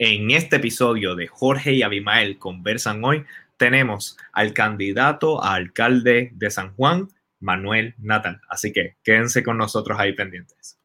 En este episodio de Jorge y Abimael conversan hoy, tenemos al candidato a alcalde de San Juan, Manuel Natal. Así que quédense con nosotros ahí pendientes.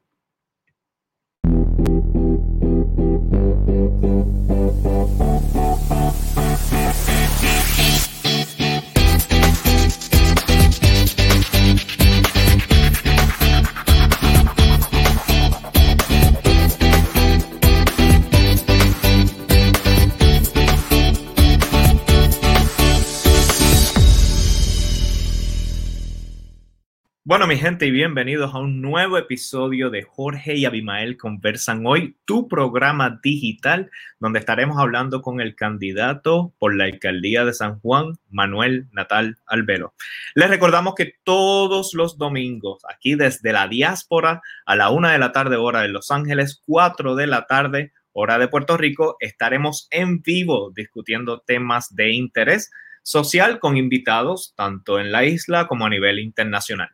Bueno, mi gente, y bienvenidos a un nuevo episodio de Jorge y Abimael Conversan Hoy, tu programa digital, donde estaremos hablando con el candidato por la alcaldía de San Juan, Manuel Natal Albero. Les recordamos que todos los domingos, aquí desde la diáspora, a la una de la tarde, hora de Los Ángeles, cuatro de la tarde, hora de Puerto Rico, estaremos en vivo discutiendo temas de interés social con invitados tanto en la isla como a nivel internacional.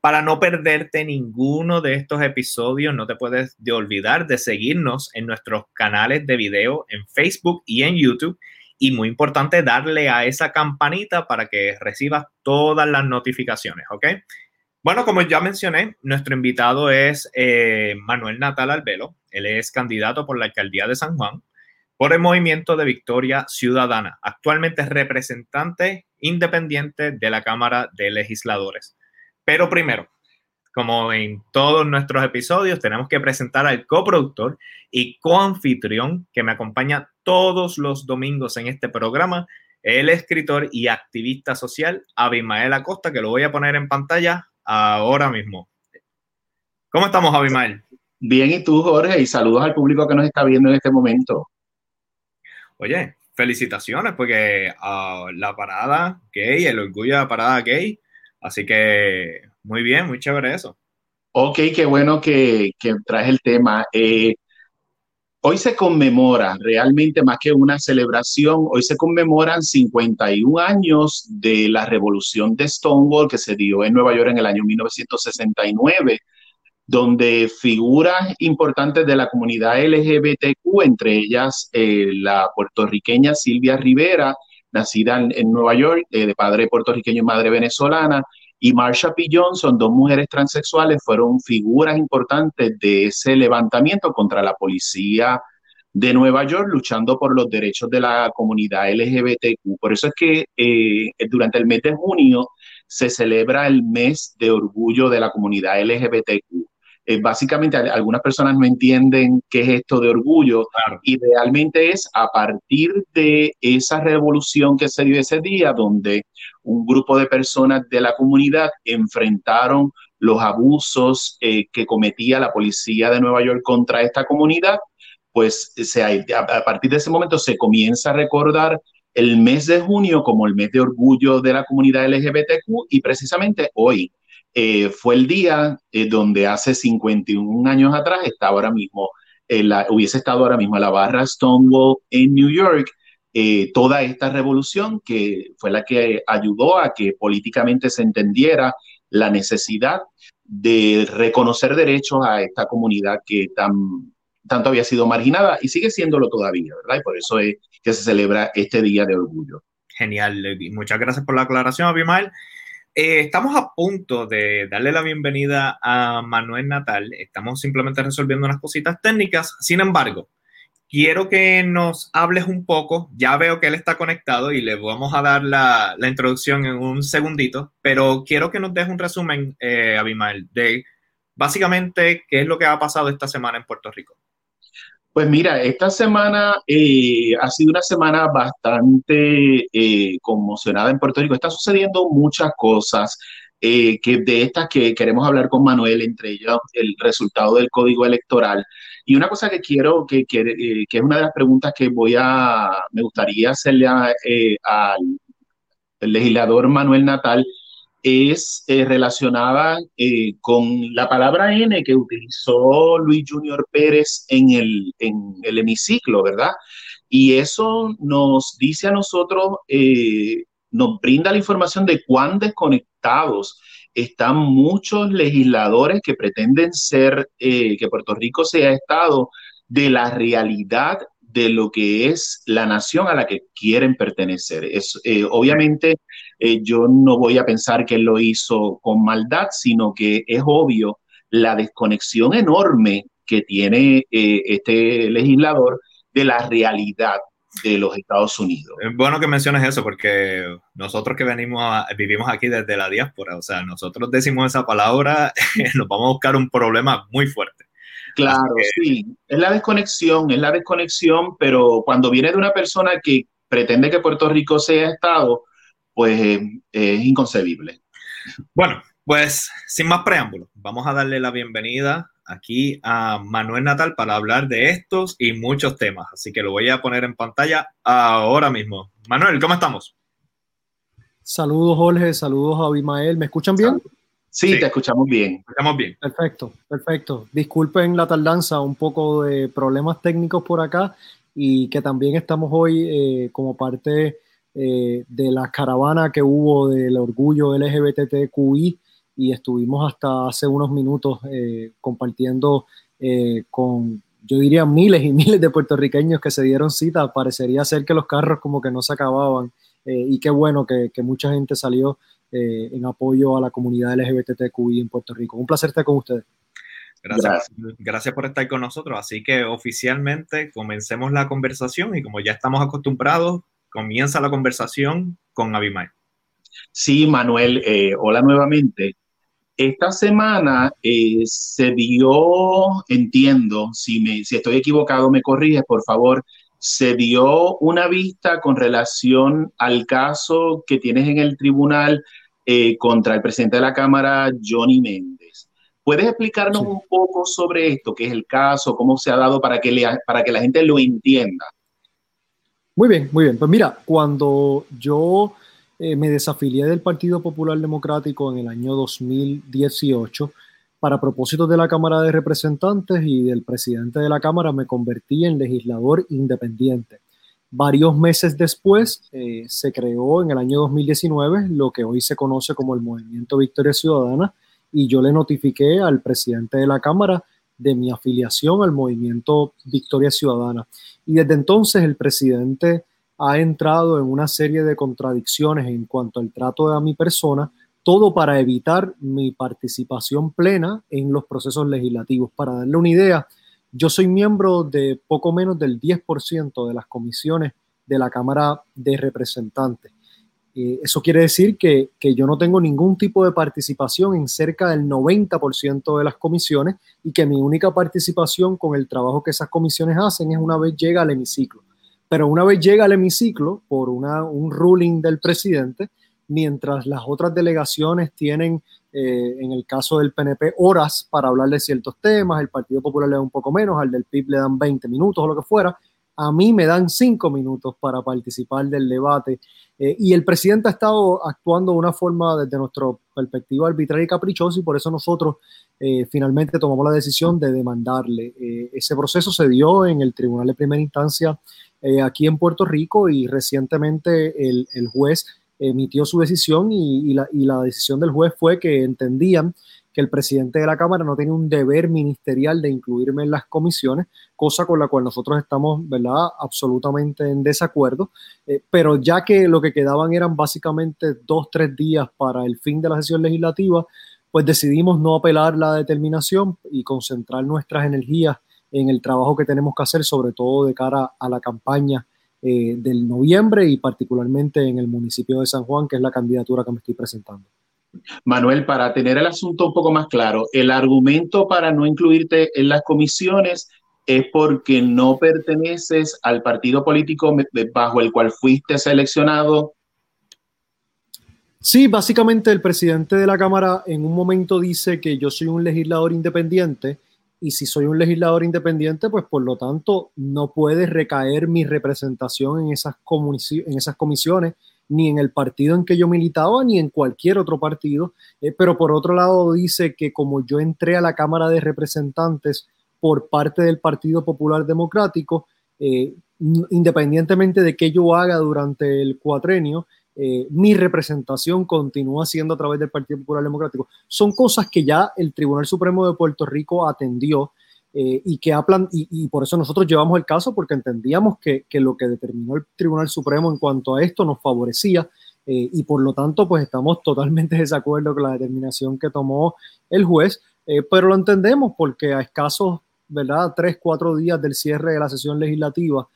Para no perderte ninguno de estos episodios, no te puedes de olvidar de seguirnos en nuestros canales de video en Facebook y en YouTube. Y muy importante, darle a esa campanita para que recibas todas las notificaciones, ¿ok? Bueno, como ya mencioné, nuestro invitado es eh, Manuel Natal Albelo. Él es candidato por la alcaldía de San Juan por el Movimiento de Victoria Ciudadana. Actualmente es representante independiente de la Cámara de Legisladores. Pero primero, como en todos nuestros episodios, tenemos que presentar al coproductor y coanfitrión que me acompaña todos los domingos en este programa, el escritor y activista social Abimael Acosta, que lo voy a poner en pantalla ahora mismo. ¿Cómo estamos, Abimael? Bien, ¿y tú, Jorge? Y saludos al público que nos está viendo en este momento. Oye, felicitaciones, porque uh, la parada gay, el orgullo de la parada gay, Así que muy bien, muy chévere eso. Ok, qué bueno que, que traes el tema. Eh, hoy se conmemora, realmente más que una celebración, hoy se conmemoran 51 años de la revolución de Stonewall que se dio en Nueva York en el año 1969 donde figuras importantes de la comunidad LGBTQ, entre ellas eh, la puertorriqueña Silvia Rivera, nacida en, Nueva York, eh, de padre puertorriqueño y madre venezolana, y Marsha P. Johnson, dos mujeres transexuales, fueron figuras importantes de ese levantamiento contra la policía de Nueva York, luchando por los derechos de la comunidad LGBTQ. Por eso es que eh, durante el mes de junio se celebra el mes de orgullo de la comunidad LGBTQ. Eh, básicamente algunas personas no entienden qué es esto de orgullo. Y realmente es a partir de esa revolución que se dio ese día donde un grupo de personas de la comunidad enfrentaron los abusos eh, que cometía la policía de Nueva York contra esta comunidad, pues se, a, a partir de ese momento se comienza a recordar el mes de junio como el mes de orgullo de la comunidad LGBTQ y precisamente hoy, eh, fue el día eh, donde hace 51 años atrás estaba ahora mismo, la, hubiese estado ahora mismo la barra Stonewall en New York, eh, toda esta revolución que fue la que ayudó a que políticamente se entendiera la necesidad de reconocer derechos a esta comunidad que tan, tanto había sido marginada y sigue siéndolo todavía, ¿verdad? Y por eso es que se celebra este Día de Orgullo. Genial, Muchas gracias por la aclaración, Abimael. Eh, estamos a punto de darle la bienvenida a Manuel Natal. Estamos simplemente resolviendo unas cositas técnicas. Sin embargo, quiero que nos hables un poco. Ya veo que él está conectado y le vamos a dar la, introducción en un segundito, pero quiero que nos deje un resumen, eh, Abimael, de básicamente qué es lo que ha pasado esta semana en Puerto Rico. Pues mira, esta semana eh, ha sido una semana bastante eh, conmocionada en Puerto Rico. Está sucediendo muchas cosas eh, que de estas que queremos hablar con Manuel, entre ellas el resultado del código electoral. Y una cosa que quiero, que, que, que es una de las preguntas que voy a, me gustaría hacerle al legislador Manuel Natal, es eh, relacionada eh, con la palabra N que utilizó Luis Junior Pérez en el, en el hemiciclo, ¿verdad? Y eso nos dice a nosotros, eh, nos brinda la información de cuán desconectados están muchos legisladores que pretenden ser, que Puerto Rico sea Estado de la realidad de lo que es la nación a la que quieren pertenecer. Es, obviamente, eh, yo no voy a pensar que él lo hizo con maldad, sino que es obvio la desconexión enorme que tiene eh, este legislador de la realidad de los Estados Unidos. Es bueno que menciones eso porque nosotros que venimos vivimos aquí desde la diáspora, o sea, nosotros decimos esa palabra, nos vamos a buscar un problema muy fuerte. Claro, sí, es la desconexión, es la desconexión, pero cuando viene de una persona que pretende que Puerto Rico sea Estado, pues eh, es inconcebible. Bueno, pues sin más preámbulos, vamos a darle la bienvenida aquí a Manuel Natal para hablar de estos y muchos temas. Así que lo voy a poner en pantalla ahora mismo. Manuel, ¿cómo estamos? Saludos, Jorge. Saludos a Abimael. ¿Me escuchan bien? Sí, te escuchamos bien. Escuchamos bien. Perfecto, perfecto. Disculpen la tardanza, un poco de problemas técnicos por acá y que también estamos hoy eh, como parte eh, de la caravana que hubo del orgullo LGBTQI y estuvimos hasta hace unos minutos eh, compartiendo con, yo diría, miles y miles de puertorriqueños que se dieron cita. Parecería ser que los carros como que no se acababan y qué bueno que, que mucha gente salió eh, en apoyo a la comunidad LGBTQI en Puerto Rico. Un placer estar con ustedes. Gracias, gracias. por estar con nosotros. Así que oficialmente comencemos la conversación y como ya estamos acostumbrados, comienza la conversación con Abimael. Sí, Manuel, eh, hola nuevamente. Esta semana eh, se dio, entiendo, si, me, si estoy equivocado me corrige, por favor, se dio una vista con relación al caso que tienes en el tribunal eh, contra el presidente de la Cámara, Johnny Méndez. ¿Puedes explicarnos un poco sobre esto, qué es el caso, cómo se ha dado para que, para que la gente lo entienda? Muy bien, muy bien. Pues mira, cuando yo eh, me desafilié del Partido Popular Democrático en el año 2018, para propósitos de la Cámara de Representantes y del presidente de la Cámara, me convertí en legislador independiente. Varios meses después eh, se creó en el año 2019 lo que hoy se conoce como el Movimiento Victoria Ciudadana y yo le notifiqué al presidente de la Cámara de mi afiliación al Movimiento Victoria Ciudadana. Y desde entonces el presidente ha entrado en una serie de contradicciones en cuanto al trato de mi persona, todo para evitar mi participación plena en los procesos legislativos. Para darle una idea, yo soy miembro de poco menos del 10% de las comisiones de la Cámara de Representantes. Eh, eso quiere decir que, que, yo no tengo ningún tipo de participación en cerca del 90% de las comisiones y que mi única participación con el trabajo que esas comisiones hacen es una vez llega al hemiciclo. Pero una vez llega al hemiciclo, por una, un ruling del presidente, mientras las otras delegaciones tienen, eh, en el caso del PNP, horas para hablar de ciertos temas, el Partido Popular le da un poco menos, al del PIB le dan 20 minutos o lo que fuera, a mí me dan 5 minutos para participar del debate. Eh, y el presidente ha estado actuando de una forma, desde nuestra perspectiva, arbitraria y caprichosa, y por eso nosotros eh, finalmente tomamos la decisión de demandarle. ese proceso se dio en el Tribunal de Primera Instancia aquí en Puerto Rico y recientemente el, el juez emitió su decisión y, la, decisión del juez fue que entendían que el presidente de la Cámara no tiene un deber ministerial de incluirme en las comisiones, cosa con la cual nosotros estamos, ¿verdad?, absolutamente en desacuerdo, eh, pero ya que lo que quedaban eran básicamente dos, tres días para el fin de la sesión legislativa, pues decidimos no apelar la determinación y concentrar nuestras energías en el trabajo que tenemos que hacer, sobre todo de cara a la campaña eh, del noviembre y particularmente en el municipio de San Juan, que es la candidatura que me estoy presentando. Manuel, para tener el asunto un poco más claro, el argumento para no incluirte en las comisiones es porque no perteneces al partido político bajo el cual fuiste seleccionado. Sí, básicamente el presidente de la Cámara en un momento dice que yo soy un legislador independiente y si soy un legislador independiente, pues por lo tanto no puede recaer mi representación en en esas comisiones, ni en el partido en que yo militaba, ni en cualquier otro partido. Eh, pero por otro lado dice que como yo entré a la Cámara de Representantes por parte del Partido Popular Democrático, eh, independientemente de qué yo haga durante el cuatrenio, eh, mi representación continúa siendo a través del Partido Popular Democrático. Son cosas que ya el Tribunal Supremo de Puerto Rico atendió eh, y que hablan, y, por eso nosotros llevamos el caso porque entendíamos que, que, lo que determinó el Tribunal Supremo en cuanto a esto nos favorecía eh, y por lo tanto pues estamos totalmente de desacuerdo con la determinación que tomó el juez, eh, pero lo entendemos porque a escasos, ¿verdad? Tres, cuatro días del cierre de la sesión legislativa,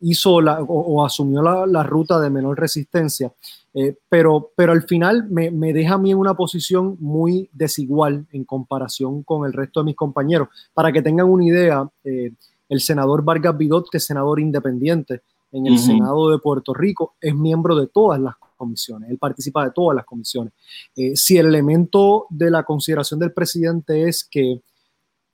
hizo la, o, asumió la, la, ruta de menor resistencia, eh, pero, pero al final me, me, deja a mí en una posición muy desigual en comparación con el resto de mis compañeros. Para que tengan una idea, eh, el senador Vargas Bidot, que es senador independiente en el Senado de Puerto Rico, es miembro de todas las comisiones, él participa de todas las comisiones. Eh, si el elemento de la consideración del presidente es que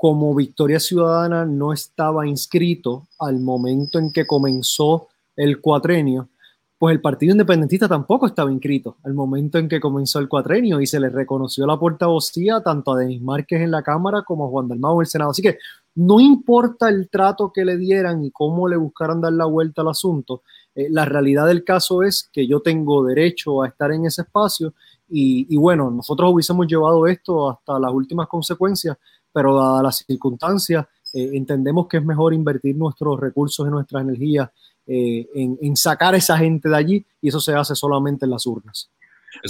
como Victoria Ciudadana no estaba inscrito al momento en que comenzó el cuatrenio, pues el Partido Independentista tampoco estaba inscrito al momento en que comenzó el cuatrenio y se le reconoció la portavocía tanto a Denis Márquez en la Cámara como a Juan del Mau en el Senado. Así que no importa el trato que le dieran y cómo le buscaran dar la vuelta al asunto, eh, la realidad del caso es que yo tengo derecho a estar en ese espacio y, y bueno, nosotros hubiésemos llevado esto hasta las últimas consecuencias, pero dadas las circunstancias, eh, entendemos que es mejor invertir nuestros recursos y nuestras energías eh, en, sacar a esa gente de allí y eso se hace solamente en las urnas.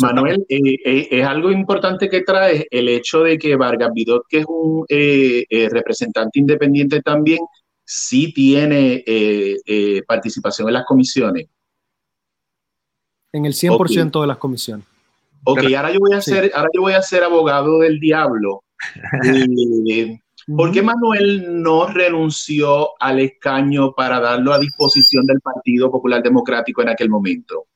Manuel, eh, es algo importante que trae el hecho de que Vargas Vidot, que es un representante independiente también, sí tiene participación en las comisiones. En el 100% de las comisiones. Ok, ahora yo voy a ser, ahora yo voy a ser abogado del diablo ¿Por qué Manuel no renunció al escaño para darlo a disposición del Partido Popular Democrático en aquel momento?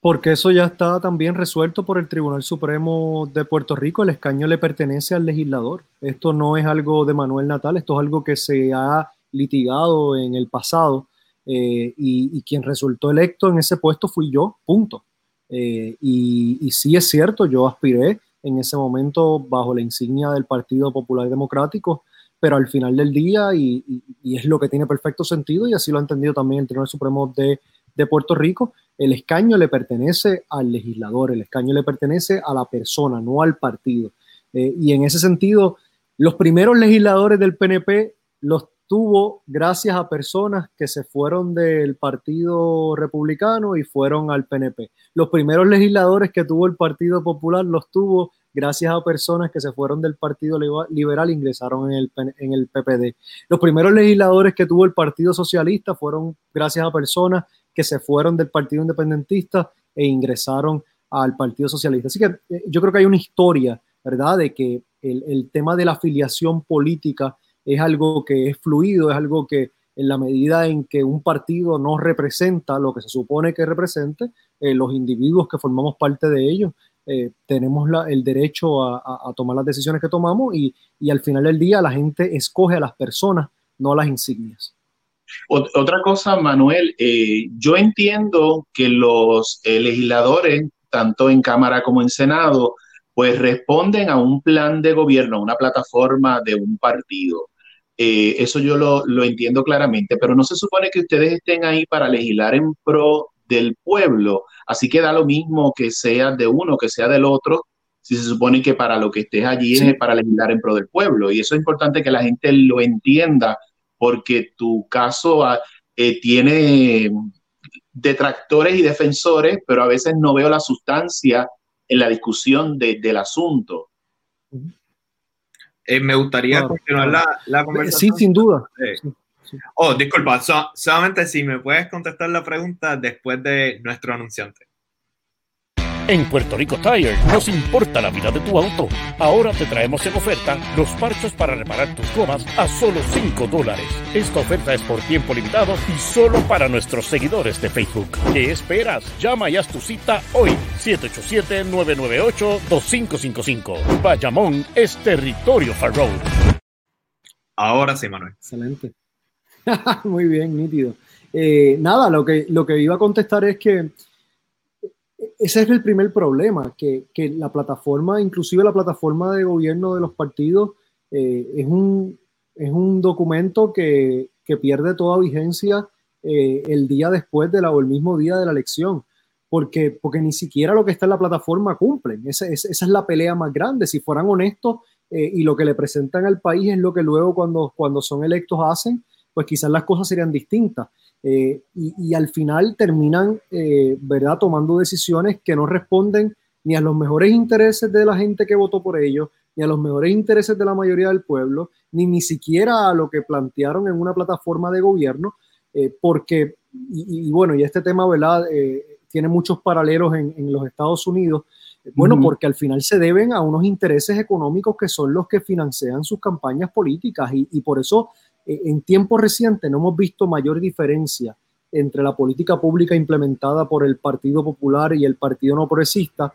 Porque eso ya está también resuelto por el Tribunal Supremo de Puerto Rico. El escaño le pertenece al legislador. Esto no es algo de Manuel Natal, esto es algo que se ha litigado en el pasado eh, y, quien resultó electo en ese puesto fui yo, punto. Eh, y, y sí es cierto, yo aspiré en ese momento bajo la insignia del Partido Popular Democrático, pero al final del día, y, es lo que tiene perfecto sentido, y así lo ha entendido también el Tribunal Supremo de, Puerto Rico, el escaño le pertenece al legislador, el escaño le pertenece a la persona, no al partido. Eh, y en ese sentido, los primeros legisladores del PNP los tuvo gracias a personas que se fueron del Partido Republicano y fueron al PNP. Los primeros legisladores que tuvo el Partido Popular los tuvo gracias a personas que se fueron del Partido Liberal e ingresaron en el, en el PPD. Los primeros legisladores que tuvo el Partido Socialista fueron gracias a personas que se fueron del Partido Independentista e ingresaron al Partido Socialista. Así que eh, yo creo que hay una historia, ¿verdad?, de que el, el tema de la afiliación política es algo que es fluido, es algo que en la medida en que un partido no representa lo que se supone que represente, eh, los individuos que formamos parte de ellos eh, tenemos el derecho a, tomar las decisiones que tomamos y, al final del día la gente escoge a las personas, no a las insignias. Otra cosa, Manuel, eh, yo entiendo que los legisladores, tanto en Cámara como en Senado, pues responden a un plan de gobierno, a una plataforma de un partido. Eh, eso yo lo, entiendo claramente, pero no se supone que ustedes estén ahí para legislar en pro del pueblo, así que da lo mismo que sea de uno, que sea del otro, si se supone que para lo que estés allí es para legislar en pro del pueblo. Y eso es importante que la gente lo entienda, porque tu caso ah, eh, tiene detractores y defensores, pero a veces no veo la sustancia en la discusión del asunto. Eh, me gustaría continuar la, la, conversación. Sí, sin duda. Oh, disculpa, solamente si me puedes contestar la pregunta después de nuestro anunciante. En Puerto Rico Tire nos importa la vida de tu auto. Ahora te traemos en oferta los parchos para reparar tus gomas a solo 5 dólares. Esta oferta es por tiempo limitado y solo para nuestros seguidores de Facebook. ¿Qué esperas? Llama y haz tu cita hoy. 787-998-2555. Bayamón es territorio Farrow. Ahora sí, Manuel. Excelente. Muy bien, nítido. Eh, nada, lo que, lo que iba a contestar es que ese es el primer problema, que, la plataforma, inclusive la plataforma de gobierno de los partidos, eh, es, un, es un documento que, pierde toda vigencia eh, el día después de la, o el mismo día de la elección, porque, porque ni siquiera lo que está en la plataforma cumplen. Esa, es la pelea más grande. Si fueran honestos eh, y lo que le presentan al país es lo que luego cuando, cuando son electos hacen, pues quizás las cosas serían distintas. Eh, y, al final terminan, eh, ¿verdad?, tomando decisiones que no responden ni a los mejores intereses de la gente que votó por ellos, ni a los mejores intereses de la mayoría del pueblo, ni ni siquiera a lo que plantearon en una plataforma de gobierno, porque, y, bueno, y este tema, ¿verdad?, tiene muchos paralelos en, en los Estados Unidos, bueno, porque al final se deben a unos intereses económicos que son los que financian sus campañas políticas y, por eso eh, en tiempos recientes no hemos visto mayor diferencia entre la política pública implementada por el Partido Popular y el Partido No Progresista,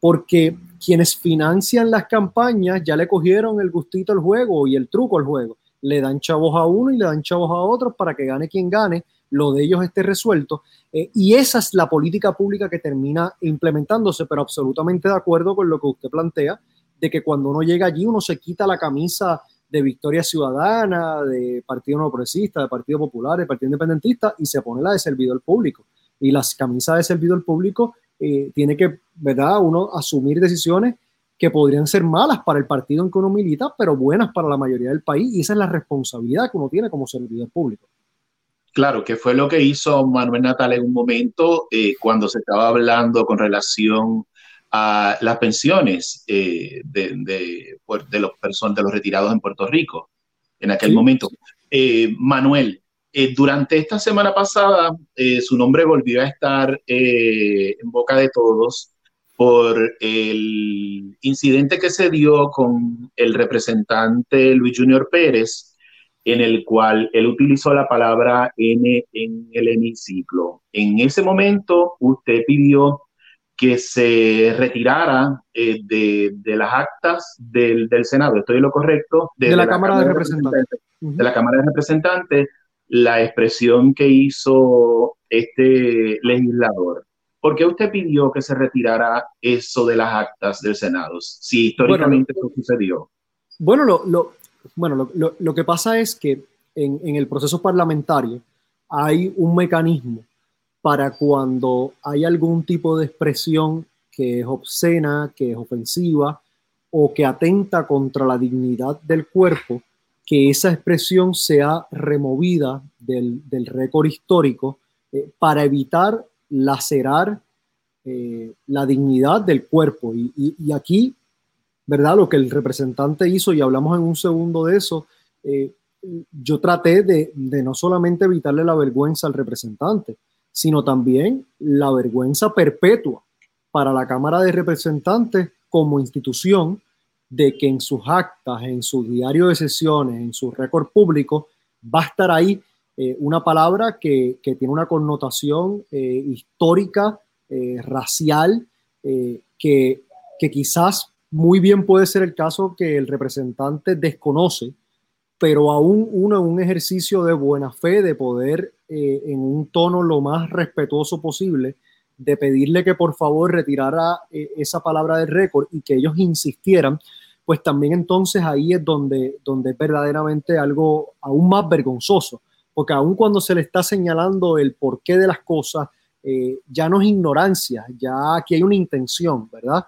porque quienes financian las campañas ya le cogieron el gustito al juego y el truco al juego. Le dan chavos a uno y le dan chavos a otros para que gane quien gane, lo de ellos esté resuelto. Eh, y esa es la política pública que termina implementándose, pero absolutamente de acuerdo con lo que usted plantea, de que cuando uno llega allí uno se quita la camisa de Victoria Ciudadana, de Partido No Progresista, de Partido Popular, de Partido Independentista y se pone la de servidor público. Y las camisas de servidor público eh, tiene que, ¿verdad?, uno asumir decisiones que podrían ser malas para el partido en que uno milita, pero buenas para la mayoría del país. Y esa es la responsabilidad que uno tiene como servidor público. Claro, que fue lo que hizo Manuel Natal en un momento eh, cuando se estaba hablando con relación a las pensiones eh, de, de, de, los personas, de los retirados en Puerto Rico en aquel momento. Eh, Manuel, durante esta semana pasada su nombre volvió a estar en boca de todos por el incidente que se dio con el representante Luis Junior Pérez, en el cual él utilizó la palabra N en el hemiciclo. En ese momento usted pidió que se retirara eh, de, las actas del, Senado, ¿estoy lo correcto? De, la, Cámara, de Representantes. De la Cámara de Representantes, la expresión que hizo este legislador. ¿Por qué usted pidió que se retirara eso de las actas del Senado? Si históricamente eso sucedió. Bueno, lo, lo, bueno, lo, que pasa es que en, el proceso parlamentario hay un mecanismo para cuando hay algún tipo de expresión que es obscena, que es ofensiva o que atenta contra la dignidad del cuerpo, que esa expresión sea removida del, récord histórico eh, para evitar lacerar eh, la dignidad del cuerpo. y, aquí ¿verdad? Lo que el representante hizo, y hablamos en un segundo de eso, eh, yo traté de, no solamente evitarle la vergüenza al representante, sino también la vergüenza perpetua para la Cámara de Representantes como institución de que en sus actas, en su diario de sesiones, en su récord público, va a estar ahí eh, una palabra que, tiene una connotación eh, histórica, racial, que, que quizás muy bien puede ser el caso que el representante desconoce, pero aún uno en un ejercicio de buena fe, de poder eh, en un tono lo más respetuoso posible, de pedirle que por favor retirara eh, esa palabra del récord y que ellos insistieran, pues también entonces ahí es donde, donde es verdaderamente algo aún más vergonzoso, porque aún cuando se le está señalando el porqué de las cosas, eh, ya no es ignorancia, ya aquí hay una intención, ¿verdad?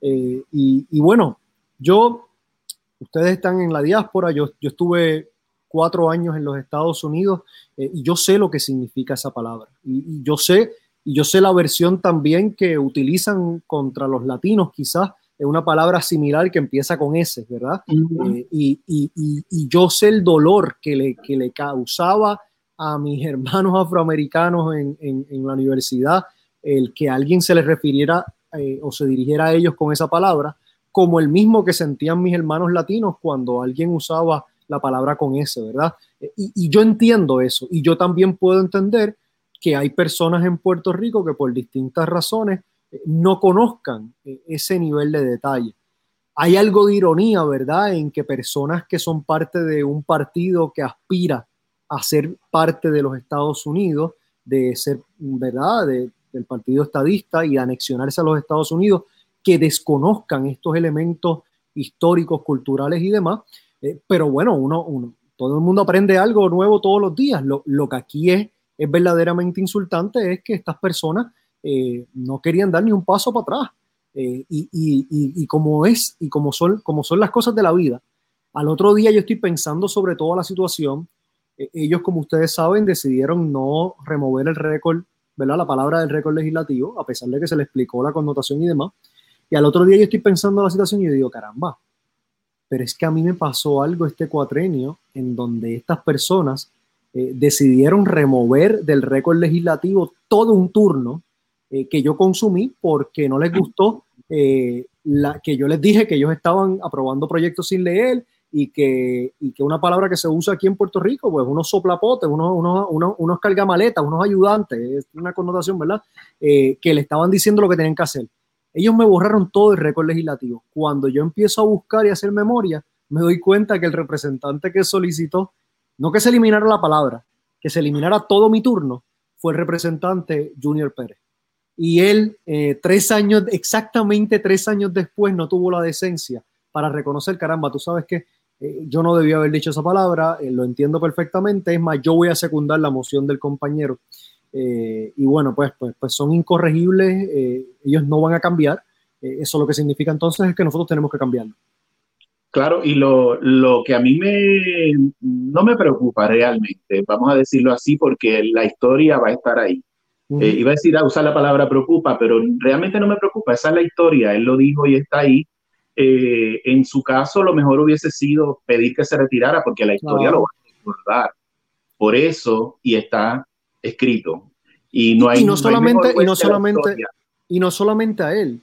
Eh, y, bueno, yo, ustedes están en la diáspora, yo, yo estuve cuatro años en los Estados Unidos eh, y yo sé lo que significa esa palabra. Y, yo sé, y yo sé la versión también que utilizan contra los latinos, quizás es una palabra similar que empieza con S, ¿verdad? Eh, y, y, yo sé el dolor que le, que le causaba a mis hermanos afroamericanos en, en, en la universidad el que alguien se les refiriera eh, o se dirigiera a ellos con esa palabra, como el mismo que sentían mis hermanos latinos cuando alguien usaba la palabra con ese, ¿verdad? Eh, y, yo entiendo eso, y yo también puedo entender que hay personas en Puerto Rico que por distintas razones eh, no conozcan ese nivel de detalle. Hay algo de ironía, ¿verdad?, en que personas que son parte de un partido que aspira a ser parte de los Estados Unidos, de ser, ¿verdad?, de, del Partido Estadista y anexionarse a los Estados Unidos, que desconozcan estos elementos históricos, culturales y demás. Eh, pero bueno, uno, uno, todo el mundo aprende algo nuevo todos los días. Lo, lo que aquí es, es verdaderamente insultante es que estas personas eh, no querían dar ni un paso para atrás. y, y, como es, y como son, como son las cosas de la vida, al otro día yo estoy pensando sobre toda la situación. ellos, como ustedes saben, decidieron no remover el récord, ¿verdad? La palabra del récord legislativo, a pesar de que se le explicó la connotación y demás. Y al otro día yo estoy pensando en la situación y yo digo, caramba, pero es que a mí me pasó algo este cuatrenio en donde estas personas eh, decidieron remover del récord legislativo todo un turno eh, que yo consumí porque no les gustó eh, la, que yo les dije que ellos estaban aprobando proyectos sin leer y que, y que una palabra que se usa aquí en Puerto Rico, pues unos soplapotes, unos, unos, unos, unos cargamaletas, unos ayudantes, es una connotación, ¿verdad? que le estaban diciendo lo que tenían que hacer. Ellos me borraron todo el récord legislativo. Cuando yo empiezo a buscar y hacer memoria, me doy cuenta que el representante que solicitó, no que se eliminara la palabra, que se eliminara todo mi turno, fue el representante Junior Pérez. Y él, eh, tres años, exactamente tres años después, no tuvo la decencia para reconocer, caramba, tú sabes que eh, yo no debía haber dicho esa palabra, eh, lo entiendo perfectamente, es más, yo voy a secundar la moción del compañero eh, y bueno, pues, pues, pues son incorregibles, eh, ellos no van a cambiar. Eh, eso lo que significa entonces es que nosotros tenemos que cambiarlo. Claro, y lo, lo, que a mí me, no me preocupa realmente, vamos a decirlo así, porque la historia va a estar ahí. iba a decir a usar la palabra preocupa, pero realmente no me preocupa, esa es la historia, él lo dijo y está ahí. en su caso, lo mejor hubiese sido pedir que se retirara, porque la historia lo va a recordar. Por eso, y está escrito. Y no hay y no solamente, y no solamente, y no solamente a él,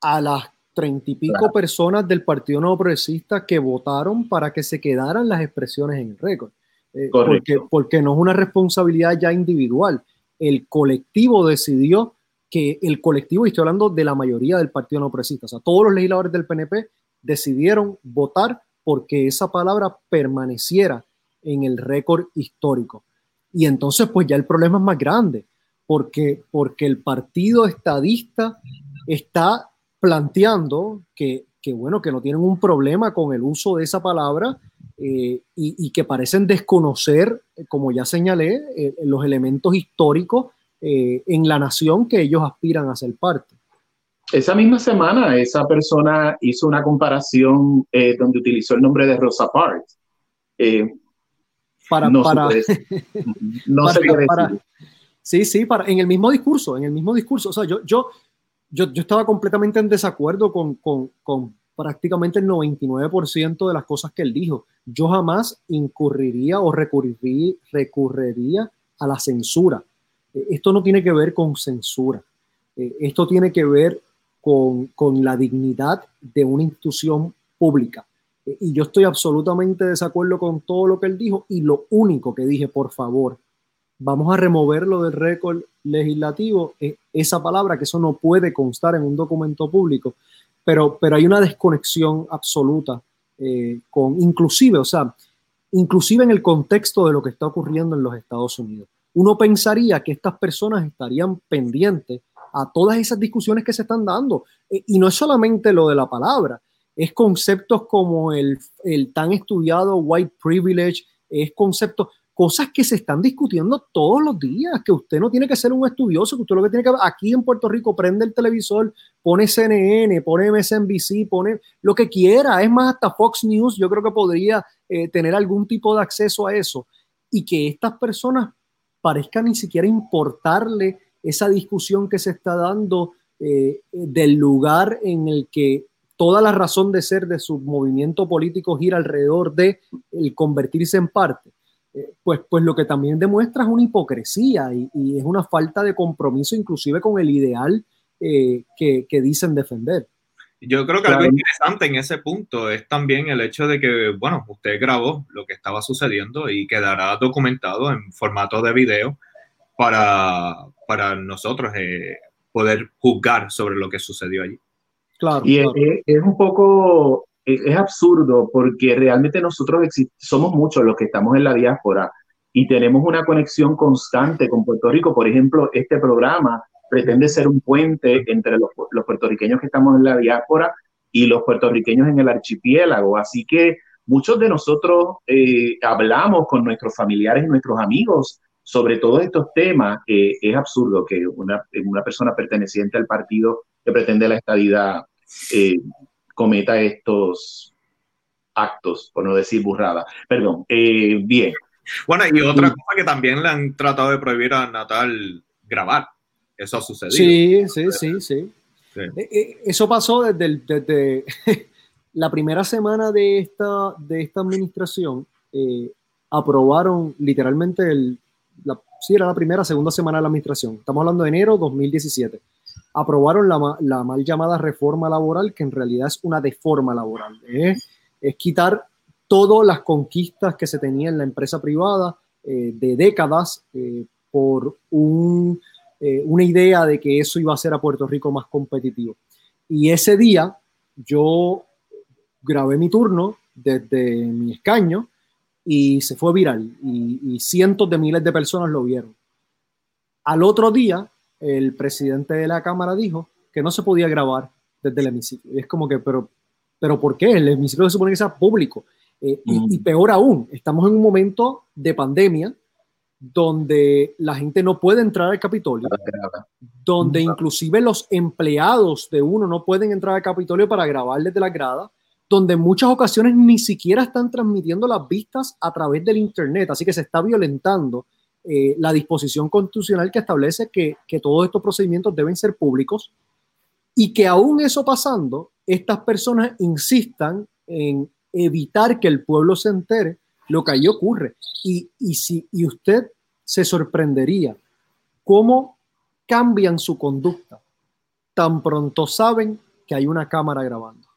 a las treinta y pico personas del Partido No Progresista que votaron para que se quedaran las expresiones en el récord. Eh, porque, porque no es una responsabilidad ya individual. El colectivo decidió que el colectivo, y estoy hablando de la mayoría del Partido No Progresista, o sea, todos los legisladores del PNP decidieron votar porque esa palabra permaneciera en el récord histórico. Y entonces, pues ya el problema es más grande, porque, porque el partido estadista está planteando que, que, bueno, que no tienen un problema con el uso de esa palabra eh, y, que parecen desconocer, como ya señalé, eh, los elementos históricos eh, en la nación que ellos aspiran a ser parte. Esa misma semana, esa persona hizo una comparación donde utilizó el nombre de Rosa Parks para, no para, no sí, sí, para, en el mismo discurso, en el mismo discurso, o sea, yo, yo, yo, yo estaba completamente en desacuerdo con, con, con prácticamente el 99% de las cosas que él dijo. Yo jamás incurriría o recurriría, recurriría a la censura. Eh, esto no tiene que ver con censura. Eh, esto tiene que ver con, con la dignidad de una institución pública y yo estoy absolutamente de desacuerdo con todo lo que él dijo y lo único que dije, por favor, vamos a removerlo del récord legislativo, es esa palabra, que eso no puede constar en un documento público, pero, pero hay una desconexión absoluta eh, con, inclusive, o sea, inclusive en el contexto de lo que está ocurriendo en los Estados Unidos. Uno pensaría que estas personas estarían pendientes a todas esas discusiones que se están dando. Eh, y no es solamente lo de la palabra, es conceptos como el, el tan estudiado white privilege, es conceptos, cosas que se están discutiendo todos los días, que usted no tiene que ser un estudioso, que usted lo que tiene que aquí en Puerto Rico prende el televisor, pone CNN, pone MSNBC, pone lo que quiera, es más, hasta Fox News, yo creo que podría eh, tener algún tipo de acceso a eso, y que estas personas parezcan ni siquiera importarle esa discusión que se está dando eh, del lugar en el que toda la razón de ser de su movimiento político gira alrededor de el convertirse en parte, eh, pues, pues lo que también demuestra es una hipocresía y, es una falta de compromiso inclusive con el ideal eh, que, que, dicen defender. Yo creo que algo interesante en ese punto es también el hecho de que, bueno, usted grabó lo que estaba sucediendo y quedará documentado en formato de video para, para nosotros eh, poder juzgar sobre lo que sucedió allí y Es, un poco, es, absurdo porque realmente nosotros somos muchos los que estamos en la diáspora y tenemos una conexión constante con Puerto Rico. Por ejemplo, este programa pretende ser un puente entre los, puertorriqueños que estamos en la diáspora y los puertorriqueños en el archipiélago. Así que muchos de nosotros eh, hablamos con nuestros familiares y nuestros amigos sobre todos estos temas. es absurdo que una, una persona perteneciente al partido que pretende la estadidad eh, cometa estos actos, por no decir burrada. Perdón, eh, bien. Bueno, y otra cosa que también le han tratado de prohibir a Natal grabar. Eso ha sucedido. Sí, sí, sí, sí. Eso pasó desde, desde la primera semana de esta, de esta administración. aprobaron literalmente el, la, sí, era la primera, segunda semana de la administración. Estamos hablando de enero 2017. Aprobaron la, la mal llamada reforma laboral, que en realidad es una deforma laboral. ¿eh? Es quitar todas las conquistas que se tenía en la empresa privada eh, de décadas eh, por un, una idea de que eso iba a hacer a Puerto Rico más competitivo. Y ese día yo grabé mi turno desde mi escaño y se fue viral y, cientos de miles de personas lo vieron. Al otro día, el presidente de la Cámara dijo que no se podía grabar desde el hemiciclo. Y es como que, pero, pero ¿por qué? El hemiciclo se supone que sea público. Eh, y, peor aún, estamos en un momento de pandemia donde la gente no puede entrar al Capitolio, donde inclusive los empleados de uno no pueden entrar al Capitolio para grabar desde la grada, donde en muchas ocasiones ni siquiera están transmitiendo las vistas a través del Internet, así que se está violentando eh, la disposición constitucional que establece que, que todos estos procedimientos deben ser públicos y que aún eso pasando, estas personas insistan en evitar que el pueblo se entere lo que ahí ocurre. Y, y, si, y usted se sorprendería cómo cambian su conducta tan pronto saben que hay una cámara grabando.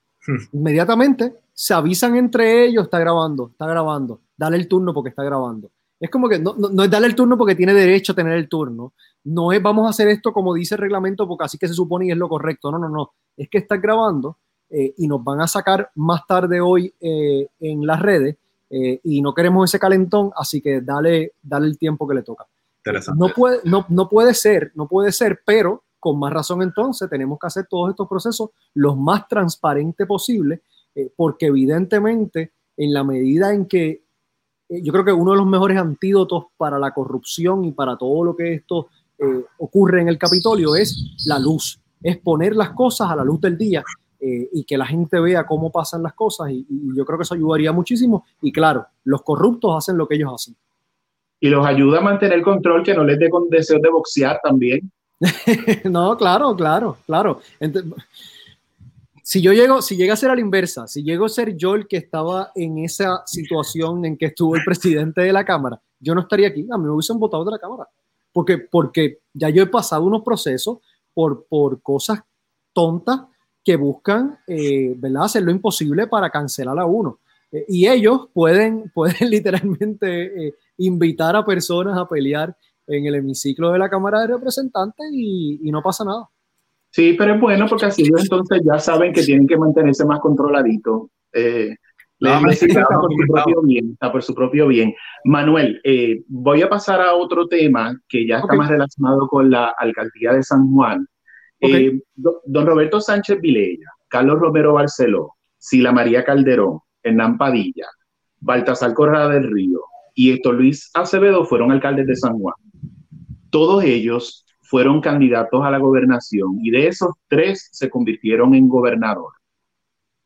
Inmediatamente se avisan entre ellos, está grabando, está grabando, dale el turno porque está grabando. Es como que no, no, es darle el turno porque tiene derecho a tener el turno. No es vamos a hacer esto como dice el reglamento porque así que se supone y es lo correcto. No, no, no. Es que está grabando eh, y nos van a sacar más tarde hoy eh, en las redes eh, y no queremos ese calentón, así que dale, dale el tiempo que le toca. No puede, no, no puede ser, no puede ser, pero con más razón entonces tenemos que hacer todos estos procesos los más transparentes posible, porque evidentemente en la medida en que yo creo que uno de los mejores antídotos para la corrupción y para todo lo que esto eh, ocurre en el Capitolio es la luz, es poner las cosas a la luz del día y que la gente vea cómo pasan las cosas y, y yo creo que eso ayudaría muchísimo y claro, los corruptos hacen lo que ellos hacen. Y los ayuda a mantener control, que no les dé con deseo de boxear también. no, claro, claro, claro. Si yo llego, si llega a ser a la inversa, si llego a ser yo el que estaba en esa situación en que estuvo el presidente de la Cámara, yo no estaría aquí, a mí me hubiesen votado de la Cámara. Porque, porque ya yo he pasado unos procesos por, por cosas tontas que buscan, eh, ¿verdad?, hacer lo imposible para cancelar a uno. Eh, y ellos pueden, pueden literalmente eh, invitar a personas a pelear en el hemiciclo de la Cámara de Representantes y, no pasa nada. Sí, pero es bueno porque así entonces ya saben que tienen que mantenerse más controladito. Eh, está, por su propio bien, está por su propio bien. Manuel, eh, voy a pasar a otro tema que ya está más relacionado con la alcaldía de San Juan. Eh, don Roberto Sánchez Vilella, Carlos Romero Barceló, Sila María Calderón, Hernán Padilla, Baltasar Corrada del Río y Héctor Luis Acevedo fueron alcaldes de San Juan todos ellos fueron candidatos a la gobernación y de esos tres se convirtieron en gobernador.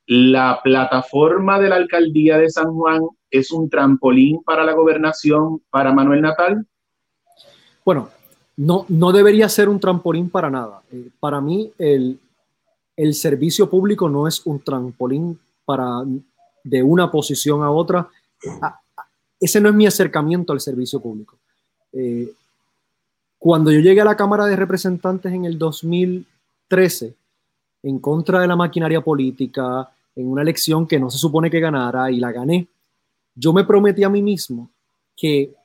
La plataforma de la alcaldía de San Juan es un trampolín para la gobernación para Manuel Natal. Bueno, no, no debería ser un trampolín para nada. Eh, para mí, el, el servicio público no es un trampolín para de una posición a otra. ese no es mi acercamiento al servicio público. Eh, cuando yo llegué a la Cámara de Representantes en el 2013, en contra de la maquinaria política, en una elección que no se supone que ganara y la gané, yo me prometí a mí mismo que,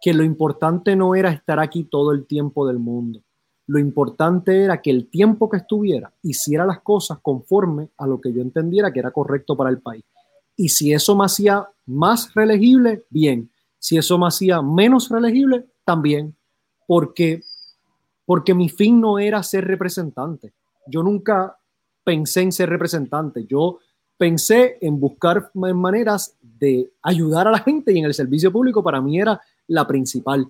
que lo importante no era estar aquí todo el tiempo del mundo. Lo importante era que el tiempo que estuviera hiciera las cosas conforme a lo que yo entendiera que era correcto para el país. Y si eso me hacía más reelegible, bien. Si eso me hacía menos reelegible, también porque, porque mi fin no era ser representante. Yo nunca pensé en ser representante. Yo pensé en buscar maneras de ayudar a la gente y en el servicio público para mí era la principal.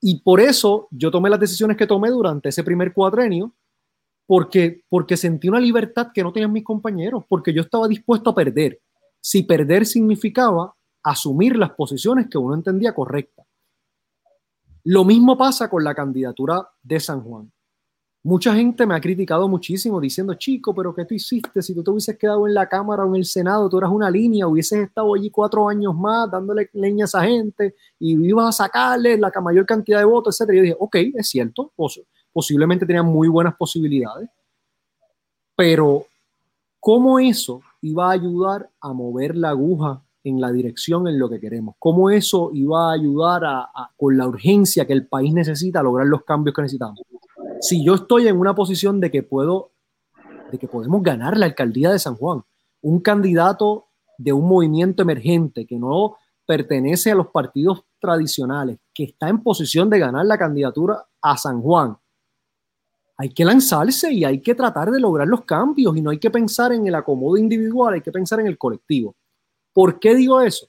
Y por eso yo tomé las decisiones que tomé durante ese primer cuatrenio, porque, porque sentí una libertad que no tenían mis compañeros, porque yo estaba dispuesto a perder. Si perder significaba asumir las posiciones que uno entendía correctas. Lo mismo pasa con la candidatura de San Juan. Mucha gente me ha criticado muchísimo diciendo, chico, pero ¿qué tú hiciste? Si tú te hubieses quedado en la Cámara o en el Senado, tú eras una línea, hubieses estado allí cuatro años más dándole leña a esa gente y ibas a sacarle la mayor cantidad de votos, etc. Yo dije, ok, es cierto, posiblemente tenían muy buenas posibilidades, pero ¿cómo eso iba a ayudar a mover la aguja en la dirección en lo que queremos? ¿Cómo eso iba a ayudar con la urgencia que el país necesita a lograr los cambios que necesitamos? si yo estoy en una posición de que puedo, de que podemos ganar la alcaldía de San Juan, un candidato de un movimiento emergente que no pertenece a los partidos tradicionales, que está en posición de ganar la candidatura a San Juan, hay que lanzarse y hay que tratar de lograr los cambios y no hay que pensar en el acomodo individual, hay que pensar en el colectivo. ¿Por qué digo eso?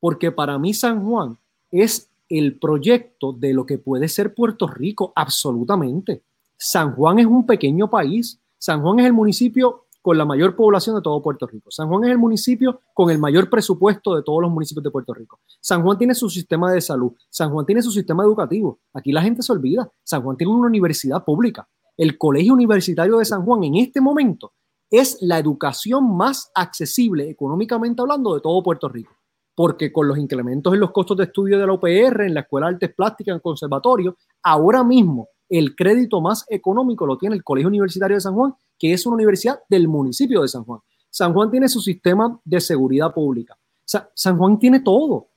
Porque para mí San Juan es el proyecto de lo que puede ser Puerto Rico, absolutamente. San Juan es un pequeño país. San Juan es el municipio con la mayor población de todo Puerto Rico. San Juan es el municipio con el mayor presupuesto de todos los municipios de Puerto Rico. San Juan tiene su sistema de salud. San Juan tiene su sistema educativo. Aquí la gente se olvida. San Juan tiene una universidad pública. El Colegio Universitario de San Juan en este momento es la educación más accesible económicamente hablando de todo Puerto Rico porque con los incrementos en los costos de estudio de la UPR, en la Escuela de Artes Plásticas, en el conservatorio, ahora mismo el crédito más económico lo tiene el Colegio Universitario de San Juan, que es una universidad del municipio de San Juan. San Juan tiene su sistema de seguridad pública. San Juan tiene todo.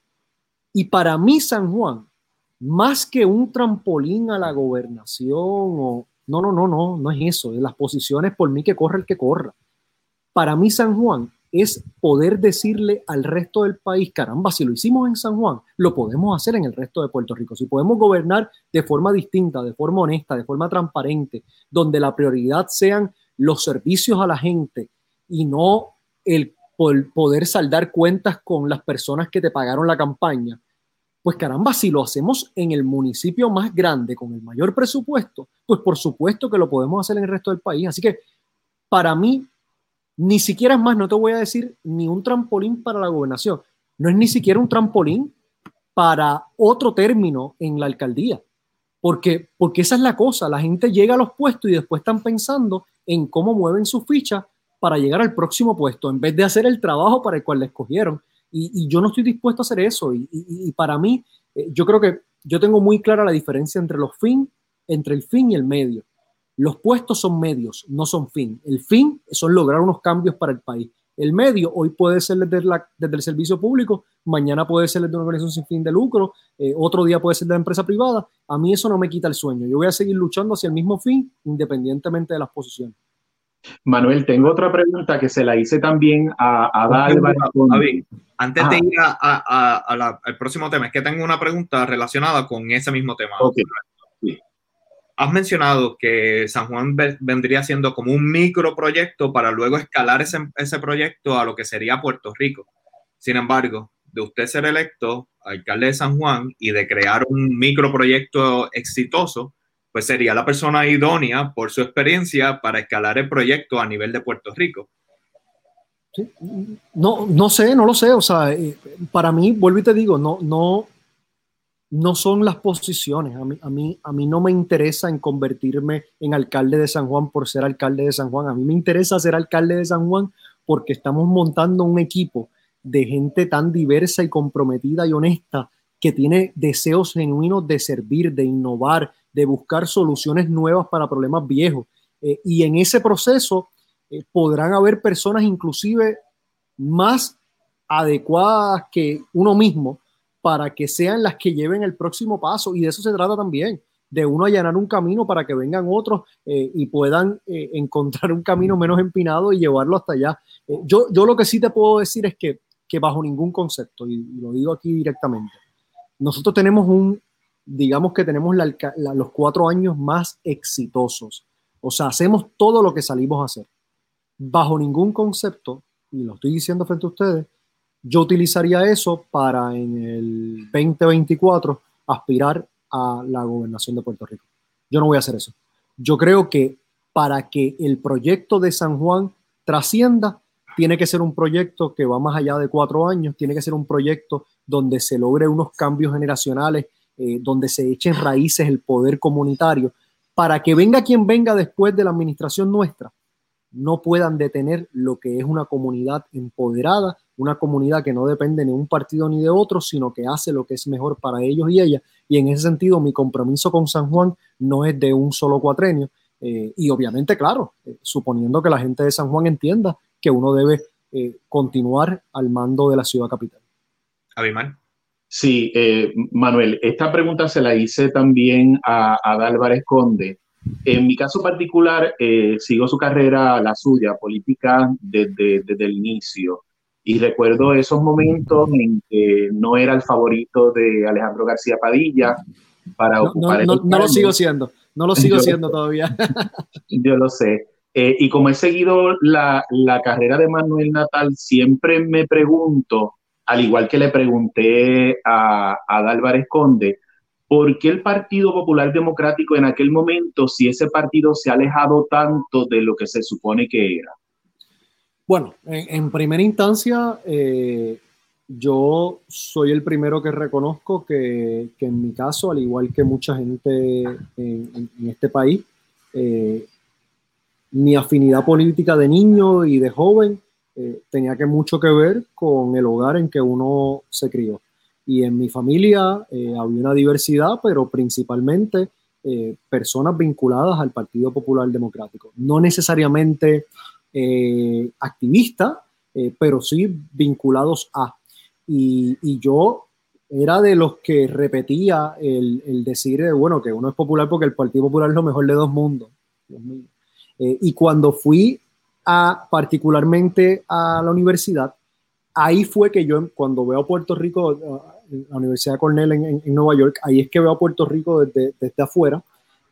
Y para mí San Juan, más que un trampolín a la gobernación o... No, no, no, no, no es eso. Las posiciones por mí que corre el que corra. Para mí San Juan es poder decirle al resto del país, caramba, si lo hicimos en San Juan, lo podemos hacer en el resto de Puerto Rico. Si podemos gobernar de forma distinta, de forma honesta, de forma transparente, donde la prioridad sean los servicios a la gente y no el poder saldar cuentas con las personas que te pagaron la campaña, pues caramba, si lo hacemos en el municipio más grande, con el mayor presupuesto, pues por supuesto que lo podemos hacer en el resto del país. Así que para mí ni siquiera es más, no te voy a decir ni un trampolín para la gobernación, no es ni siquiera un trampolín para otro término en la alcaldía, porque, porque esa es la cosa, la gente llega a los puestos y después están pensando en cómo mueven su ficha para llegar al próximo puesto, en vez de hacer el trabajo para el cual le escogieron. Y, yo no estoy dispuesto a hacer eso. Y, para mí, eh, yo creo que yo tengo muy clara la diferencia entre los fin, entre el fin y el medio. Los puestos son medios, no son fin. El fin son lograr unos cambios para el país. El medio hoy puede ser desde, el servicio público, mañana puede ser desde una organización sin fin de lucro, eh, otro día puede ser de la empresa privada. A mí eso no me quita el sueño. Yo voy a seguir luchando hacia el mismo fin, independientemente de las posiciones. Manuel, tengo otra pregunta que se la hice también a, a antes de ir al próximo tema, es que tengo una pregunta relacionada con ese mismo tema. Has mencionado que San Juan vendría siendo como un microproyecto para luego escalar ese, ese proyecto a lo que sería Puerto Rico. Sin embargo, de usted ser electo alcalde de San Juan y de crear un microproyecto exitoso, pues sería la persona idónea por su experiencia para escalar el proyecto a nivel de Puerto Rico. No, no sé, no lo sé. O sea, eh, para mí, vuelvo y te digo, no, no, no son las posiciones. A mí, a, mí, a mí no me interesa en convertirme en alcalde de San Juan por ser alcalde de San Juan. A mí me interesa ser alcalde de San Juan porque estamos montando un equipo de gente tan diversa y comprometida y honesta que tiene deseos genuinos de servir, de innovar, de buscar soluciones nuevas para problemas viejos. Eh, y en ese proceso eh, podrán haber personas inclusive más adecuadas que uno mismo para que sean las que lleven el próximo paso. Y de eso se trata también, de uno allanar un camino para que vengan otros eh, y puedan encontrar un camino menos empinado y llevarlo hasta allá. Yo, yo lo que sí te puedo decir es que bajo ningún concepto, y, lo digo aquí directamente, nosotros tenemos un, digamos que tenemos los cuatro años más exitosos. O sea, hacemos todo lo que salimos a hacer. Bajo ningún concepto, y lo estoy diciendo frente a ustedes, yo utilizaría eso para en el 2024 aspirar a la gobernación de Puerto Rico. Yo no voy a hacer eso. Yo creo que para que el proyecto de San Juan trascienda, tiene que ser un proyecto que va más allá de cuatro años, tiene que ser un proyecto donde se logre unos cambios generacionales, eh, donde se echen raíces el poder comunitario, para que venga quien venga después de la administración nuestra, no puedan detener lo que es una comunidad empoderada, una comunidad que no depende ni de un partido ni de otro, sino que hace lo que es mejor para ellos y ellas. Y en ese sentido, mi compromiso con San Juan no es de un solo cuatrenio. Eh, y obviamente, claro, eh, suponiendo que la gente de San Juan entienda que uno debe continuar al mando de la ciudad capital. Abimal. Sí, eh, Manuel, esta pregunta se la hice también a, a Álvarez Conde. En mi caso particular, eh, sigo su carrera, la suya, política, desde, desde, el inicio. Y recuerdo esos momentos en que no era el favorito de Alejandro García Padilla para no, ocupar no, no, no lo sigo siendo, no lo sigo siendo todavía. Yo lo sé. Eh, y como he seguido la, la carrera de Manuel Natal, siempre me pregunto al igual que le pregunté a, a Álvarez Conde, ¿por qué el Partido Popular Democrático en aquel momento, si ese partido se ha alejado tanto de lo que se supone que era? Bueno, en, primera instancia, eh, yo soy el primero que reconozco que, que, en mi caso, al igual que mucha gente en, en este país, eh, mi afinidad política de niño y de joven eh, tenía que mucho que ver con el hogar en que uno se crió. Y en mi familia eh, había una diversidad, pero principalmente eh, personas vinculadas al Partido Popular Democrático. No necesariamente eh, activistas, eh, pero sí vinculados a. Y, y, yo era de los que repetía el, el decir, bueno, que uno es popular porque el Partido Popular es lo mejor de dos mundos. y cuando fui particularmente a la universidad, ahí fue que yo, cuando veo a Puerto Rico, la Universidad Cornell en, Nueva York, ahí es que veo a Puerto Rico desde, desde afuera.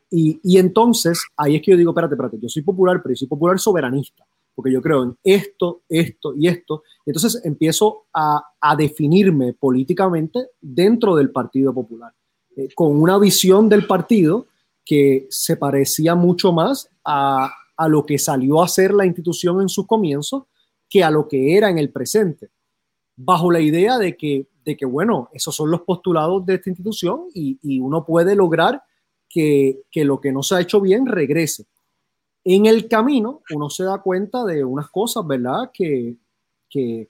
Y, y, entonces ahí es que yo digo, espérate, espérate, yo soy popular, pero yo soy popular soberanista, porque yo creo en esto, esto y esto. Entonces empiezo a, a definirme políticamente dentro del Partido Popular, eh, con una visión del partido que se parecía mucho más a, a lo que salió a ser la institución en sus comienzos que a lo que era en el presente, bajo la idea de que, de que bueno, esos son los postulados de esta institución y, uno puede lograr que, que, lo que no se ha hecho bien regrese. En el camino uno se da cuenta de unas cosas, ¿verdad? Que, que,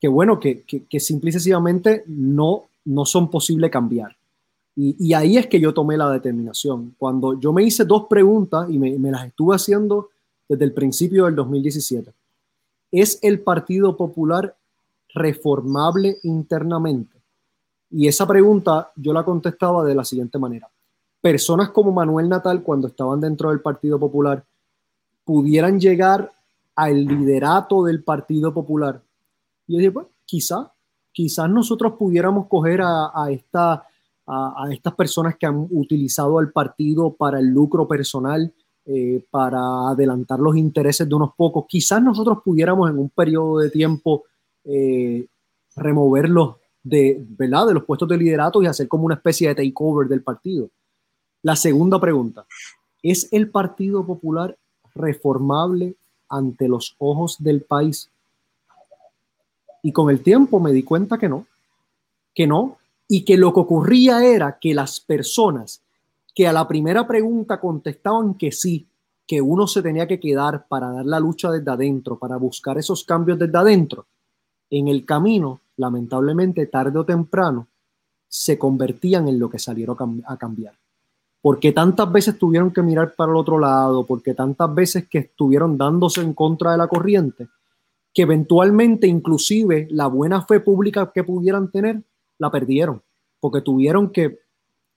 que bueno, que, que, simple y sencillamente no, no son posibles cambiar. Y, ahí es que yo tomé la determinación. Cuando yo me hice dos preguntas y me, las estuve haciendo desde el principio del 2017. ¿Es el Partido Popular reformable internamente? Y esa pregunta yo la contestaba de la siguiente manera. Personas como Manuel Natal, cuando estaban dentro del Partido Popular, pudieran llegar al liderato del Partido Popular. Y yo dije, pues, quizá, quizás nosotros pudiéramos coger a esta a, estas personas que han utilizado al partido para el lucro personal, eh, para adelantar los intereses de unos pocos. Quizás nosotros pudiéramos en un periodo de tiempo eh, removerlos de, ¿verdad? de los puestos de liderato y hacer como una especie de takeover del partido. La segunda pregunta, ¿es el Partido Popular reformable ante los ojos del país? Y con el tiempo me di cuenta que no, que no, y que lo que ocurría era que las personas que a la primera pregunta contestaban que sí, que uno se tenía que quedar para dar la lucha desde adentro, para buscar esos cambios desde adentro, en el camino, lamentablemente, tarde o temprano, se convertían en lo que salieron a cambiar. Porque tantas veces tuvieron que mirar para el otro lado, porque tantas veces que estuvieron dándose en contra de la corriente, que eventualmente inclusive la buena fe pública que pudieran tener la perdieron, porque tuvieron que,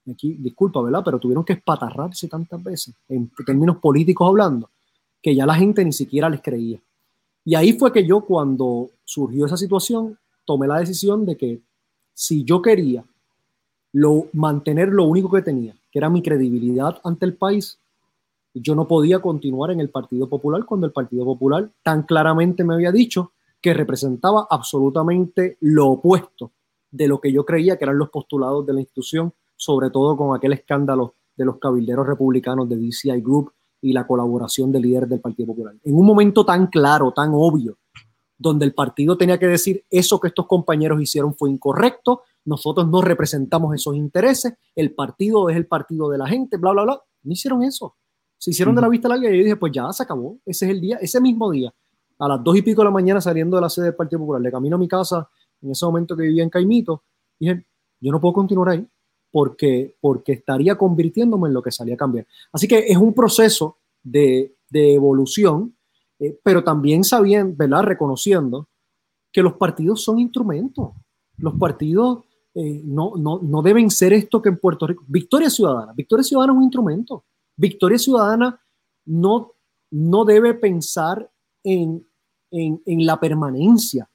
aquí, disculpa, ¿verdad? Pero tuvieron que espatarrarse tantas veces, en términos políticos hablando, que ya la gente ni siquiera les creía. Y ahí fue que yo, cuando surgió esa situación, tomé la decisión de que si yo quería lo, mantener lo único que tenía, que era mi credibilidad ante el país, yo no podía continuar en el Partido Popular cuando el Partido Popular tan claramente me había dicho que representaba absolutamente lo opuesto de lo que yo creía que eran los postulados de la institución, sobre todo con aquel escándalo de los cabilderos republicanos de DCI Group y la colaboración de líderes del Partido Popular. En un momento tan claro, tan obvio, donde el partido tenía que decir eso que estos compañeros hicieron fue incorrecto, nosotros no representamos esos intereses, el partido es el partido de la gente, bla, bla, bla. No hicieron eso. Se hicieron de la vista larga y yo dije, pues ya se acabó. Ese es el día, ese mismo día, a las dos y pico de la mañana saliendo de la sede del Partido Popular, de camino a mi casa, en ese momento que vivía en Caimito, dije, yo no puedo continuar ahí porque, porque estaría convirtiéndome en lo que salía a cambiar. Así que es un proceso de, de evolución, eh, pero también sabiendo, ¿verdad? Reconociendo que los partidos son instrumentos. Los partidos eh, no, no, no deben ser esto que en Puerto Rico. Victoria Ciudadana. Victoria Ciudadana es un instrumento. Victoria Ciudadana no, no debe pensar en, en, en la permanencia.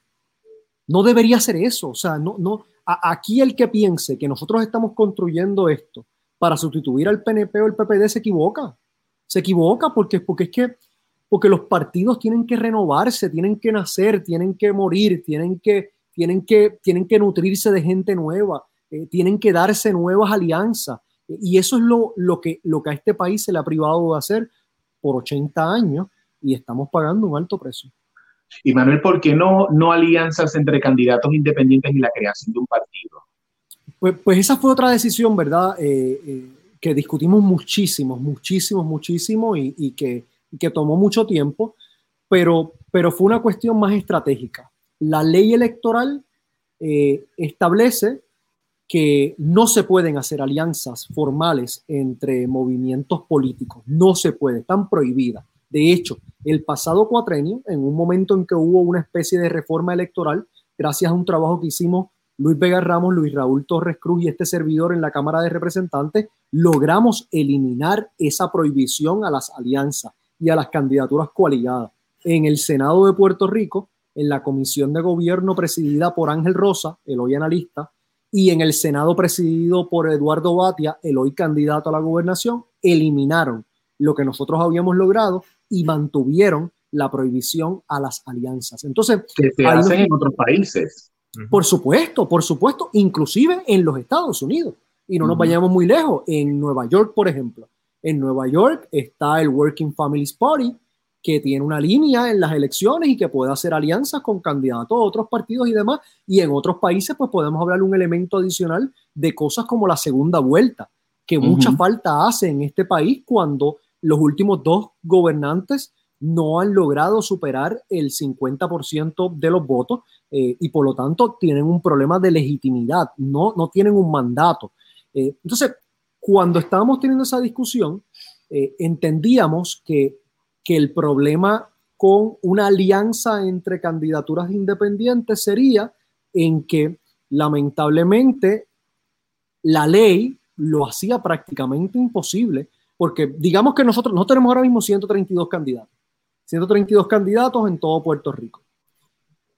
No debería ser eso. O sea, no, no, aquí el que piense que nosotros estamos construyendo esto para sustituir al PNP o el PPD se equivoca. Se equivoca porque, porque es que porque los partidos tienen que renovarse, tienen que nacer, tienen que morir, tienen que, tienen que, tienen que nutrirse de gente nueva, eh, tienen que darse nuevas alianzas. Y eso es lo, lo, que, lo que a este país se le ha privado de hacer por 80 años y estamos pagando un alto precio. Y Manuel, ¿por qué no, no alianzas entre candidatos independientes y la creación de un partido? Pues, pues esa fue otra decisión, ¿verdad? Eh, eh, que discutimos muchísimo, muchísimo, muchísimo y, y, que, que tomó mucho tiempo, pero, pero fue una cuestión más estratégica. La ley electoral eh, establece que no se pueden hacer alianzas formales entre movimientos políticos, no se puede, están prohibidas. De hecho, el pasado cuatrenio, en un momento en que hubo una especie de reforma electoral, gracias a un trabajo que hicimos Luis Vega Ramos, Luis Raúl Torres Cruz y este servidor en la Cámara de Representantes, logramos eliminar esa prohibición a las alianzas y a las candidaturas coaligadas. En el Senado de Puerto Rico, en la Comisión de Gobierno presidida por Ángel Rosa, el hoy analista, y en el Senado presidido por Eduardo Batia, el hoy candidato a la gobernación, eliminaron lo que nosotros habíamos logrado y mantuvieron la prohibición a las alianzas. Entonces, que se hacen en otros países. Por supuesto, por supuesto, inclusive en los Estados Unidos. Y no nos vayamos muy lejos. En Nueva York, por ejemplo. En Nueva York está el Working Families Party, que tiene una línea en las elecciones y que puede hacer alianzas con candidatos a otros partidos y demás. Y en otros países, pues podemos hablar de un elemento adicional de cosas como la segunda vuelta, que mucha falta hace en este país cuando los últimos dos gobernantes no han logrado superar el 50% de los votos eh, y por lo tanto tienen un problema de legitimidad, no, no tienen un mandato. Eh, entonces, cuando estábamos teniendo esa discusión, eh, entendíamos que, que el problema con una alianza entre candidaturas independientes sería en que lamentablemente la ley lo hacía prácticamente imposible porque digamos que nosotros no tenemos ahora mismo 132 candidatos, 132 candidatos en todo Puerto Rico.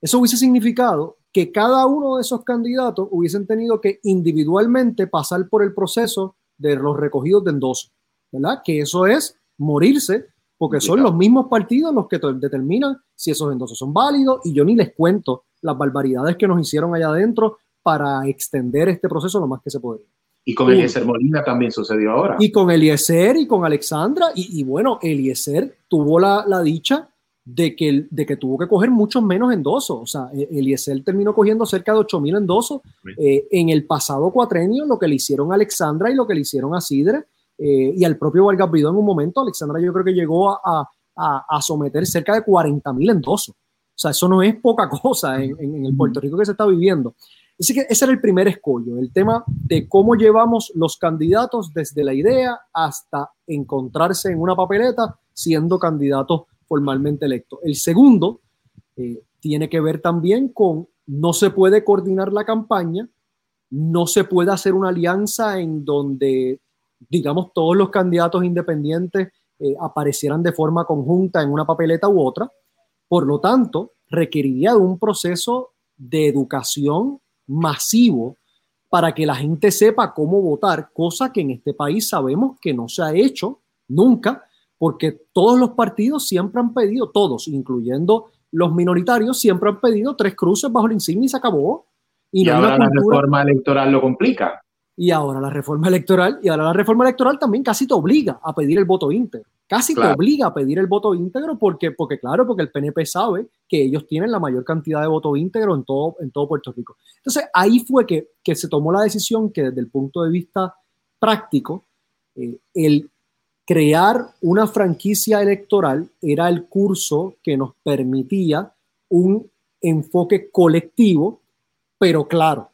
Eso hubiese significado que cada uno de esos candidatos hubiesen tenido que individualmente pasar por el proceso de los recogidos de endoso, ¿verdad? Que eso es morirse, porque son los mismos partidos los que determinan si esos endosos son válidos, y yo ni les cuento las barbaridades que nos hicieron allá adentro para extender este proceso lo más que se podría. Y con Eliezer Molina también sucedió ahora. Y con Eliezer y con Alexandra. Y, y bueno, Eliezer tuvo la, la, dicha de que, de que tuvo que coger muchos menos endosos. O sea, e, Eliezer terminó cogiendo cerca de 8 mil endosos. Eh, en el pasado cuatrenio, lo que le hicieron a Alexandra y lo que le hicieron a Sidre eh, y al propio Vargas Vidó en un momento, Alexandra yo creo que llegó a, a, a someter cerca de 40 mil endosos. O sea, eso no es poca cosa en, en, en el Puerto Rico que se está viviendo. Así que ese era el primer escollo, el tema de cómo llevamos los candidatos desde la idea hasta encontrarse en una papeleta siendo candidatos formalmente electos. El segundo eh, tiene que ver también con no se puede coordinar la campaña, no se puede hacer una alianza en donde, digamos, todos los candidatos independientes eh, aparecieran de forma conjunta en una papeleta u otra. Por lo tanto, requeriría de un proceso de educación masivo para que la gente sepa cómo votar, cosa que en este país sabemos que no se ha hecho nunca, porque todos los partidos siempre han pedido, todos, incluyendo los minoritarios, siempre han pedido tres cruces bajo la insignia y se acabó. Y, y no ahora la reforma electoral lo complica. Y ahora la reforma electoral, y ahora la reforma electoral también casi te obliga a pedir el voto íntegro. Casi te obliga a pedir el voto íntegro porque, porque, claro, porque el PNP sabe que ellos tienen la mayor cantidad de voto íntegro en todo, en todo Puerto Rico. Entonces, ahí fue que, que se tomó la decisión que desde el punto de vista práctico, eh, el crear una franquicia electoral era el curso que nos permitía un enfoque colectivo, pero claro,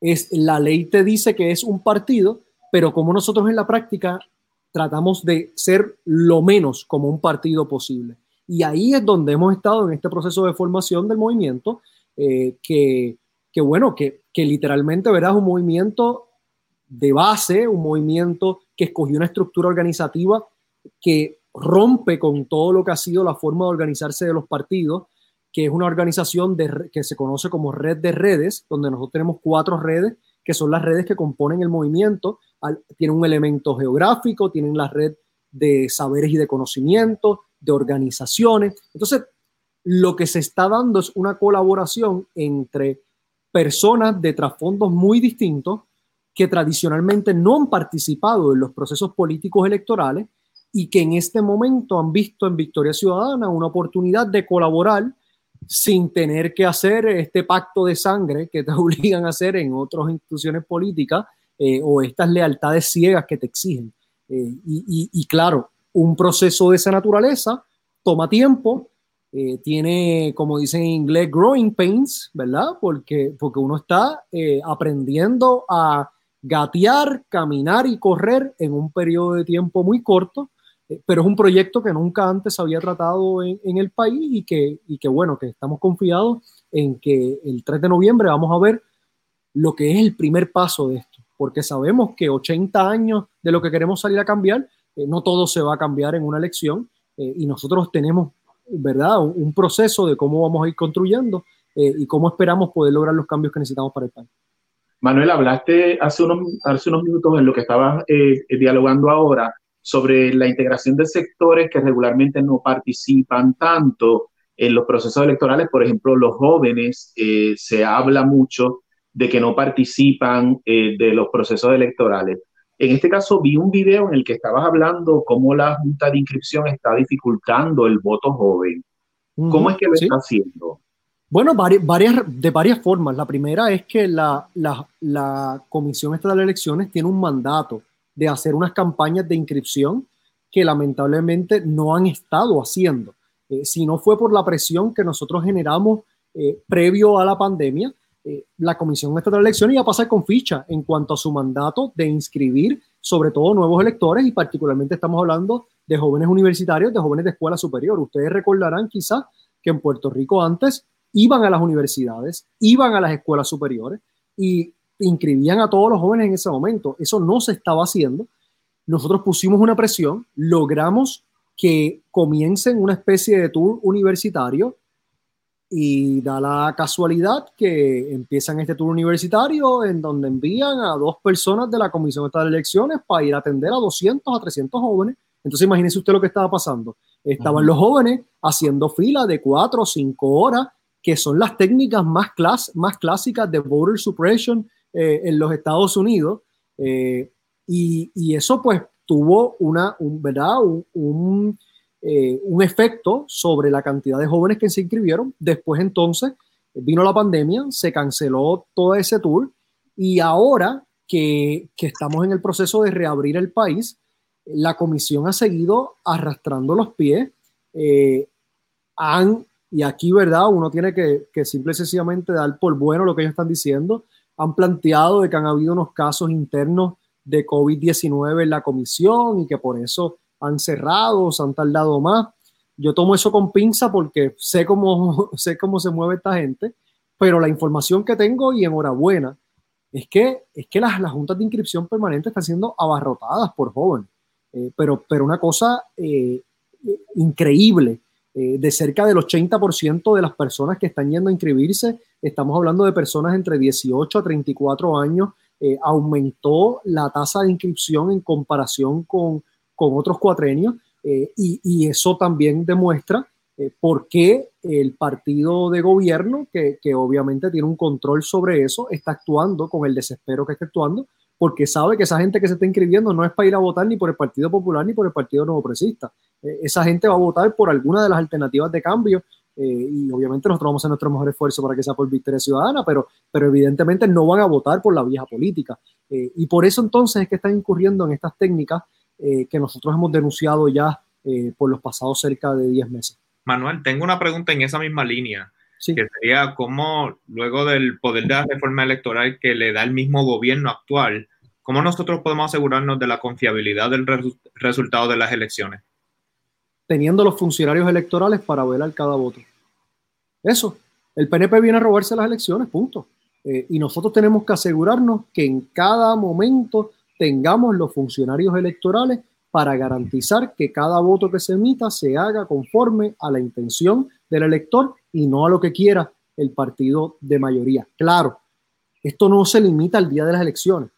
es la ley te dice que es un partido, pero como nosotros en la práctica tratamos de ser lo menos como un partido posible. Y ahí es donde hemos estado en este proceso de formación del movimiento, eh, que, que, bueno, que, que literalmente verás un movimiento de base, un movimiento que escogió una estructura organizativa que rompe con todo lo que ha sido la forma de organizarse de los partidos, que es una organización que se conoce como red de redes, donde nosotros tenemos cuatro redes, que son las redes que componen el movimiento. tienen un elemento geográfico, tienen la red de saberes y de conocimiento, de organizaciones. Entonces, lo que se está dando es una colaboración entre personas de trasfondos muy distintos que tradicionalmente no han participado en los procesos políticos electorales y que en este momento han visto en Victoria Ciudadana una oportunidad de colaborar sin tener que hacer este pacto de sangre que te obligan a hacer en otras instituciones políticas eh, o estas lealtades ciegas que te exigen. Eh, y, claro, un proceso de esa naturaleza toma tiempo, eh, tiene, como dicen en inglés, growing pains, ¿verdad? Porque, porque uno está aprendiendo a gatear, caminar y correr en un periodo de tiempo muy corto pero es un proyecto que nunca antes había tratado en, el país y que, bueno, que estamos confiados en que el 3 de noviembre vamos a ver lo que es el primer paso de esto, porque sabemos que 80 años de lo que queremos salir a cambiar, eh, no todo se va a cambiar en una elección eh, y nosotros tenemos, ¿verdad?, un, proceso de cómo vamos a ir construyendo y cómo esperamos poder lograr los cambios que necesitamos para el país. Manuel, hablaste hace unos, hace unos minutos en lo que estabas dialogando ahora sobre la integración de sectores que regularmente no participan tanto en los procesos electorales, por ejemplo, los jóvenes, eh, se habla mucho de que no participan eh, de los procesos electorales. En este caso vi un video en el que estabas hablando cómo la Junta de Inscripción está dificultando el voto joven. ¿Cómo es que lo está haciendo? Bueno, varias, de varias formas. La primera es que la, la, la Comisión Estatal de Elecciones tiene un mandato de hacer unas campañas de inscripción que lamentablemente no han estado haciendo. Eh, si no fue por la presión que nosotros generamos eh, previo a la pandemia, eh, la Comisión Estatal de Elecciones iba a pasar con ficha en cuanto a su mandato de inscribir sobre todo nuevos electores y particularmente estamos hablando de jóvenes universitarios, de jóvenes de escuela superior. Ustedes recordarán quizás que en Puerto Rico antes iban a las universidades, iban a las escuelas superiores y inscribían a todos los jóvenes en ese momento. Eso no se estaba haciendo. Nosotros pusimos una presión, logramos que comiencen una especie de tour universitario y da la casualidad que empiezan este tour universitario en donde envían a dos personas de la Comisión Estatal de Elecciones para ir a atender a 200 a 300 jóvenes. Entonces imagínense usted lo que estaba pasando. Estaban los jóvenes haciendo fila de cuatro o cinco horas, que son las técnicas más, más clásicas de voter suppression eh, en los Estados Unidos. Eh, y, eso pues tuvo una, un, ¿verdad? Un, eh, un, efecto sobre la cantidad de jóvenes que se inscribieron. Después entonces vino la pandemia, se canceló todo ese tour y ahora que, que estamos en el proceso de reabrir el país, la comisión ha seguido arrastrando los pies. han, y aquí, ¿verdad? Uno tiene que, que simple y sencillamente dar por bueno lo que ellos están diciendo han planteado de que han habido unos casos internos de COVID-19 en la comisión y que por eso han cerrado, se han tardado más. Yo tomo eso con pinza porque sé cómo, sé cómo se mueve esta gente, pero la información que tengo y enhorabuena es que, es que las, las juntas de inscripción permanente están siendo abarrotadas por jóvenes, eh, pero, pero una cosa eh, increíble. Eh, de cerca del 80% de las personas que están yendo a inscribirse, estamos hablando de personas entre 18 a 34 años, eh, aumentó la tasa de inscripción en comparación con, con otros cuatrenios eh, y, y, eso también demuestra por qué el partido de gobierno, que, que, obviamente tiene un control sobre eso, está actuando con el desespero que está actuando, porque sabe que esa gente que se está inscribiendo no es para ir a votar ni por el Partido Popular ni por el Partido Nuevo Progresista. Eh, esa gente va a votar por alguna de las alternativas de cambio eh, y obviamente nosotros vamos a hacer nuestro mejor esfuerzo para que sea por Victoria Ciudadana, pero, pero evidentemente no van a votar por la vieja política. Eh, y por eso entonces es que están incurriendo en estas técnicas que nosotros hemos denunciado ya por los pasados cerca de 10 meses. Manuel, tengo una pregunta en esa misma línea que sería cómo luego del poder de la reforma electoral que le da el mismo gobierno actual, ¿cómo nosotros podemos asegurarnos de la confiabilidad del resultado de las elecciones? Teniendo los funcionarios electorales para velar cada voto. Eso, el PNP viene a robarse las elecciones, punto. Eh, y nosotros tenemos que asegurarnos que en cada momento tengamos los funcionarios electorales para garantizar que cada voto que se emita se haga conforme a la intención del elector y no a lo que quiera el partido de mayoría. Claro, esto no se limita al día de las elecciones,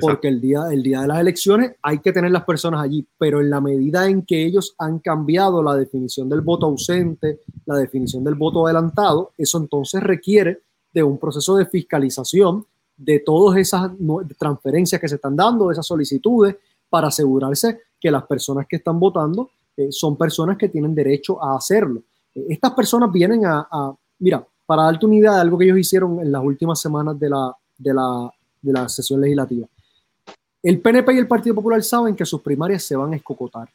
porque el día, el día de las elecciones hay que tener las personas allí, pero en la medida en que ellos han cambiado la definición del voto ausente, la definición del voto adelantado, eso entonces requiere de un proceso de fiscalización de todas esas transferencias que se están dando, de esas solicitudes, para asegurarse que las personas que están votando eh, son personas que tienen derecho a hacerlo. Estas personas vienen a, mira, para darte una idea de algo que ellos hicieron en las últimas semanas de la, de la, de la sesión legislativa. El PNP y el Partido Popular saben que sus primarias se van a escocotar.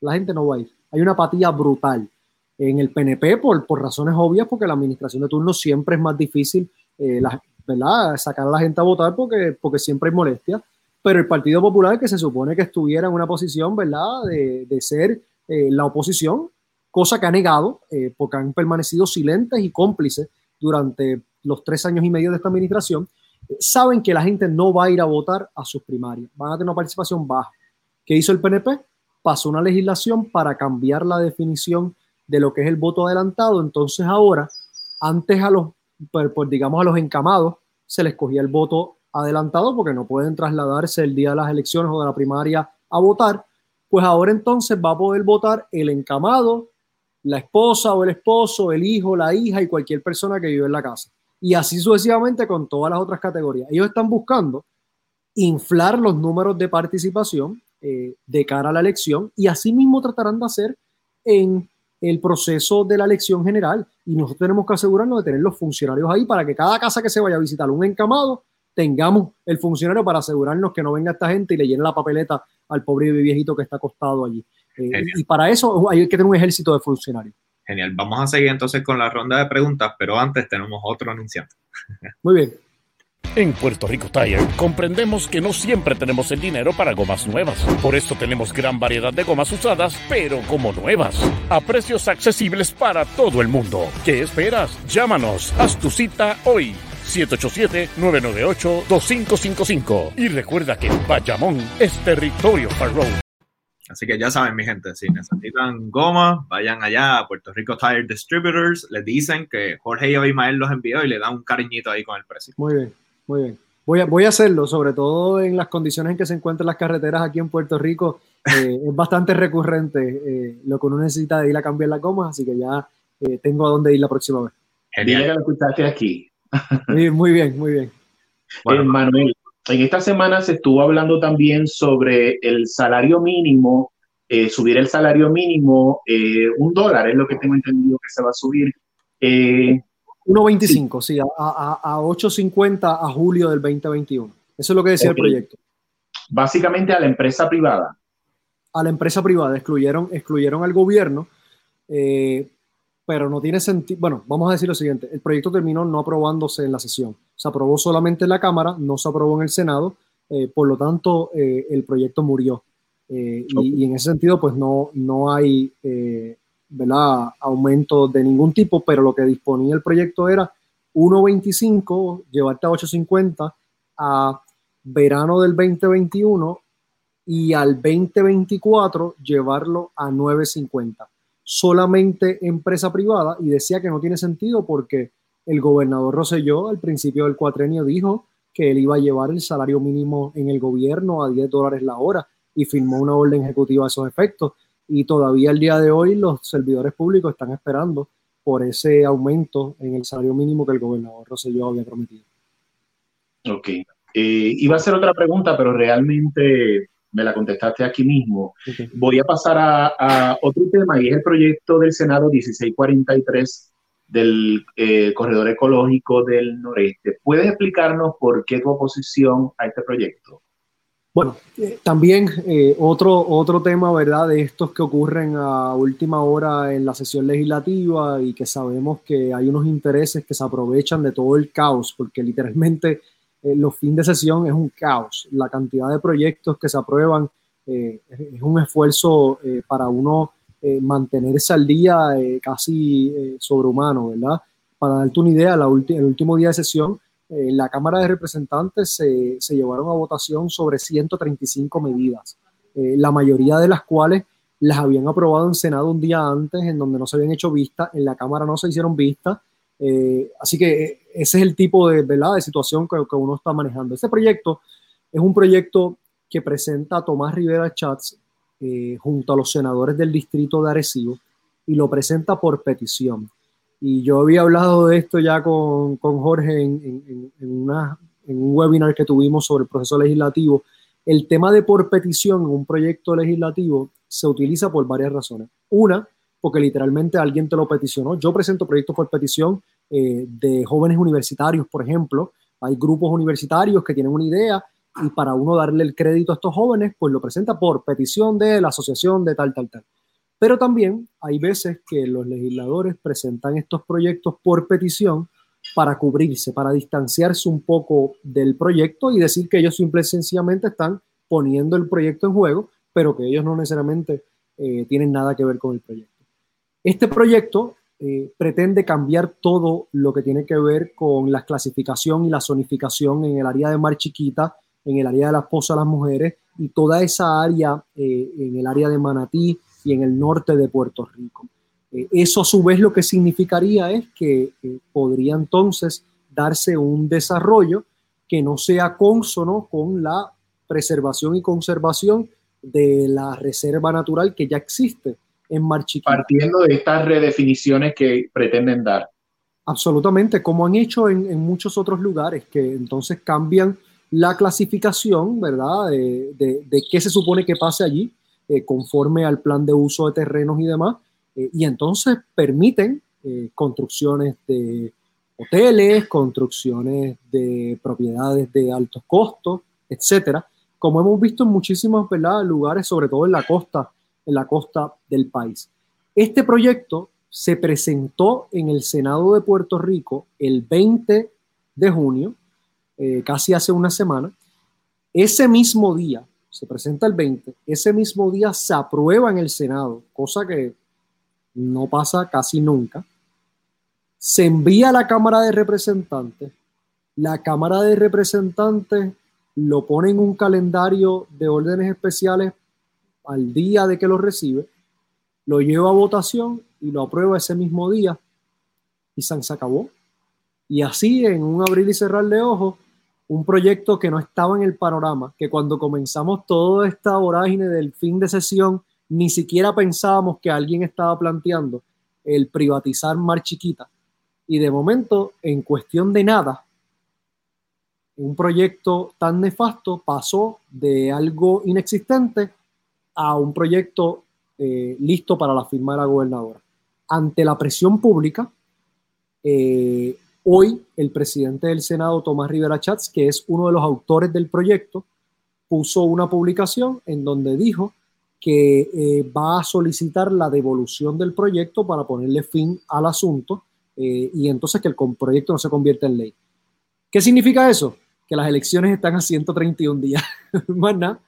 La gente no va a ir. Hay una apatía brutal en el PNP por, por razones obvias, porque la administración de turno siempre es más difícil eh, ¿verdad? sacar a la gente a votar porque, porque siempre hay molestia. Pero el Partido Popular, que se supone que estuviera en una posición ¿verdad? De, de ser eh, la oposición, cosa que ha negado eh, porque han permanecido silentes y cómplices durante los tres años y medio de esta administración, eh, saben que la gente no va a ir a votar a sus primarias, van a tener una participación baja. ¿Qué hizo el PNP? Pasó una legislación para cambiar la definición de lo que es el voto adelantado, entonces ahora, antes a los, pues, pues digamos a los encamados, se les cogía el voto adelantado porque no pueden trasladarse el día de las elecciones o de la primaria a votar, pues ahora entonces va a poder votar el encamado la esposa o el esposo, el hijo, la hija y cualquier persona que vive en la casa. Y así sucesivamente con todas las otras categorías. Ellos están buscando inflar los números de participación eh, de cara a la elección y así mismo tratarán de hacer en el proceso de la elección general. Y nosotros tenemos que asegurarnos de tener los funcionarios ahí para que cada casa que se vaya a visitar un encamado, tengamos el funcionario para asegurarnos que no venga esta gente y le llene la papeleta al pobre viejito que está acostado allí. Eh, y para eso hay que tener un ejército de funcionarios. Genial. Vamos a seguir entonces con la ronda de preguntas, pero antes tenemos otro anunciante. Muy bien. En Puerto Rico Tire comprendemos que no siempre tenemos el dinero para gomas nuevas. Por esto tenemos gran variedad de gomas usadas, pero como nuevas, a precios accesibles para todo el mundo. ¿Qué esperas? Llámanos, haz tu cita hoy. 787-998-2555. Y recuerda que Bayamón es territorio Road. Así que ya saben, mi gente, si necesitan goma, vayan allá a Puerto Rico Tire Distributors, les dicen que Jorge y Abimael los envió y le dan un cariñito ahí con el precio. Muy bien, muy bien. Voy a, voy a hacerlo, sobre todo en las condiciones en que se encuentran las carreteras aquí en Puerto Rico. Eh, es bastante recurrente eh, lo que uno necesita de ir a cambiar la goma, así que ya eh, tengo a dónde ir la próxima vez. Genial. que lo escuchaste aquí. muy bien, muy bien. Bueno, Manuel, en esta semana se estuvo hablando también sobre el salario mínimo, eh, subir el salario mínimo, eh, un dólar es lo que tengo entendido que se va a subir. 1.25, eh, sí, a, a, 8.50 a julio del 2021. Eso es lo que decía el proyecto. Básicamente a la empresa privada. A la empresa privada, excluyeron, excluyeron al gobierno pero no tiene sentido. Bueno, vamos a decir lo siguiente: el proyecto terminó no aprobándose en la sesión. Se aprobó solamente en la Cámara, no se aprobó en el Senado, eh, por lo tanto, eh, el proyecto murió. Eh, y, en ese sentido, pues no, no hay ¿verdad? aumento de ningún tipo, pero lo que disponía el proyecto era 1.25, llevarte a 8.50 a verano del 2021 y al 2024 llevarlo a 9.50 solamente empresa privada y decía que no tiene sentido porque el gobernador Rosselló al principio del cuatrenio dijo que él iba a llevar el salario mínimo en el gobierno a 10 dólares la hora y firmó una orden ejecutiva a esos efectos. Y todavía el día de hoy los servidores públicos están esperando por ese aumento en el salario mínimo que el gobernador Rosselló había prometido. Ok. Eh, iba a hacer otra pregunta, pero realmente me la contestaste aquí mismo. Voy a pasar a, otro tema y es el proyecto del Senado 1643 del eh, Corredor Ecológico del Noreste. ¿Puedes explicarnos por qué tu oposición a este proyecto? Bueno, eh, también eh, otro, otro tema, ¿verdad? De estos que ocurren a última hora en la sesión legislativa y que sabemos que hay unos intereses que se aprovechan de todo el caos, porque literalmente los fines de sesión es un caos. La cantidad de proyectos que se aprueban es un esfuerzo para uno mantenerse al día casi sobrehumano, ¿verdad? Para darte una idea, la el último día de sesión en la Cámara de Representantes se, se, llevaron a votación sobre 135 medidas, eh, la mayoría de las cuales las habían aprobado en Senado un día antes, en donde no se habían hecho vistas, en la Cámara no se hicieron vistas. Eh, así que eh, ese es el tipo de, ¿verdad? de situación que, que, uno está manejando. Este proyecto es un proyecto que presenta Tomás Rivera Chats junto a los senadores del distrito de Arecibo y lo presenta por petición. Y yo había hablado de esto ya con, con Jorge en, en, un webinar que tuvimos sobre el proceso legislativo. El tema de por petición en un proyecto legislativo se utiliza por varias razones. Una, porque literalmente alguien te lo peticionó. Yo presento proyectos por petición eh, de jóvenes universitarios, por ejemplo. Hay grupos universitarios que tienen una idea y para uno darle el crédito a estos jóvenes, pues lo presenta por petición de la asociación de tal, tal, tal. Pero también hay veces que los legisladores presentan estos proyectos por petición para cubrirse, para distanciarse un poco del proyecto y decir que ellos simple y sencillamente están poniendo el proyecto en juego, pero que ellos no necesariamente eh, tienen nada que ver con el proyecto. Este proyecto eh, pretende cambiar todo lo que tiene que ver con la clasificación y la zonificación en el área de Mar Chiquita, en el área de la esposa de las mujeres y toda esa área eh, en el área de Manatí, y en el norte de Puerto Rico. Eh, eso a su vez lo que significaría es que eh, podría entonces darse un desarrollo que no sea consono con la preservación y conservación de la reserva natural que ya existe en Marchiquita. Partiendo de estas redefiniciones que pretenden dar. Absolutamente, como han hecho en, muchos otros lugares, que entonces cambian la clasificación, ¿verdad? De, de, qué se supone que pase allí eh, conforme al plan de uso de terrenos y demás, eh, y entonces permiten eh, construcciones de hoteles, construcciones de propiedades de altos costos, etcétera, como hemos visto en muchísimos lugares, sobre todo en la costa, en la costa del país. Este proyecto se presentó en el Senado de Puerto Rico el 20 de junio, casi hace una semana. Ese mismo día, se presenta el 20, ese mismo día se aprueba en el Senado, cosa que no pasa casi nunca. Se envía a la Cámara de Representantes, la Cámara de Representantes lo pone en un calendario de órdenes especiales al día de que lo recibe, lo lleva a votación y lo aprueba ese mismo día y se acabó. Y así, en un abrir y cerrar de ojos, un proyecto que no estaba en el panorama, que cuando comenzamos toda esta vorágine del fin de sesión, ni siquiera pensábamos que alguien estaba planteando el privatizar Mar Chiquita. Y de momento, en cuestión de nada, un proyecto tan nefasto pasó de algo inexistente a un proyecto eh, listo para la firma de la gobernadora. Ante la presión pública, eh, Hoy el presidente del Senado, Tomás Rivera Chats, que es uno de los autores del proyecto, puso una publicación en donde dijo que eh, va a solicitar la devolución del proyecto para ponerle fin al asunto eh, y entonces que el proyecto no se convierta en ley. ¿Qué significa eso? Que las elecciones están a 131 días. Más nada.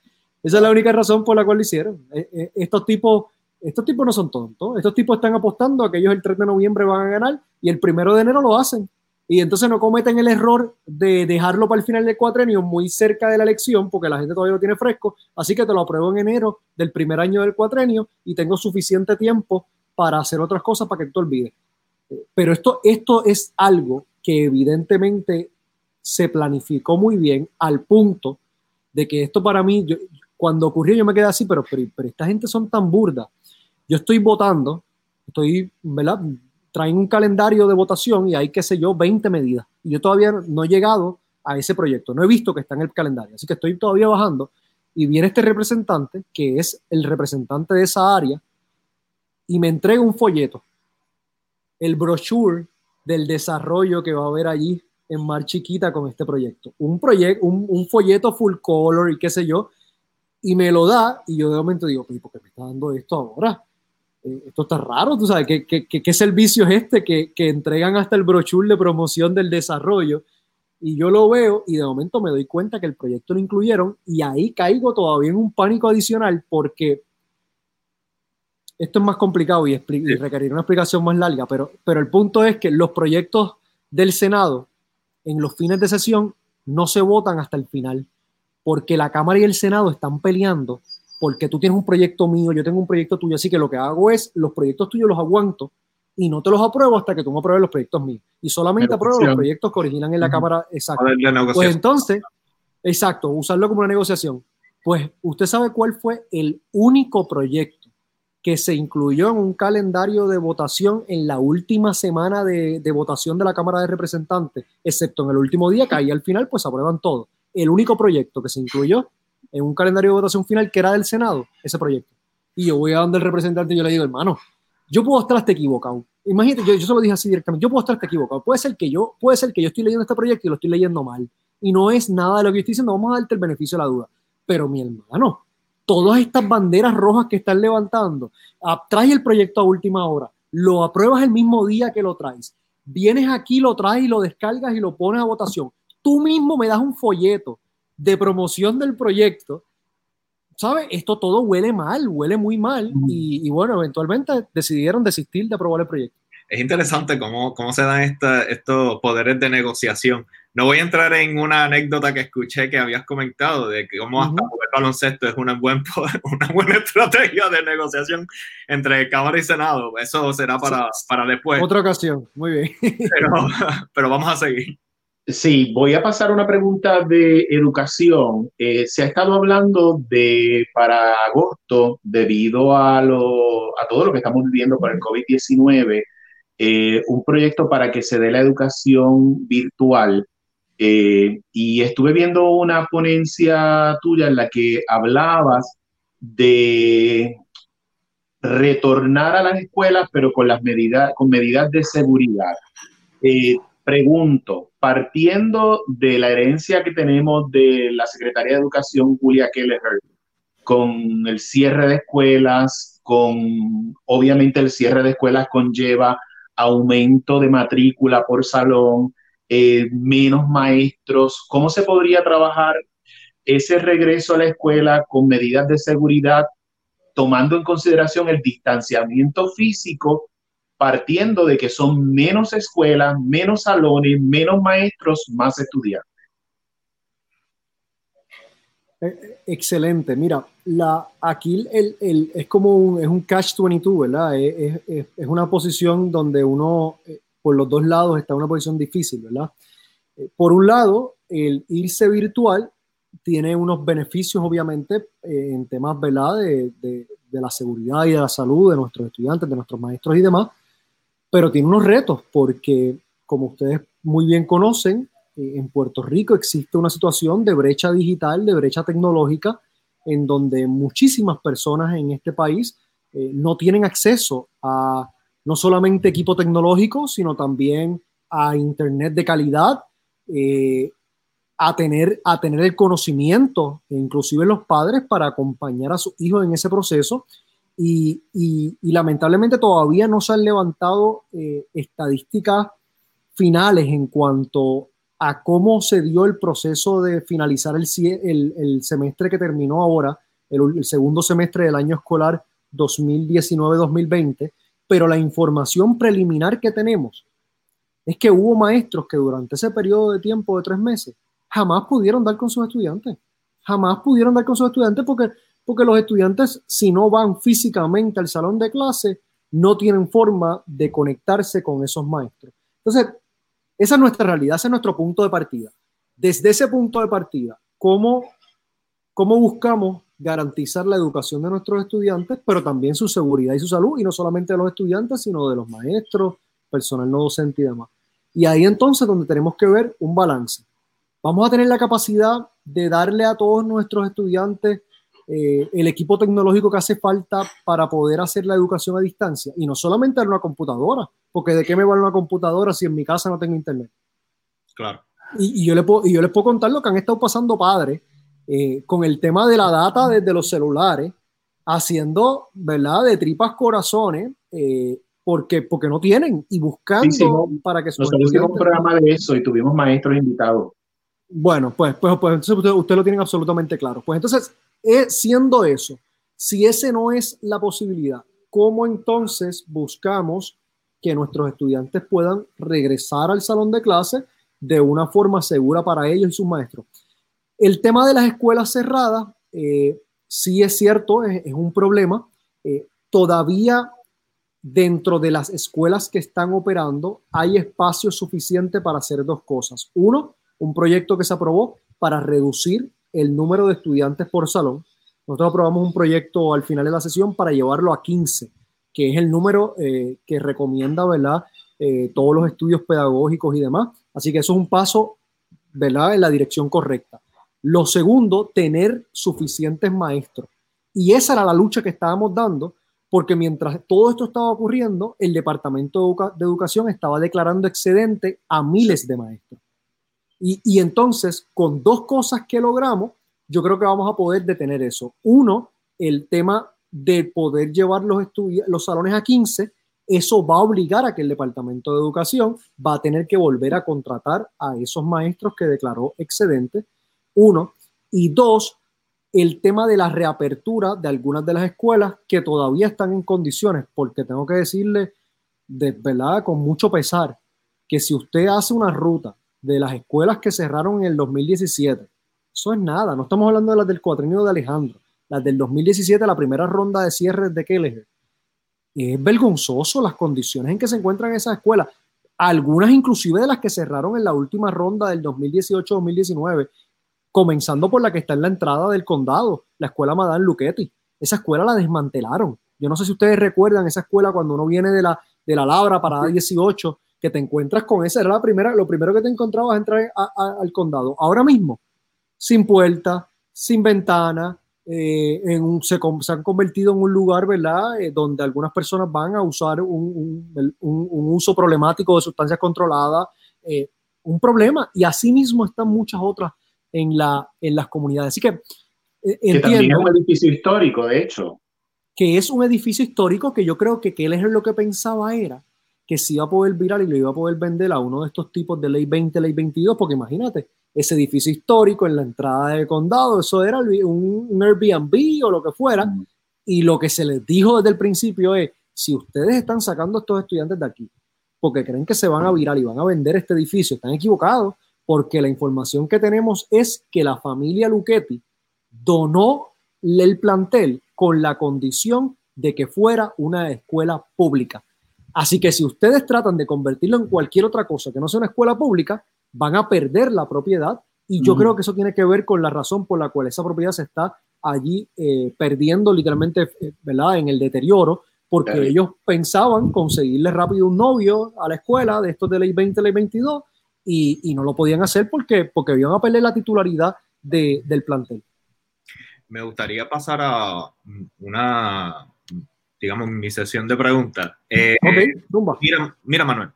Esa es la única razón por la cual lo hicieron. Eh, estos tipos estos tipos no son tontos. Estos tipos están apostando a que ellos el 3 de noviembre van a ganar y el primero de enero lo hacen y entonces no cometen el error de dejarlo para el final del cuatrenio muy cerca de la elección porque la gente todavía lo tiene fresco, así que te lo apruebo en enero del primer año del cuatrenio y tengo suficiente tiempo para hacer otras cosas para que tú te olvides. Pero esto, esto es algo que evidentemente se planificó muy bien al punto de que esto para mí, cuando ocurrió yo me quedé así, pero, pero, pero esta gente son tan burda. Yo estoy votando, estoy, ¿verdad? Traen un calendario de votación y hay, qué sé yo, 20 medidas. Y yo todavía no he llegado a ese proyecto. No he visto que está en el calendario, así que estoy todavía bajando y viene este representante, que es el representante de esa área, y me entrega un folleto, el brochure del desarrollo que va a haber allí en Mar Chiquita con este proyecto. Un, proyecto un, un, folleto full color y qué sé yo, y me lo da, y yo de momento digo, ¿por qué me está dando esto ahora? Eh, esto está raro, tú sabes, ¿qué, qué, qué servicio es este que, que, entregan hasta el brochure de promoción del desarrollo? Y yo lo veo y de momento me doy cuenta que el proyecto lo incluyeron y ahí caigo todavía en un pánico adicional porque esto es más complicado y, y requerir una explicación más larga, pero, pero el punto es que los proyectos del Senado en los fines de sesión no se votan hasta el final, porque la Cámara y el Senado están peleando, porque tú tienes un proyecto mío, yo tengo un proyecto tuyo, así que lo que hago es, los proyectos tuyos los aguanto y no te los apruebo hasta que tú me apruebes los proyectos míos. Y solamente apruebo los proyectos que originan en la Cámara. Exacto. Pues entonces, exacto, usarlo como una negociación. Pues usted sabe cuál fue el único proyecto que se incluyó en un calendario de votación en la última semana de, de, votación de la Cámara de Representantes, excepto en el último día, que ahí al final pues aprueban todo. El único proyecto que se incluyó en un calendario de votación final que era del Senado, ese proyecto. Y yo voy a donde el representante y yo le digo, hermano, yo puedo estar hasta equivocado. Imagínate, yo, yo se lo dije así directamente, yo puedo estar hasta equivocado. Puede ser que yo, puede ser que yo estoy leyendo este proyecto y lo estoy leyendo mal. Y no es nada de lo que yo estoy diciendo, vamos a darte el beneficio de la duda. Pero mi hermano, todas estas banderas rojas que están levantando, traes el proyecto a última hora, lo apruebas el mismo día que lo traes, vienes aquí, lo traes y lo descargas y lo pones a votación. Tú mismo me das un folleto de promoción del proyecto. ¿Sabes? Esto todo huele mal, huele muy mal. Y, y, bueno, eventualmente decidieron desistir de aprobar el proyecto. Es interesante cómo, cómo se dan esta, estos poderes de negociación no voy a entrar en una anécdota que escuché que habías comentado de que cómo hasta uh -huh. el baloncesto es una, buen, una buena estrategia de negociación entre Cámara y Senado. Eso será para, para después. Otra ocasión, muy bien. Pero, pero, vamos a seguir. Sí, voy a pasar una pregunta de educación. Eh, se ha estado hablando de para agosto, debido a, lo, a todo lo que estamos viviendo con el COVID-19, eh, un proyecto para que se dé la educación virtual eh, y estuve viendo una ponencia tuya en la que hablabas de retornar a las escuelas, pero con las medidas, con medidas de seguridad. Pregunto, partiendo de la herencia que tenemos de la Secretaría de Educación, Julia Kelleher, con el cierre de escuelas, con obviamente el cierre de escuelas conlleva aumento de matrícula por salón, eh, menos maestros, ¿cómo se podría trabajar ese regreso a la escuela con medidas de seguridad, tomando en consideración el distanciamiento físico, partiendo de que son menos escuelas, menos salones, menos maestros, más estudiantes? Excelente. Mira, la, aquí es como un, es un catch-22, ¿verdad? Es, es, es, una posición donde uno eh, por los dos lados está una posición difícil, ¿verdad? Eh, por un lado, el irse virtual tiene unos beneficios, obviamente, eh, en temas, ¿verdad?, de, la seguridad y de la salud de nuestros estudiantes, de nuestros maestros y demás, pero tiene unos retos porque, como ustedes muy bien conocen, eh, en Puerto Rico existe una situación de brecha digital, de brecha tecnológica, en donde muchísimas personas en este país eh, no tienen acceso a no solamente equipo tecnológico, sino también a Internet de calidad, eh, a, tener, a tener el conocimiento, inclusive los padres, para acompañar a sus hijos en ese proceso. Y, lamentablemente todavía no se han levantado eh, estadísticas finales en cuanto a cómo se dio el proceso de finalizar el semestre que terminó ahora, el, el segundo semestre del año escolar 2019-2020 pero la información preliminar que tenemos es que hubo maestros que durante ese periodo de tiempo de tres meses jamás pudieron dar con sus estudiantes, jamás pudieron dar con sus estudiantes porque, porque los estudiantes si no van físicamente al salón de clase no tienen forma de conectarse con esos maestros. Entonces, esa es nuestra realidad, ese es nuestro punto de partida. Desde ese punto de partida, ¿cómo, cómo buscamos garantizar la educación de nuestros estudiantes, pero también su seguridad y su salud, y no solamente de los estudiantes, sino de los maestros, personal no docente y demás. Y ahí entonces donde tenemos que ver un balance. vamos a tener la capacidad de darle a todos nuestros estudiantes eh, el equipo tecnológico que hace falta para poder hacer la educación a distancia. Y no solamente en una computadora, porque ¿de qué me vale una computadora si en mi casa no tengo internet? Claro. Y, yo, le puedo, y yo les puedo contar lo que han estado pasando padres eh, con el tema de la data desde los celulares, haciendo, ¿verdad?, de tripas corazones, eh, porque, porque no tienen y buscando para que... Nosotros hicimos un programa de eso y tuvimos maestros invitados. Bueno, pues, pues, pues ustedes usted lo tienen absolutamente claro. Pues entonces, siendo eso, si ese no es la posibilidad, ¿cómo entonces buscamos que nuestros estudiantes puedan regresar al salón de clase de una forma segura para ellos y sus maestros? El tema de las escuelas cerradas, eh, sí es cierto, es, un problema. Eh, todavía dentro de las escuelas que están operando hay espacio suficiente para hacer dos cosas. Uno, un proyecto que se aprobó para reducir el número de estudiantes por salón. Nosotros aprobamos un proyecto al final de la sesión para llevarlo a 15, que es el número eh, que recomienda, ¿verdad? Eh, todos los estudios pedagógicos y demás. Así que eso es un paso, ¿verdad? En la dirección correcta. Lo segundo, tener suficientes maestros. Y esa era la lucha que estábamos dando, porque mientras todo esto estaba ocurriendo, el Departamento de, Educación estaba declarando excedente a miles de maestros. Y, entonces, con dos cosas que logramos, yo creo que vamos a poder detener eso. Uno, el tema de poder llevar los, los salones a 15, eso va a obligar a que el Departamento de Educación va a tener que volver a contratar a esos maestros que declaró excedente, uno. Y dos, el tema de la reapertura de algunas de las escuelas que todavía están en condiciones, porque tengo que decirle, de verdad, con mucho pesar, que si usted hace una ruta de las escuelas que cerraron en el 2017. Eso es nada, no estamos hablando de las del cuatrienio de Alejandro, las del 2017, la primera ronda de cierre de Kelleher. Es vergonzoso las condiciones en que se encuentran esas escuelas, algunas inclusive de las que cerraron en la última ronda del 2018-2019, comenzando por la que está en la entrada del condado, la escuela Madame Luchetti. Esa escuela la desmantelaron. Yo no sé si ustedes recuerdan esa escuela cuando uno viene de la, de la Labra para 18 que te encuentras con esa, era la primera, lo primero que te encontrabas entrar al condado. Ahora mismo, sin puerta, sin ventana, eh, en un, se, han convertido en un lugar, ¿verdad?, eh, donde algunas personas van a usar un, uso problemático de sustancias controladas, eh, un problema, y así mismo están muchas otras en, la, en las comunidades. Así que entiendo. Que también es un edificio histórico, de hecho. Que es un edificio histórico que yo creo que, que él es lo que pensaba era que se iba a poder virar y lo iba a poder vender a uno de estos tipos de ley 20, ley 22, porque imagínate, ese edificio histórico en la entrada del condado, eso era un, Airbnb o lo que fuera, y lo que se les dijo desde el principio es, si ustedes están sacando a estos estudiantes de aquí, porque creen que se van a virar y van a vender este edificio, están equivocados, porque la información que tenemos es que la familia Luchetti donó el plantel con la condición de que fuera una escuela pública. Así que si ustedes tratan de convertirlo en cualquier otra cosa que no sea una escuela pública, van a perder la propiedad y yo creo que eso tiene que ver con la razón por la cual esa propiedad se está allí eh, perdiendo literalmente, eh, ¿verdad? En el deterioro, porque ellos pensaban conseguirle rápido un novio a la escuela de estos de ley 20, ley 22 y, y no lo podían hacer porque, porque iban a perder la titularidad de, del plantel. Me gustaría pasar a una digamos, mi sesión de preguntas. Eh, ok, mira, mira, Manuel.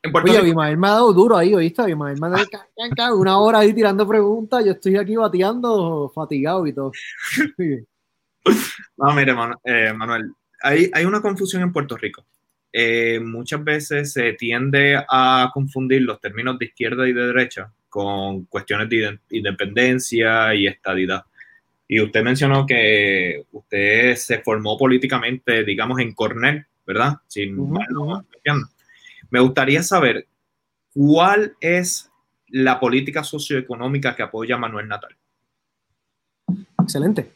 En Oye, Abimael me ha dado duro ahí, ¿oíste? Abimael me ha dado una hora ahí tirando preguntas, yo estoy aquí bateando, fatigado y todo. no, mire, eh, Manuel, hay, hay, una confusión en Puerto Rico. Eh, muchas veces se tiende a confundir los términos de izquierda y de derecha con cuestiones de independencia y estadidad. Y usted mencionó que usted se formó políticamente, digamos, en Cornell, ¿verdad? Sin Me gustaría saber cuál es la política socioeconómica que apoya Manuel Natal. Excelente.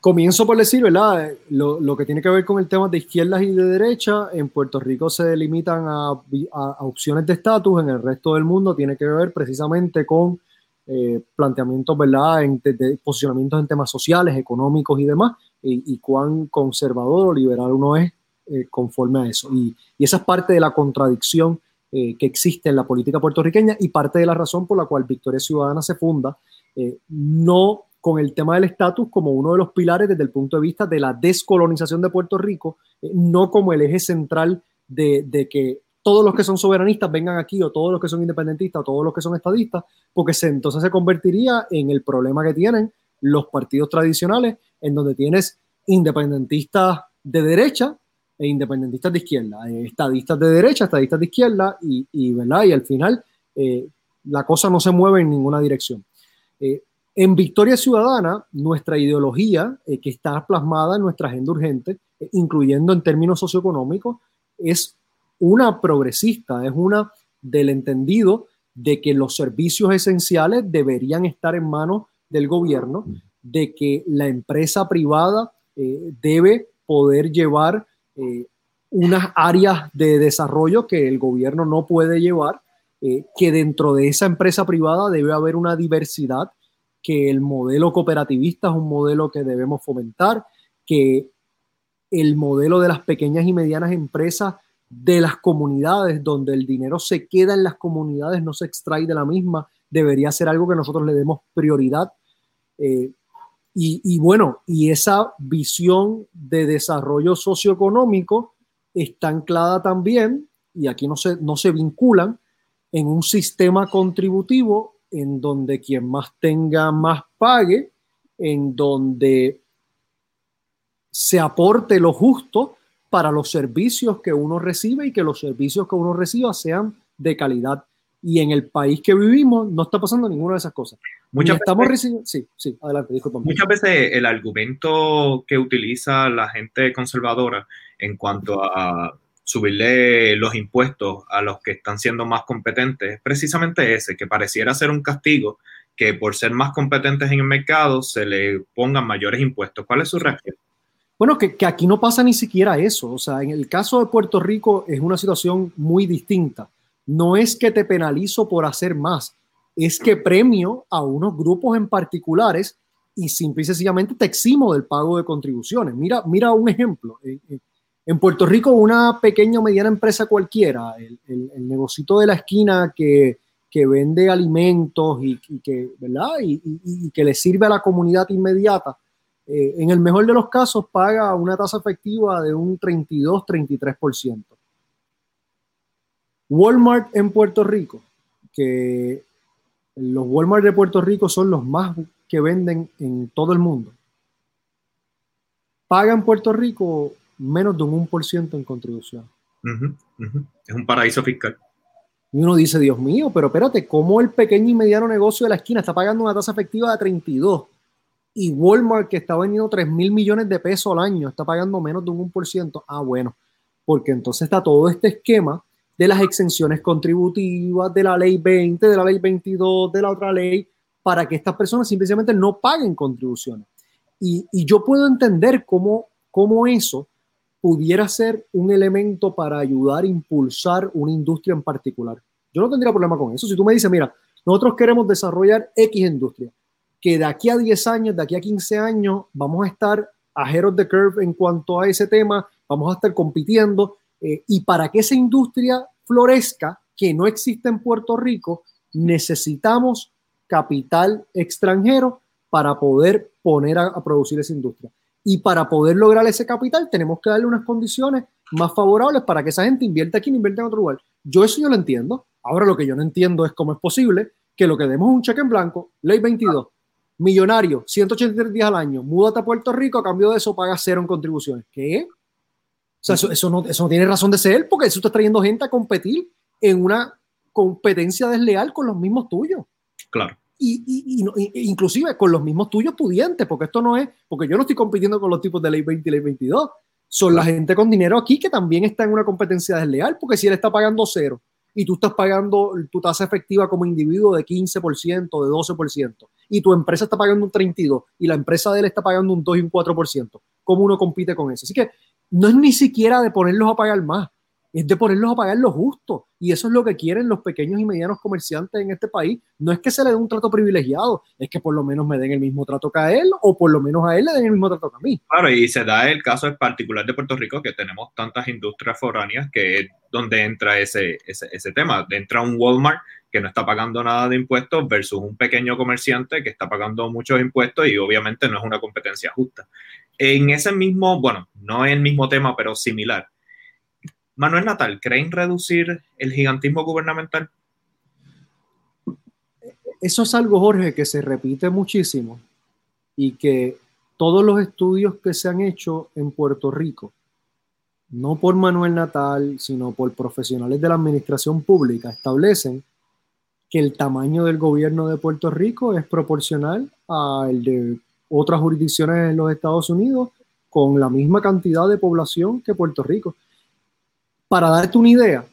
Comienzo por decir, ¿verdad? Lo, que tiene que ver con el tema de izquierdas y de derecha, en Puerto Rico se delimitan a, a opciones de estatus, en el resto del mundo tiene que ver precisamente con eh, planteamientos, ¿verdad?, en, de, posicionamientos en temas sociales, económicos y demás, y, cuán conservador o liberal uno es eh, conforme a eso. Y, esa es parte de la contradicción que existe en la política puertorriqueña y parte de la razón por la cual Victoria Ciudadana se funda, no con el tema del estatus como uno de los pilares desde el punto de vista de la descolonización de Puerto Rico, no como el eje central de que todos los que son soberanistas vengan aquí o todos los que son independentistas o todos los que son estadistas, porque entonces se convertiría en el problema que tienen los partidos tradicionales, en donde tienes independentistas de derecha e independentistas de izquierda, eh, estadistas de derecha, estadistas de izquierda, y, y, ¿verdad? y al final eh, la cosa no se mueve en ninguna dirección. Eh, en Victoria Ciudadana, nuestra ideología, que está plasmada en nuestra agenda urgente, incluyendo en términos socioeconómicos, es una progresista, es una del entendido de que los servicios esenciales deberían estar en manos del gobierno, de que la empresa privada eh, debe poder llevar eh, unas áreas de desarrollo que el gobierno no puede llevar, eh, que dentro de esa empresa privada debe haber una diversidad, que el modelo cooperativista es un modelo que debemos fomentar, que el modelo de las pequeñas y medianas empresas de las comunidades, donde el dinero se queda en las comunidades, no se extrae de la misma, debería ser algo que nosotros le demos prioridad. Eh, y, bueno, y esa visión de desarrollo socioeconómico está anclada también, y aquí no se, no se vinculan, en un sistema contributivo en donde quien más tenga más pague, en donde se aporte lo justo para los servicios que uno recibe y que los servicios que uno reciba sean de calidad. Y en el país que vivimos no está pasando ninguna de esas cosas. Muchas estamos recibiendo... Sí, sí, adelante, disculpa. Muchas veces el argumento que utiliza la gente conservadora en cuanto a subirle los impuestos a los que están siendo más competentes es precisamente ese, que pareciera ser un castigo que por ser más competentes en el mercado se le pongan mayores impuestos. ¿Cuál es su reacción? Bueno, que, aquí no pasa ni siquiera eso. O sea, en el caso de Puerto Rico es una situación muy distinta. No es que te penalizo por hacer más, es que premio a unos grupos en particulares y simple y sencillamente te eximo del pago de contribuciones. Mira, mira un ejemplo. En Puerto Rico, una pequeña o mediana empresa cualquiera, el, el, negocito de la esquina que, vende alimentos y, que, ¿verdad? y, que le sirve a la comunidad inmediata, eh, en el mejor de los casos paga una tasa efectiva de un 32-33%. Walmart en Puerto Rico, que los Walmart de Puerto Rico son los más que venden en todo el mundo, paga en Puerto Rico menos de un 1% en contribución. Es un paraíso fiscal. Y uno dice, Dios mío, pero espérate, ¿cómo el pequeño y mediano negocio de la esquina está pagando una tasa efectiva de 32? Y Walmart, que está vendiendo 3 mil millones de pesos al año, está pagando menos de un 1%. Ah, bueno, porque entonces está todo este esquema de las exenciones contributivas, de la ley 20, de la ley 22, de la otra ley, para que estas personas simplemente no paguen contribuciones. Y, y yo puedo entender cómo, cómo eso pudiera ser un elemento para ayudar a impulsar una industria en particular. Yo no tendría problema con eso. Si tú me dices, mira, nosotros queremos desarrollar X industria, que de aquí a 10 años, de aquí a 15 años, vamos a estar ahead of the curve en cuanto a ese tema, vamos a estar compitiendo. Eh, y para que esa industria florezca, que no existe en Puerto Rico, necesitamos capital extranjero para poder poner a, producir esa industria. Y para poder lograr ese capital, tenemos que darle unas condiciones más favorables para que esa gente invierta aquí invierta en otro lugar. Yo eso yo lo entiendo. Ahora lo que yo no entiendo es cómo es posible que lo que demos un cheque en blanco, ley 22, millonario, 183 días al año, múdate a Puerto Rico, a cambio de eso paga cero en contribuciones. ¿Qué? O sea, eso, no, eso no tiene razón de ser, porque eso está trayendo gente a competir en una competencia desleal con los mismos tuyos. Claro. Y, y, inclusive con los mismos tuyos pudientes, porque esto no es, porque yo no estoy compitiendo con los tipos de ley 20 y ley 22, son la gente con dinero aquí que también está en una competencia desleal, porque si él está pagando cero y tú estás pagando tu tasa efectiva como individuo de 15%, de 12%, y tu empresa está pagando un 32% y la empresa de él está pagando un 2 y un 4%, ¿cómo uno compite con eso? Así que no es ni siquiera de ponerlos a pagar más, es de ponerlos a pagar lo justo. Y eso es lo que quieren los pequeños y medianos comerciantes en este país. No es que se le dé un trato privilegiado, es que por lo menos me den el mismo trato que a él o por lo menos a él le den el mismo trato que a mí. Claro, y se da el caso particular de Puerto Rico que tenemos tantas industrias foráneas que es donde entra ese, ese, ese tema. Entra un Walmart que no está pagando nada de impuestos versus un pequeño comerciante que está pagando muchos impuestos y obviamente no es una competencia justa. En ese mismo, bueno, no es el mismo tema, pero similar Manuel Natal, ¿creen reducir el gigantismo gubernamental? Eso es algo, Jorge, que se repite muchísimo y que todos los estudios que se han hecho en Puerto Rico, no por Manuel Natal, sino por profesionales de la administración pública, establecen que el tamaño del gobierno de Puerto Rico es proporcional al de otras jurisdicciones en los Estados Unidos con la misma cantidad de población que Puerto Rico. Para darte una idea,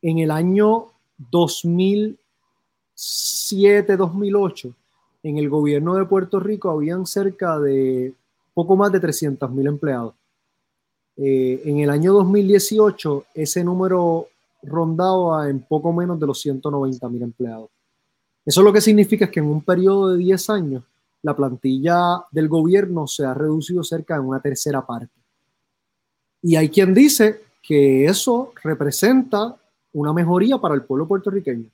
en el año 2007-2008, en el gobierno de Puerto Rico habían cerca de poco más de 300.000 empleados. Eh, en el año 2018, ese número rondaba en poco menos de los 190.000 empleados. Eso lo que significa es que en un periodo de 10 años, la plantilla del gobierno se ha reducido cerca de una tercera parte. Y hay quien dice que eso representa una mejoría para el pueblo puertorriqueño.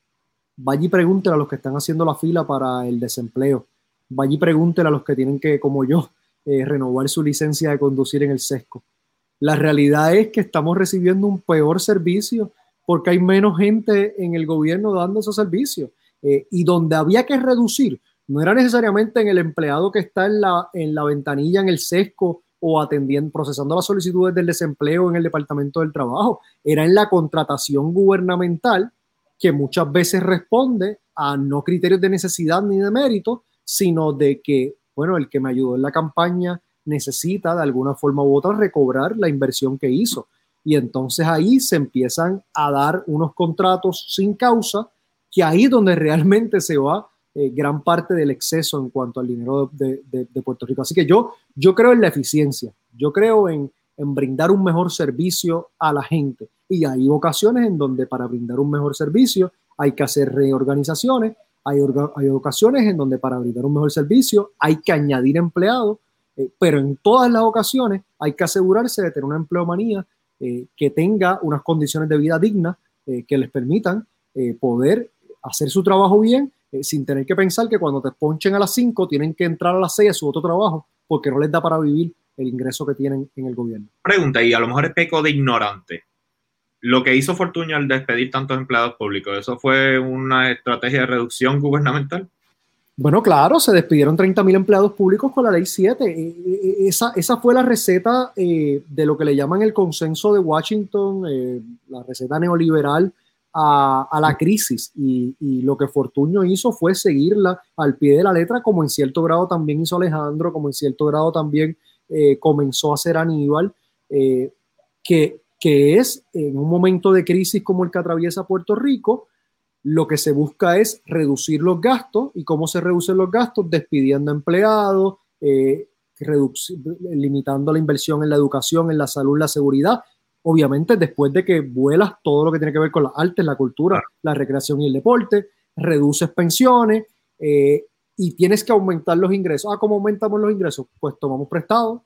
Vaya y pregúntele a los que están haciendo la fila para el desempleo. Vaya y pregúntele a los que tienen que, como yo, eh, renovar su licencia de conducir en el sesco. La realidad es que estamos recibiendo un peor servicio porque hay menos gente en el gobierno dando esos servicios. Eh, y donde había que reducir, no era necesariamente en el empleado que está en la, en la ventanilla, en el sesco o atendiendo, procesando las solicitudes del desempleo en el Departamento del Trabajo, era en la contratación gubernamental que muchas veces responde a no criterios de necesidad ni de mérito, sino de que, bueno, el que me ayudó en la campaña necesita de alguna forma u otra recobrar la inversión que hizo. Y entonces ahí se empiezan a dar unos contratos sin causa, que ahí es donde realmente se va eh, gran parte del exceso en cuanto al dinero de, Puerto Rico. Así que yo, yo creo en la eficiencia, yo creo en, brindar un mejor servicio a la gente. Y hay ocasiones en donde para brindar un mejor servicio hay que hacer reorganizaciones, hay, hay ocasiones en donde para brindar un mejor servicio hay que añadir empleados, eh, pero en todas las ocasiones hay que asegurarse de tener una empleomanía eh, que tenga unas condiciones de vida dignas que les permitan poder hacer su trabajo bien eh, sin tener que pensar que cuando te ponchen a las 5 tienen que entrar a las 6 a su otro trabajo porque no les da para vivir el ingreso que tienen en el gobierno. Pregunta, y a lo mejor es peco de ignorante. Lo que hizo Fortuño al despedir tantos empleados públicos, ¿eso fue una estrategia de reducción gubernamental? Bueno, claro, se despidieron 30.000 empleados públicos con la ley 7. Eh, eh, esa, esa fue la receta de lo que le llaman el consenso de Washington, la receta neoliberal a, la crisis. Y, lo que Fortuño hizo fue seguirla al pie de la letra, como en cierto grado también hizo Alejandro, como en cierto grado también eh, comenzó a hacer Aníbal, eh, que, que es en un momento de crisis como el que atraviesa Puerto Rico, lo que se busca es reducir los gastos. Y cómo se reducen los gastos, despidiendo empleados, eh, limitando la inversión en la educación, en la salud, la seguridad, obviamente después de que vuelas todo lo que tiene que ver con las artes, la cultura, la recreación y el deporte, reduces pensiones eh, y tienes que aumentar los ingresos. Ah, ¿cómo aumentamos los ingresos? Pues tomamos prestado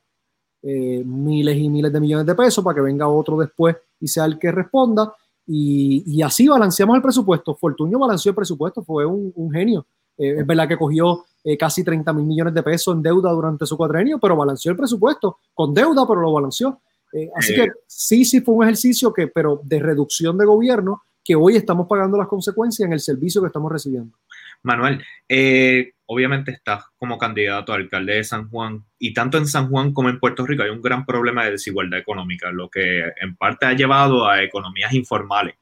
eh, miles y miles de millones de pesos para que venga otro después y sea el que responda. Y, así balanceamos el presupuesto. Fortunio balanceó el presupuesto, fue un, genio. Eh, es verdad que cogió casi 30 mil millones de pesos en deuda durante su cuatrenio, pero balanceó el presupuesto con deuda, pero lo balanceó. Eh, así que sí, sí fue un ejercicio que, pero de reducción de gobierno, que hoy estamos pagando las consecuencias en el servicio que estamos recibiendo. Manuel, eh, obviamente estás como candidato a alcalde de San Juan y tanto en San Juan como en Puerto Rico hay un gran problema de desigualdad económica, lo que en parte ha llevado a economías informales,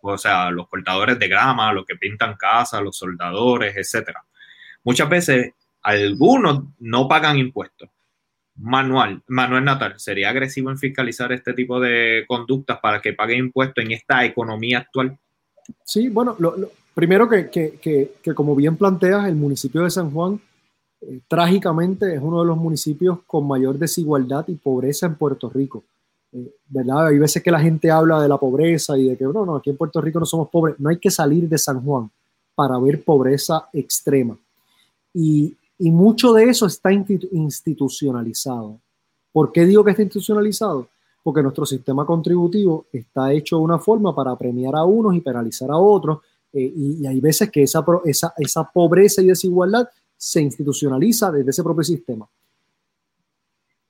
o sea, los cortadores de grama, los que pintan casas, los soldadores, etcétera. Muchas veces algunos no pagan impuestos Manuel, Manuel Natal, ¿sería agresivo en fiscalizar este tipo de conductas para que pague impuestos en esta economía actual? Sí, bueno, lo, primero que, que, que, como bien planteas, el municipio de San Juan eh, trágicamente es uno de los municipios con mayor desigualdad y pobreza en Puerto Rico. Eh, ¿Verdad? Hay veces que la gente habla de la pobreza y de que, no, no, aquí en Puerto Rico no somos pobres. No hay que salir de San Juan para ver pobreza extrema. Y, y mucho de eso está institucionalizado. ¿Por qué digo que está institucionalizado? Porque nuestro sistema contributivo está hecho de una forma para premiar a unos y penalizar a otros. Eh, y, hay veces que esa, esa, esa pobreza y desigualdad se institucionaliza desde ese propio sistema.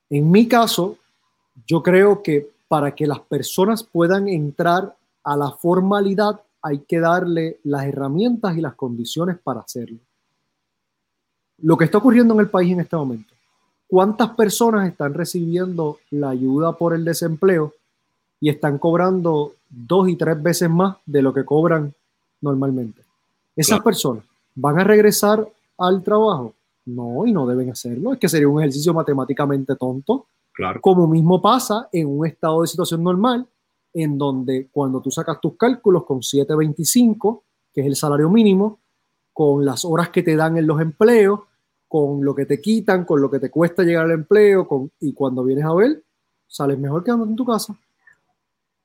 En mi caso, yo creo que para que las personas puedan entrar a la formalidad hay que darle las herramientas y las condiciones para hacerlo. Lo que está ocurriendo en el país en este momento. ¿Cuántas personas están recibiendo la ayuda por el desempleo y están cobrando dos y tres veces más de lo que cobran normalmente? Esas personas van a regresar al trabajo. No, y no deben hacerlo. Es que sería un ejercicio matemáticamente tonto. Claro. Como mismo pasa en un estado de situación normal, en donde cuando tú sacas tus cálculos con 7.25, que es el salario mínimo, con las horas que te dan en los empleos, con lo que te quitan, con lo que te cuesta llegar al empleo, con, y cuando vienes a ver, sales mejor quedándote en tu casa.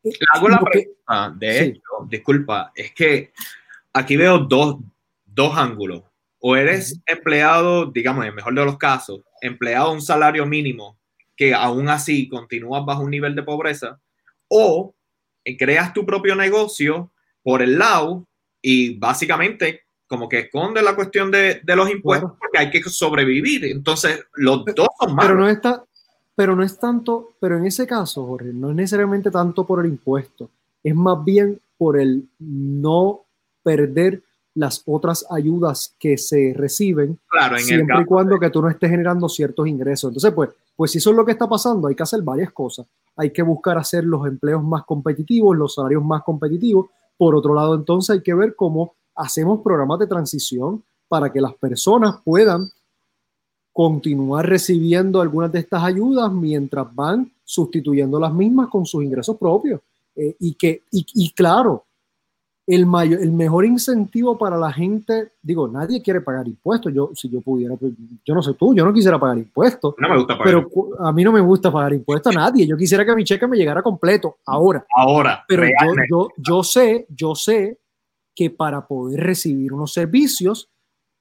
Eh, hago la pregunta, de hecho, disculpa, es que aquí veo dos, dos ángulos. O eres empleado, digamos, en el mejor de los casos, empleado a un salario mínimo que aún así continúas bajo un nivel de pobreza, o creas tu propio negocio por el lado y básicamente como que esconde la cuestión de, los impuestos porque hay que sobrevivir. Entonces, los dos son malos. Pero no, está, pero no es tanto, pero en ese caso, Jorge, no es necesariamente tanto por el impuesto, es más bien por el no perder las otras ayudas que se reciben, claro, siempre y cuando que tú no estés generando ciertos ingresos. Entonces, pues, pues si eso es lo que está pasando, hay que hacer varias cosas. Hay que buscar hacer los empleos más competitivos, los salarios más competitivos. Por otro lado, entonces hay que ver cómo hacemos programas de transición para que las personas puedan continuar recibiendo algunas de estas ayudas mientras van sustituyendo las mismas con sus ingresos propios. Eh, y que, y claro, el, mayor, el mejor incentivo para la gente, digo, nadie quiere pagar impuestos. Yo, si yo pudiera, pues, yo no sé tú, yo no quisiera pagar impuestos. No me gusta pagar. Pero a mí no me gusta pagar impuestos a nadie. Yo quisiera que mi cheque me llegara completo ahora. Ahora. Pero yo, yo, yo sé, yo sé que para poder recibir unos servicios,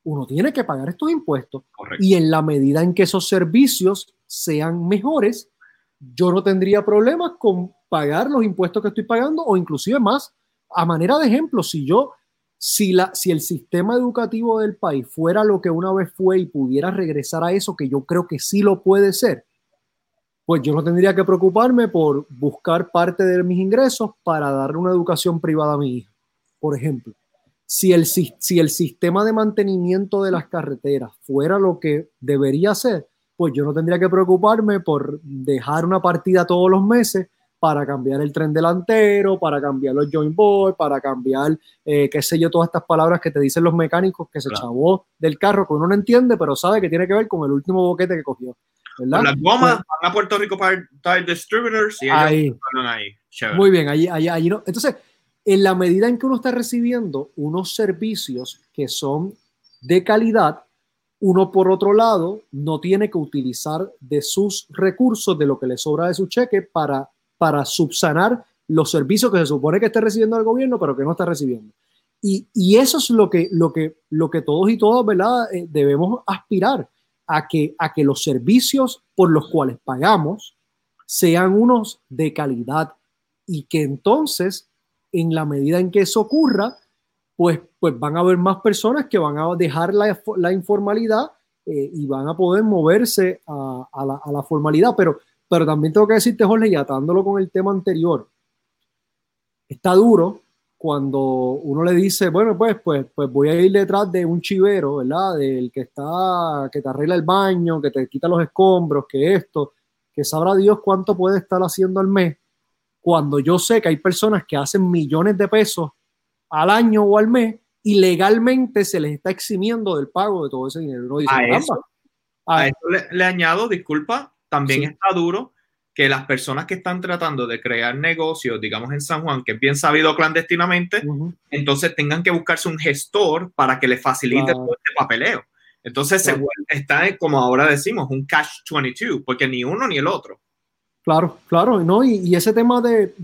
uno tiene que pagar estos impuestos. Correcto. Y en la medida en que esos servicios sean mejores, yo no tendría problemas con pagar los impuestos que estoy pagando o inclusive más a manera de ejemplo, si yo, si, la, si el sistema educativo del país fuera lo que una vez fue y pudiera regresar a eso, que yo creo que sí lo puede ser, pues yo no tendría que preocuparme por buscar parte de mis ingresos para darle una educación privada a mi hija, por ejemplo. Si el, si el sistema de mantenimiento de las carreteras fuera lo que debería ser, pues yo no tendría que preocuparme por dejar una partida todos los meses para cambiar el tren delantero, para cambiar los joint board, para cambiar, eh, qué sé yo, todas estas palabras que te dicen los mecánicos que se chavó del carro, que uno no entiende, pero sabe que tiene que ver con el último boquete que cogió. ¿verdad? Las gomas pues van a Puerto Rico para Distributors y ahí. ahí. Muy bien, allí, allí, allí no. Entonces, en la medida en que uno está recibiendo unos servicios que son de calidad, uno por otro lado no tiene que utilizar de sus recursos, de lo que le sobra de su cheque, para para subsanar los servicios que se supone que esté recibiendo el gobierno, pero que no está recibiendo. Y, y eso es lo que, lo, que, lo que todos y todas ¿verdad? Eh, debemos aspirar a que, a que los servicios por los cuales pagamos sean unos de calidad y que entonces, en la medida en que eso ocurra, pues, pues van a haber más personas que van a dejar la, la informalidad eh, y van a poder moverse a, la, a la formalidad. Pero pero también tengo que decirte, Jorge, y atándolo con el tema anterior, está duro cuando uno le dice, bueno, pues, pues, pues voy a ir detrás de un chivero, ¿verdad? Del que está, que te arregla el baño, que te quita los escombros, que esto, que sabrá Dios cuánto puede estar haciendo al mes, cuando yo sé que hay personas que hacen millones de pesos al año o al mes y legalmente se les está eximiendo del pago de todo ese dinero. a, eso, a, eso, le añado, disculpa, también está duro que las personas que están tratando de crear negocios, digamos en San Juan, que es bien sabido clandestinamente, entonces tengan que buscarse un gestor para que le facilite todo este papeleo. Entonces se está, como ahora decimos, un catch 22, porque ni uno ni el otro. Claro, claro, ¿no? Y, ese tema de,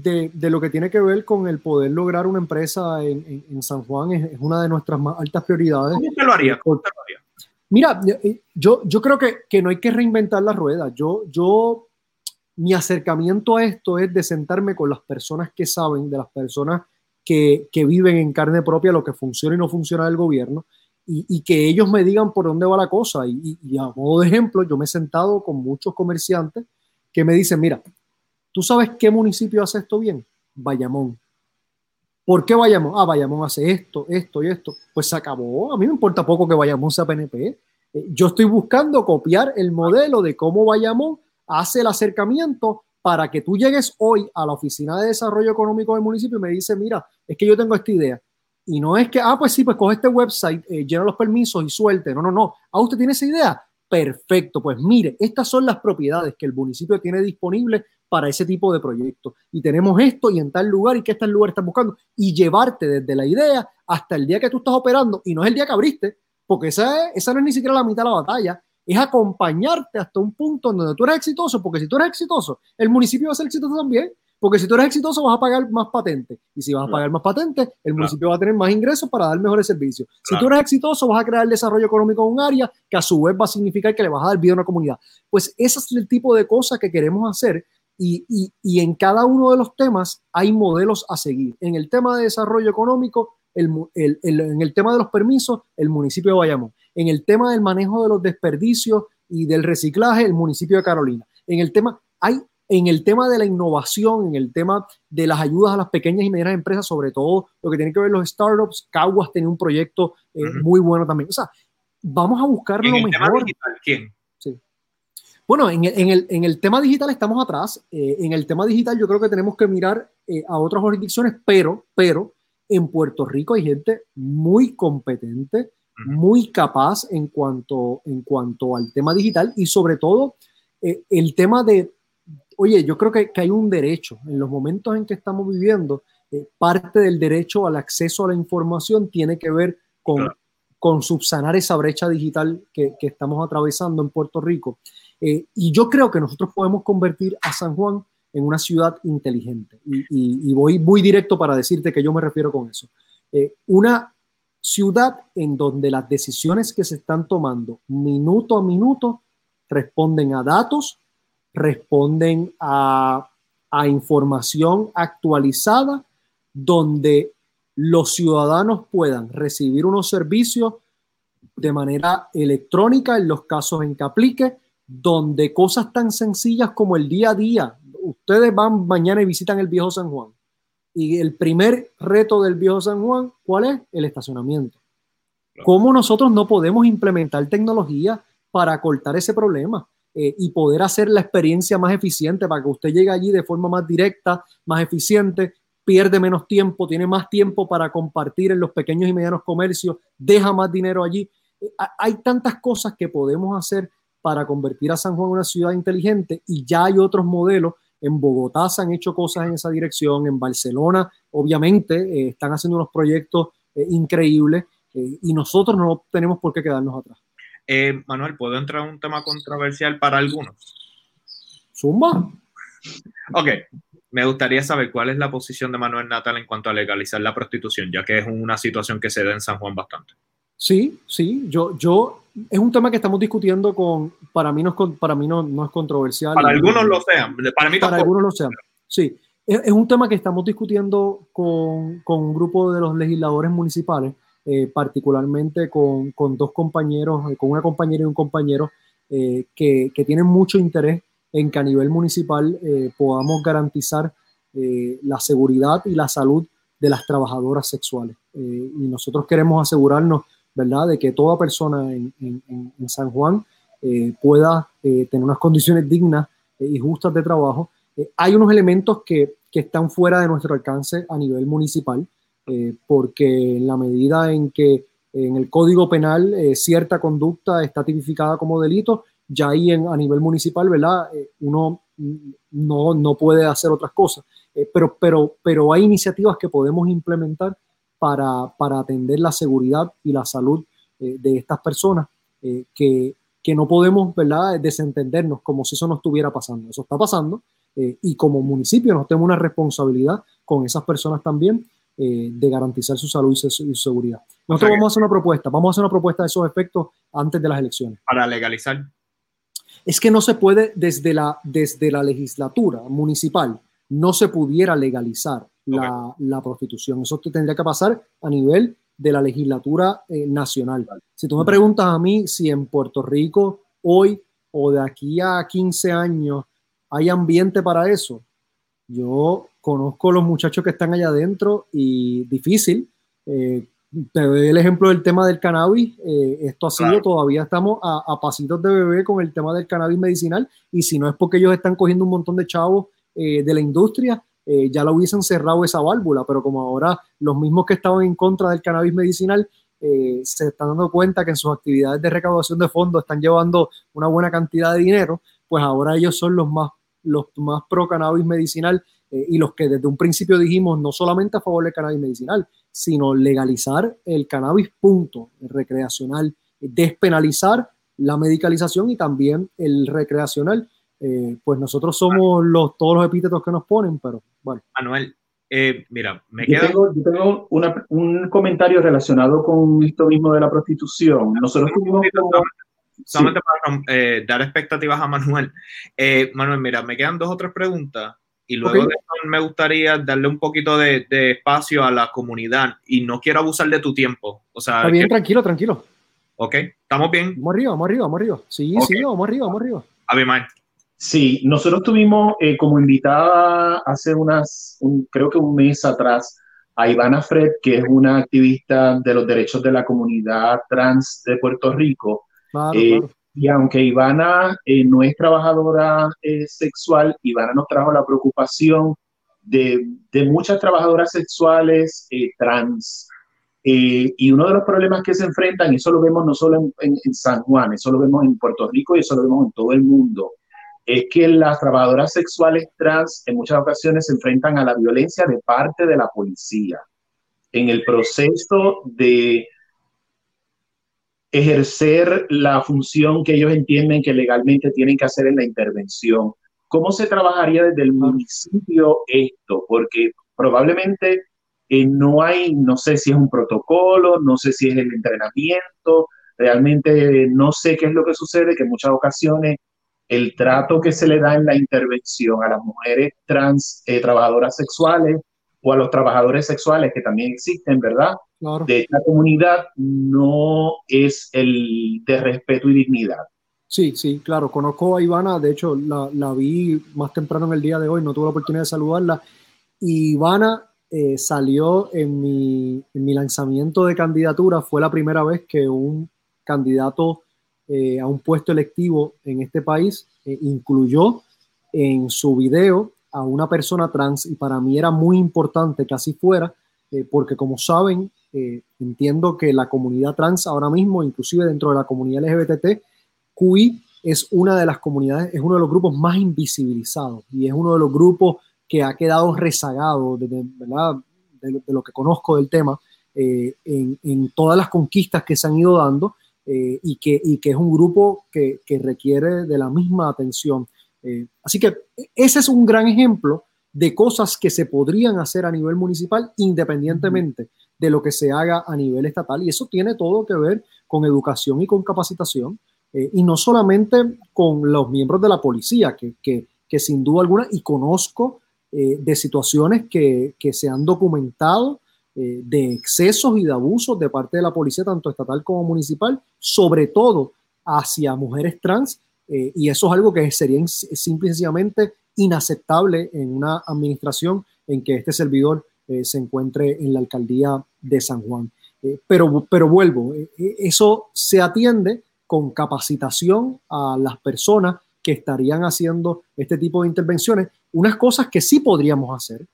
lo que tiene que ver con el poder lograr una empresa en, San Juan es, una de nuestras más altas prioridades. ¿Cómo te lo haría? Mira, eh, yo, yo creo que, no hay que reinventar la rueda. Yo, yo, mi acercamiento a esto es de sentarme con las personas que saben, de las personas que, viven en carne propia lo que funciona y no funciona del gobierno, y, que ellos me digan por dónde va la cosa. Y, y a modo de ejemplo, yo me he sentado con muchos comerciantes que me dicen, mira, ¿tú sabes qué municipio hace esto bien? Bayamón. ¿Por qué Bayamón? Ah, Bayamón hace esto, esto y esto. Pues se acabó. A mí me importa poco que Bayamón sea PNP. Eh, yo estoy buscando copiar el modelo de cómo Bayamón hace el acercamiento para que tú llegues hoy a la Oficina de Desarrollo Económico del municipio y me dices, mira, es que yo tengo esta idea. Y no es que, ah, pues sí, pues coge este website, eh, llena los permisos y suelte. No, no, no. Ah, usted tiene esa idea. Perfecto, pues mire, estas son las propiedades que el municipio tiene disponibles para ese tipo de proyectos. Y tenemos esto y en tal lugar y que este lugar están buscando. Y llevarte desde la idea hasta el día que tú estás operando. Y no es el día que abriste, porque esa, esa no es ni siquiera la mitad de la batalla. Es acompañarte hasta un punto donde tú eres exitoso, porque si tú eres exitoso, el municipio va a ser exitoso también. Porque si tú eres exitoso, vas a pagar más patentes. Y si vas a pagar más patentes, el municipio va a tener más ingresos para dar mejores servicios. Si tú eres exitoso, vas a crear desarrollo económico en un área que a su vez va a significar que le vas a dar vida a una comunidad. Pues ese es el tipo de cosas que queremos hacer. Y, y, en cada uno de los temas hay modelos a seguir. En el tema de desarrollo económico, el, el, en el tema de los permisos, el municipio de Bayamón. En el tema del manejo de los desperdicios y del reciclaje, el municipio de Carolina. En el tema, hay en el tema de la innovación, en el tema de las ayudas a las pequeñas y medianas empresas, sobre todo lo que tiene que ver los startups, Caguas tiene un proyecto eh, muy bueno también. O sea, vamos a buscar lo mejor. digital, ¿quién? Sí. Bueno, en el, en, el, tema digital estamos atrás. Eh, en el tema digital yo creo que tenemos que mirar eh, a otras jurisdicciones, pero, pero en Puerto Rico hay gente muy competente, muy capaz en cuanto, en cuanto al tema digital y sobre todo el tema de oye, yo creo que, hay un derecho. En los momentos en que estamos viviendo, eh, parte del derecho al acceso a la información tiene que ver con, con subsanar esa brecha digital que, estamos atravesando en Puerto Rico. Eh, y yo creo que nosotros podemos convertir a San Juan en una ciudad inteligente. Y, voy muy directo para decirte que yo me refiero con eso. Eh, una ciudad en donde las decisiones que se están tomando minuto a minuto responden a datos, responden a, información actualizada donde los ciudadanos puedan recibir unos servicios de manera electrónica en los casos en que aplique, donde cosas tan sencillas como el día a día, ustedes van mañana y visitan el viejo San Juan. Y el primer reto del viejo San Juan, ¿cuál es? El estacionamiento. ¿Cómo nosotros no podemos implementar tecnología para cortar ese problema? Eh, y poder hacer la experiencia más eficiente para que usted llegue allí de forma más directa, más eficiente, pierde menos tiempo, tiene más tiempo para compartir en los pequeños y medianos comercios, deja más dinero allí. Eh, hay tantas cosas que podemos hacer para convertir a San Juan en una ciudad inteligente y ya hay otros modelos. En Bogotá se han hecho cosas en esa dirección, en Barcelona obviamente eh, están haciendo unos proyectos increíbles y nosotros no tenemos por qué quedarnos atrás. Eh, Manuel, ¿puedo entrar en un tema controversial para algunos? Zumba. Ok, me gustaría saber cuál es la posición de Manuel Natal en cuanto a legalizar la prostitución, ya que es una situación que se da en San Juan bastante. Sí, sí, yo, yo, es un tema que estamos discutiendo con, para mí no es, para mí no, no es controversial. Para algunos lo sean, para mí Para algunos lo sean, sí. Es, es, un tema que estamos discutiendo con, con un grupo de los legisladores municipales eh, particularmente con, con, dos compañeros, eh, con una compañera y un compañero eh, que, que, tienen mucho interés en que a nivel municipal podamos garantizar la seguridad y la salud de las trabajadoras sexuales. y nosotros queremos asegurarnos, ¿verdad?, de que toda persona en, en, en San Juan pueda tener unas condiciones dignas y justas de trabajo. hay unos elementos que, que están fuera de nuestro alcance a nivel municipal. Eh, porque en la medida en que en el Código Penal eh, cierta conducta está tipificada como delito, ya ahí en, a nivel municipal, ¿verdad? Eh, uno no, no, puede hacer otras cosas, pero, pero, pero hay iniciativas que podemos implementar para, para atender la seguridad y la salud de estas personas que, que no podemos, ¿verdad?, desentendernos como si eso no estuviera pasando. Eso está pasando y como municipio nos tenemos una responsabilidad con esas personas también de garantizar su salud y su, seguridad. Nosotros vamos a hacer una propuesta, vamos a hacer una propuesta de esos efectos antes de las elecciones. Para legalizar. Es que no se puede desde la, desde la legislatura municipal, no se pudiera legalizar la, la, prostitución. Eso tendría que pasar a nivel de la legislatura eh, nacional. Si tú me preguntas a mí si en Puerto Rico hoy o de aquí a 15 años hay ambiente para eso, yo conozco los muchachos que están allá adentro y difícil. Eh, te doy el ejemplo del tema del cannabis. Eh, esto ha sido, todavía estamos a, a, pasitos de bebé con el tema del cannabis medicinal. Y si no es porque ellos están cogiendo un montón de chavos de la industria, eh, ya lo hubiesen cerrado esa válvula, pero como ahora los mismos que estaban en contra del cannabis medicinal eh, se están dando cuenta que en sus actividades de recaudación de fondos están llevando una buena cantidad de dinero, pues ahora ellos son los más, los más pro cannabis medicinal eh, y los que desde un principio dijimos no solamente a favor del cannabis medicinal, sino legalizar el cannabis punto, el recreacional, despenalizar la medicalización y también el recreacional eh, pues nosotros somos los, todos los epítetos que nos ponen, pero bueno. Manuel, eh, mira, me queda... Yo tengo, un comentario relacionado con esto mismo de la prostitución. Nosotros tuvimos Solamente para eh, dar expectativas a Manuel. Manuel, mira, me quedan dos o tres preguntas y luego me gustaría darle un poquito de, espacio a la comunidad y no quiero abusar de tu tiempo. O sea, Está bien, tranquilo, tranquilo. Ok, ¿estamos bien? Vamos arriba, vamos arriba, vamos arriba. Sí, sí, vamos arriba, vamos arriba. Abimael. Sí, nosotros tuvimos eh, como invitada hace unas, creo que un mes atrás, a Ivana Fred, que es una activista de los derechos de la comunidad trans de Puerto Rico. Eh, y aunque Ivana eh, no es trabajadora sexual, Ivana nos trajo la preocupación de, de muchas trabajadoras sexuales trans. y uno de los problemas que se enfrentan, y eso lo vemos no solo en, en San Juan, eso lo vemos en Puerto Rico y eso lo vemos en todo el mundo, es que las trabajadoras sexuales trans en muchas ocasiones se enfrentan a la violencia de parte de la policía en el proceso de ejercer la función que ellos entienden que legalmente tienen que hacer en la intervención. ¿Cómo se trabajaría desde el municipio esto? Porque probablemente eh, no hay, no sé si es un protocolo, no sé si es el entrenamiento, realmente no sé qué es lo que sucede, que en muchas ocasiones el trato que se le da en la intervención a las mujeres trans eh, trabajadoras sexuales o a los trabajadores sexuales que también existen, ¿verdad? De esta comunidad no es el de respeto y dignidad. Sí, sí, claro. Conozco a Ivana, de hecho la, la vi más temprano en el día de hoy, no tuve la oportunidad de saludarla. Y Ivana eh, salió en mi, en mi lanzamiento de candidatura, fue la primera vez que un candidato eh, a un puesto electivo en este país, eh, incluyó en su video a una persona trans y para mí era muy importante que así fuera, eh, porque como saben, entiendo que la comunidad trans ahora mismo, inclusive dentro de la comunidad LGBT, QI es una de las comunidades, es uno de los grupos más invisibilizados y es uno de los grupos que ha quedado rezagado de, lo que conozco del tema en, en, todas las conquistas que se han ido dando eh, y, que, es un grupo que, que requiere de la misma atención. Eh, así que ese es un gran ejemplo de cosas que se podrían hacer a nivel municipal independientemente de lo que se haga a nivel estatal. Y eso tiene todo que ver con educación y con capacitación, eh, y no solamente con los miembros de la policía, que, que, que sin duda alguna, y conozco de situaciones que, que se han documentado eh, de excesos y de abusos de parte de la policía, tanto estatal como municipal, sobre todo hacia mujeres trans, eh, y eso es algo que sería simplemente inaceptable en una administración en que este servidor eh, se encuentre en la alcaldía de San Juan. pero, pero vuelvo, eso se atiende con capacitación a las personas que estarían haciendo este tipo de intervenciones. Unas cosas que sí podríamos hacer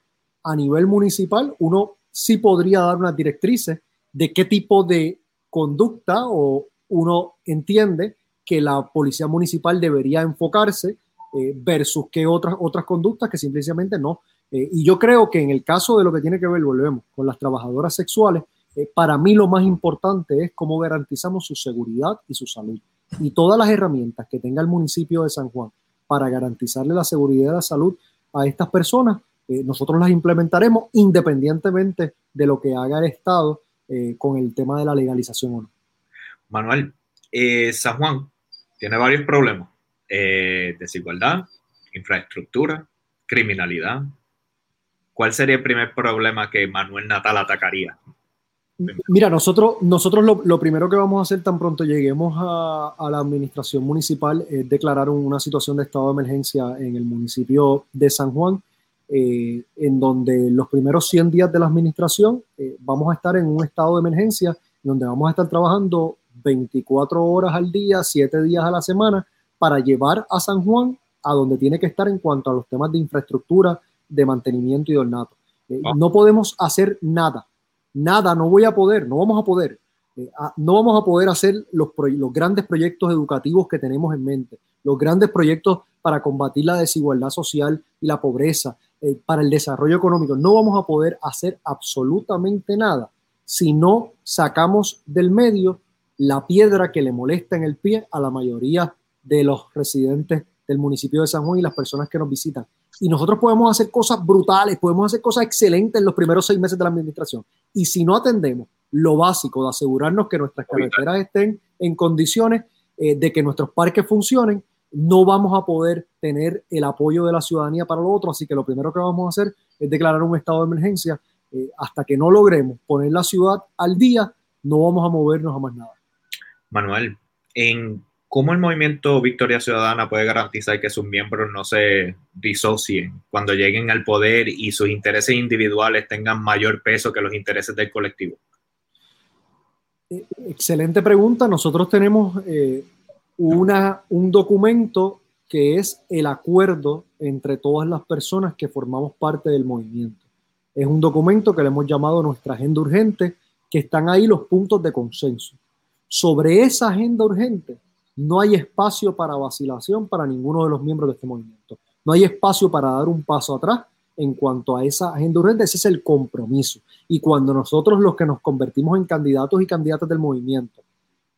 a nivel municipal, uno sí podría dar unas directrices de qué tipo de conducta o uno entiende que la policía municipal debería enfocarse eh, versus qué otras, otras conductas que simplemente no. Eh, y yo creo que en el caso de lo que tiene que ver, volvemos, con las trabajadoras sexuales, eh, para mí lo más importante es cómo garantizamos su seguridad y su salud. Y todas las herramientas que tenga el municipio de San Juan para garantizarle la seguridad y la salud a estas personas, eh, nosotros las implementaremos independientemente de lo que haga el Estado con el tema de la legalización o no. Manuel, San Juan tiene varios problemas. desigualdad, infraestructura, criminalidad. ¿Cuál sería el primer problema que Manuel Natal atacaría? Mira, nosotros, nosotros lo, primero que vamos a hacer tan pronto lleguemos a, la administración municipal es declarar una situación de estado de emergencia en el municipio de San Juan, eh, en donde los primeros 100 días de la administración eh, vamos a estar en un estado de emergencia, donde vamos a estar trabajando 24 horas al día, 7 días a la semana, para llevar a San Juan a donde tiene que estar en cuanto a los temas de infraestructura, de mantenimiento y de ornato. Eh, ah. No podemos hacer nada nada, no voy a poder, no vamos a poder. Eh, no vamos a poder hacer los, los grandes proyectos educativos que tenemos en mente, los grandes proyectos para combatir la desigualdad social y la pobreza, eh, para el desarrollo económico. No vamos a poder hacer absolutamente nada si no sacamos del medio la piedra que le molesta en el pie a la mayoría de los residentes del municipio de San Juan y las personas que nos visitan. Y nosotros podemos hacer cosas brutales, podemos hacer cosas excelentes en los primeros seis meses de la administración. Y si no atendemos lo básico de asegurarnos que nuestras carreteras estén en condiciones eh, de que nuestros parques funcionen, no vamos a poder tener el apoyo de la ciudadanía para lo otro. Así que lo primero que vamos a hacer es declarar un estado de emergencia. Eh, hasta que no logremos poner la ciudad al día, no vamos a movernos a más nada. Manuel, en ¿Cómo el movimiento Victoria Ciudadana puede garantizar que sus miembros no se disocien cuando lleguen al poder y sus intereses individuales tengan mayor peso que los intereses del colectivo? Eh, excelente pregunta. Nosotros tenemos eh, una, un documento que es el acuerdo entre todas las personas que formamos parte del movimiento. Es un documento que le hemos llamado nuestra agenda urgente, que están ahí los puntos de consenso. Sobre esa agenda urgente no hay espacio para vacilación para ninguno de los miembros de este movimiento. No hay espacio para dar un paso atrás en cuanto a esa agenda urgente. Ese es el compromiso. Y cuando nosotros los que nos convertimos en candidatos y candidatas del movimiento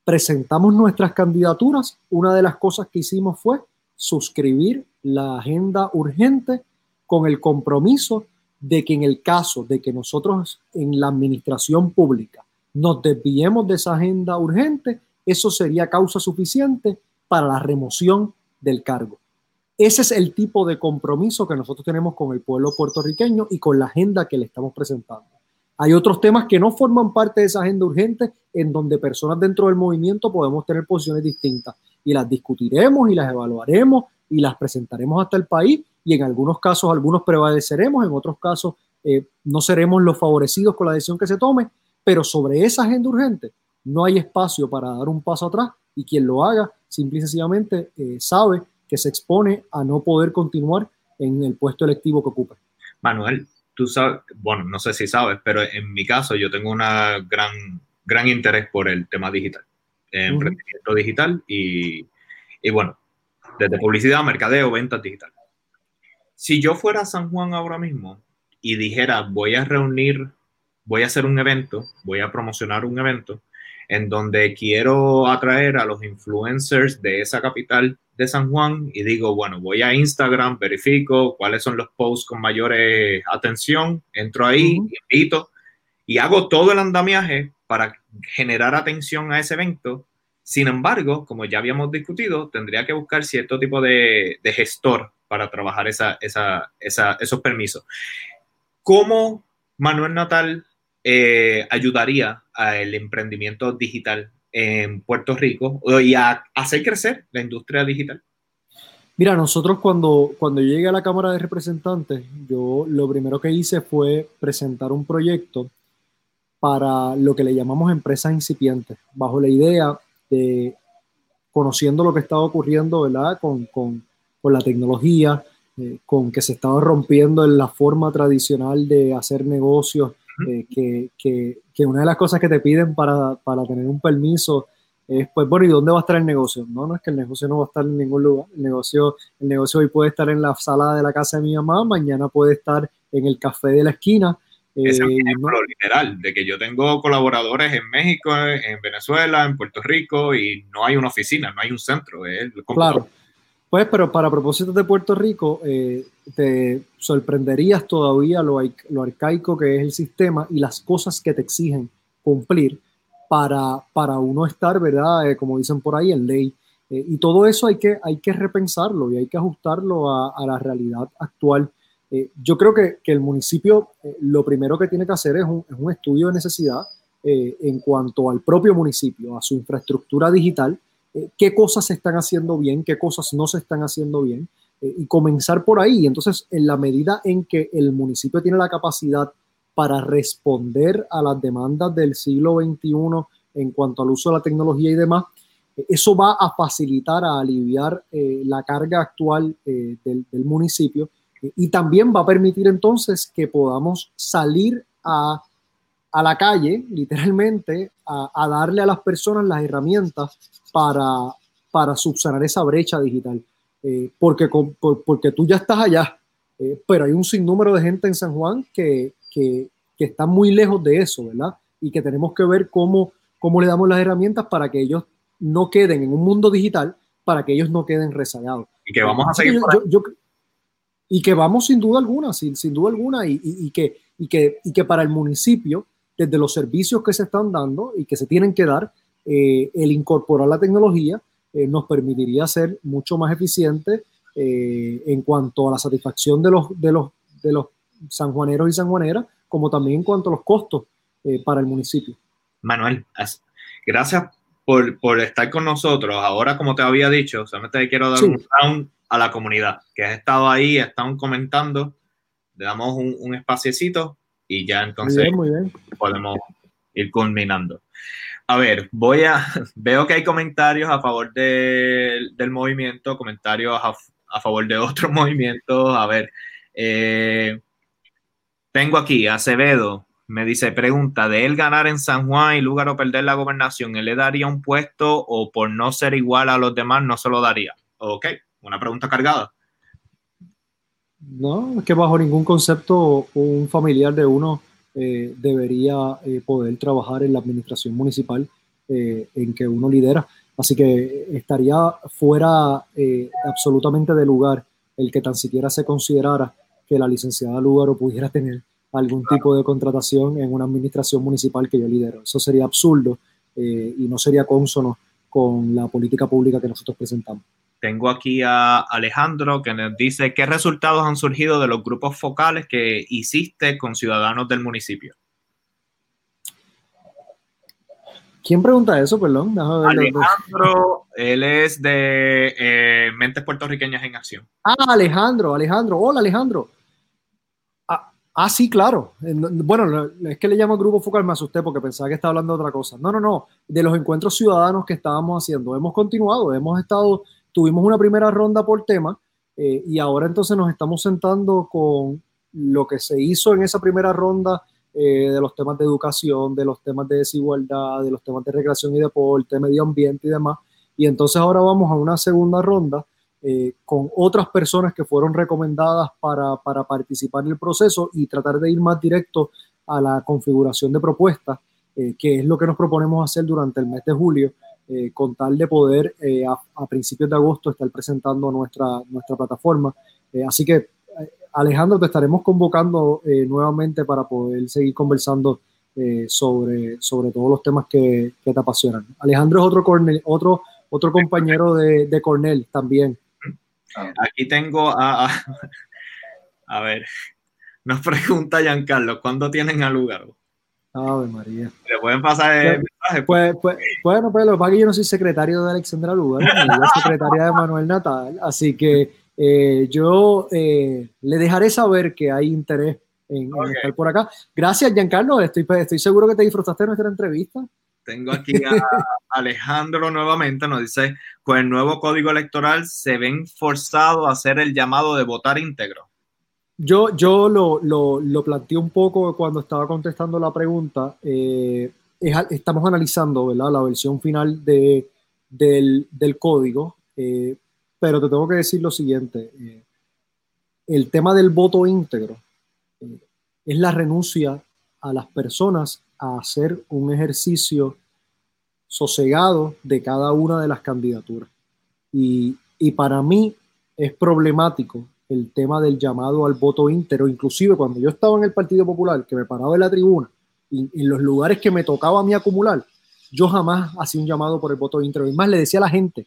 presentamos nuestras candidaturas, una de las cosas que hicimos fue suscribir la agenda urgente con el compromiso de que en el caso de que nosotros en la administración pública nos desviemos de esa agenda urgente, eso sería causa suficiente para la remoción del cargo. Ese es el tipo de compromiso que nosotros tenemos con el pueblo puertorriqueño y con la agenda que le estamos presentando. Hay otros temas que no forman parte de esa agenda urgente en donde personas dentro del movimiento podemos tener posiciones distintas y las discutiremos y las evaluaremos y las presentaremos hasta el país y en algunos casos algunos prevaleceremos, en otros casos eh, no seremos los favorecidos con la decisión que se tome, pero sobre esa agenda urgente no hay espacio para dar un paso atrás y quien lo haga simple y sencillamente eh, sabe que se expone a no poder continuar en el puesto electivo que ocupa. Manuel, tú sabes, bueno, no sé si sabes, pero en mi caso yo tengo un gran, gran interés por el tema digital, emprendimiento digital y, y bueno, desde publicidad, mercadeo, ventas digital. Si yo fuera a San Juan ahora mismo y dijera voy a reunir, voy a hacer un evento, voy a promocionar un evento, en donde quiero atraer a los influencers de esa capital de San Juan y digo, bueno, voy a Instagram, verifico cuáles son los posts con mayor atención, entro ahí, invito y hago todo el andamiaje para generar atención a ese evento. Sin embargo, como ya habíamos discutido, tendría que buscar cierto tipo de, gestor para trabajar esa, esos permisos. ¿Cómo Manuel Natal eh, ayudaría al emprendimiento digital en Puerto Rico y a hacer crecer la industria digital? Mira, nosotros cuando, cuando llegué a la Cámara de Representantes, yo lo primero que hice fue presentar un proyecto para lo que le llamamos empresas incipientes, bajo la idea de conociendo lo que estaba ocurriendo ¿verdad? Con, con, con la tecnología, eh, con que se estaba rompiendo en la forma tradicional de hacer negocios eh, que, que, que, una de las cosas que te piden para, para, tener un permiso es, pues, bueno, ¿y dónde va a estar el negocio? No, no es que el negocio no va a estar en ningún lugar. El negocio, el negocio hoy puede estar en la sala de la casa de mi mamá, mañana puede estar en el café de la esquina. Es un eh, literal de que yo tengo colaboradores en México, en Venezuela, en Puerto Rico y no hay una oficina, no hay un centro. claro. Pues, pero para propósitos de Puerto Rico, eh, te sorprenderías todavía lo, arcaico que es el sistema y las cosas que te exigen cumplir para, para uno estar, ¿verdad? Eh, como dicen por ahí, en ley. Eh, y todo eso hay que, hay que repensarlo y hay que ajustarlo a, la realidad actual. yo creo que, que, el municipio lo primero que tiene que hacer es un estudio de necesidad en cuanto al propio municipio, a su infraestructura digital eh, qué cosas se están haciendo bien, qué cosas no se están haciendo bien, eh, y comenzar por ahí. Entonces, en la medida en que el municipio tiene la capacidad para responder a las demandas del siglo XXI en cuanto al uso de la tecnología y demás, eh, eso va a facilitar, a aliviar la carga actual del, municipio y también va a permitir entonces que podamos salir a a la calle, literalmente, a, darle a las personas las herramientas para, para subsanar esa brecha digital. Eh, porque, porque tú ya estás allá, eh, pero hay un sinnúmero de gente en San Juan que, que, que está muy lejos de eso, ¿verdad? Y que tenemos que ver cómo, cómo le damos las herramientas para que ellos no queden en un mundo digital, para que ellos no queden rezagados. Y que vamos a seguir. y que vamos sin duda alguna, sin, sin duda alguna, y, y, que, y, que, y que para el municipio desde los servicios que se están dando y que se tienen que dar, eh, el incorporar la tecnología eh, nos permitiría ser mucho más eficiente eh, en cuanto a la satisfacción de los, de, los, de los sanjuaneros y sanjuaneras, como también en cuanto a los costos para el municipio. Manuel, gracias por, por, estar con nosotros. Ahora, como te había dicho, solamente te quiero dar un round a la comunidad que has estado ahí, están comentando. Le damos un, un espaciecito y ya entonces podemos ir culminando. A ver, voy a, veo que hay comentarios a favor del movimiento, comentarios a, favor de otros movimientos. A ver, eh, tengo aquí Acevedo, me dice, pregunta, de él ganar en San Juan y lugar o perder la gobernación, ¿él le daría un puesto o por no ser igual a los demás no se lo daría? Ok, una pregunta cargada. No, es que bajo ningún concepto un familiar de uno eh, debería eh, poder trabajar en la administración municipal eh, en que uno lidera. Así que estaría fuera absolutamente de lugar el que tan siquiera se considerara que la licenciada Lugaro pudiera tener algún tipo de contratación en una administración municipal que yo lidero. Eso sería absurdo y no sería consono con la política pública que nosotros presentamos. Tengo aquí a Alejandro que nos dice qué resultados han surgido de los grupos focales que hiciste con ciudadanos del municipio. ¿Quién pregunta eso, perdón? Alejandro, él es de eh, Mentes Puertorriqueñas en Acción. Ah, Alejandro, Alejandro. Hola, Alejandro. Ah, ah, sí, claro. Eh, bueno, es que le llamo grupo focal, me asusté porque pensaba que estaba hablando de otra cosa. No, no, no. De los encuentros ciudadanos que estábamos haciendo. Hemos continuado, hemos estado tuvimos una primera ronda por tema eh, y ahora entonces nos estamos sentando con lo que se hizo en esa primera ronda eh, de los temas de educación, de los temas de desigualdad, de los temas de recreación y deporte, medio ambiente y demás. Y entonces ahora vamos a una segunda ronda eh, con otras personas que fueron recomendadas para, para, participar en el proceso y tratar de ir más directo a la configuración de propuestas, que es lo que nos proponemos hacer durante el mes de julio eh, con tal de poder eh, a, principios de agosto estar presentando nuestra, nuestra plataforma. Eh, así que, Alejandro, te estaremos convocando nuevamente para poder seguir conversando sobre, sobre todos los temas que, que, te apasionan. Alejandro es otro, Cornel, otro, otro compañero de, de Cornell también. Aquí tengo a, a, a ver, nos pregunta Giancarlo, ¿cuándo tienen a lugar? Ave María. Le pueden pasar el mensaje. Pues, pues, bueno, pues lo que pasa es que yo no soy secretario de Alexandra Lugar, ni secretaria de Manuel Natal, así que eh, yo eh, le dejaré saber que hay interés en, estar por acá. Gracias, Giancarlo. Estoy, estoy seguro que te disfrutaste de nuestra entrevista. Tengo aquí a Alejandro nuevamente, nos dice, con el nuevo código electoral se ven forzados a hacer el llamado de votar íntegro. Yo, yo lo, lo, planteé un poco cuando estaba contestando la pregunta. Eh, estamos analizando ¿verdad? la versión final de, del, del, código, eh, pero te tengo que decir lo siguiente. Eh, el tema del voto íntegro es la renuncia a las personas a hacer un ejercicio sosegado de cada una de las candidaturas. Y, y para mí es problemático el tema del llamado al voto íntero, inclusive cuando yo estaba en el Partido Popular, que me paraba en la tribuna, y en los lugares que me tocaba a mí acumular, yo jamás hacía un llamado por el voto íntegro. Y más le decía a la gente,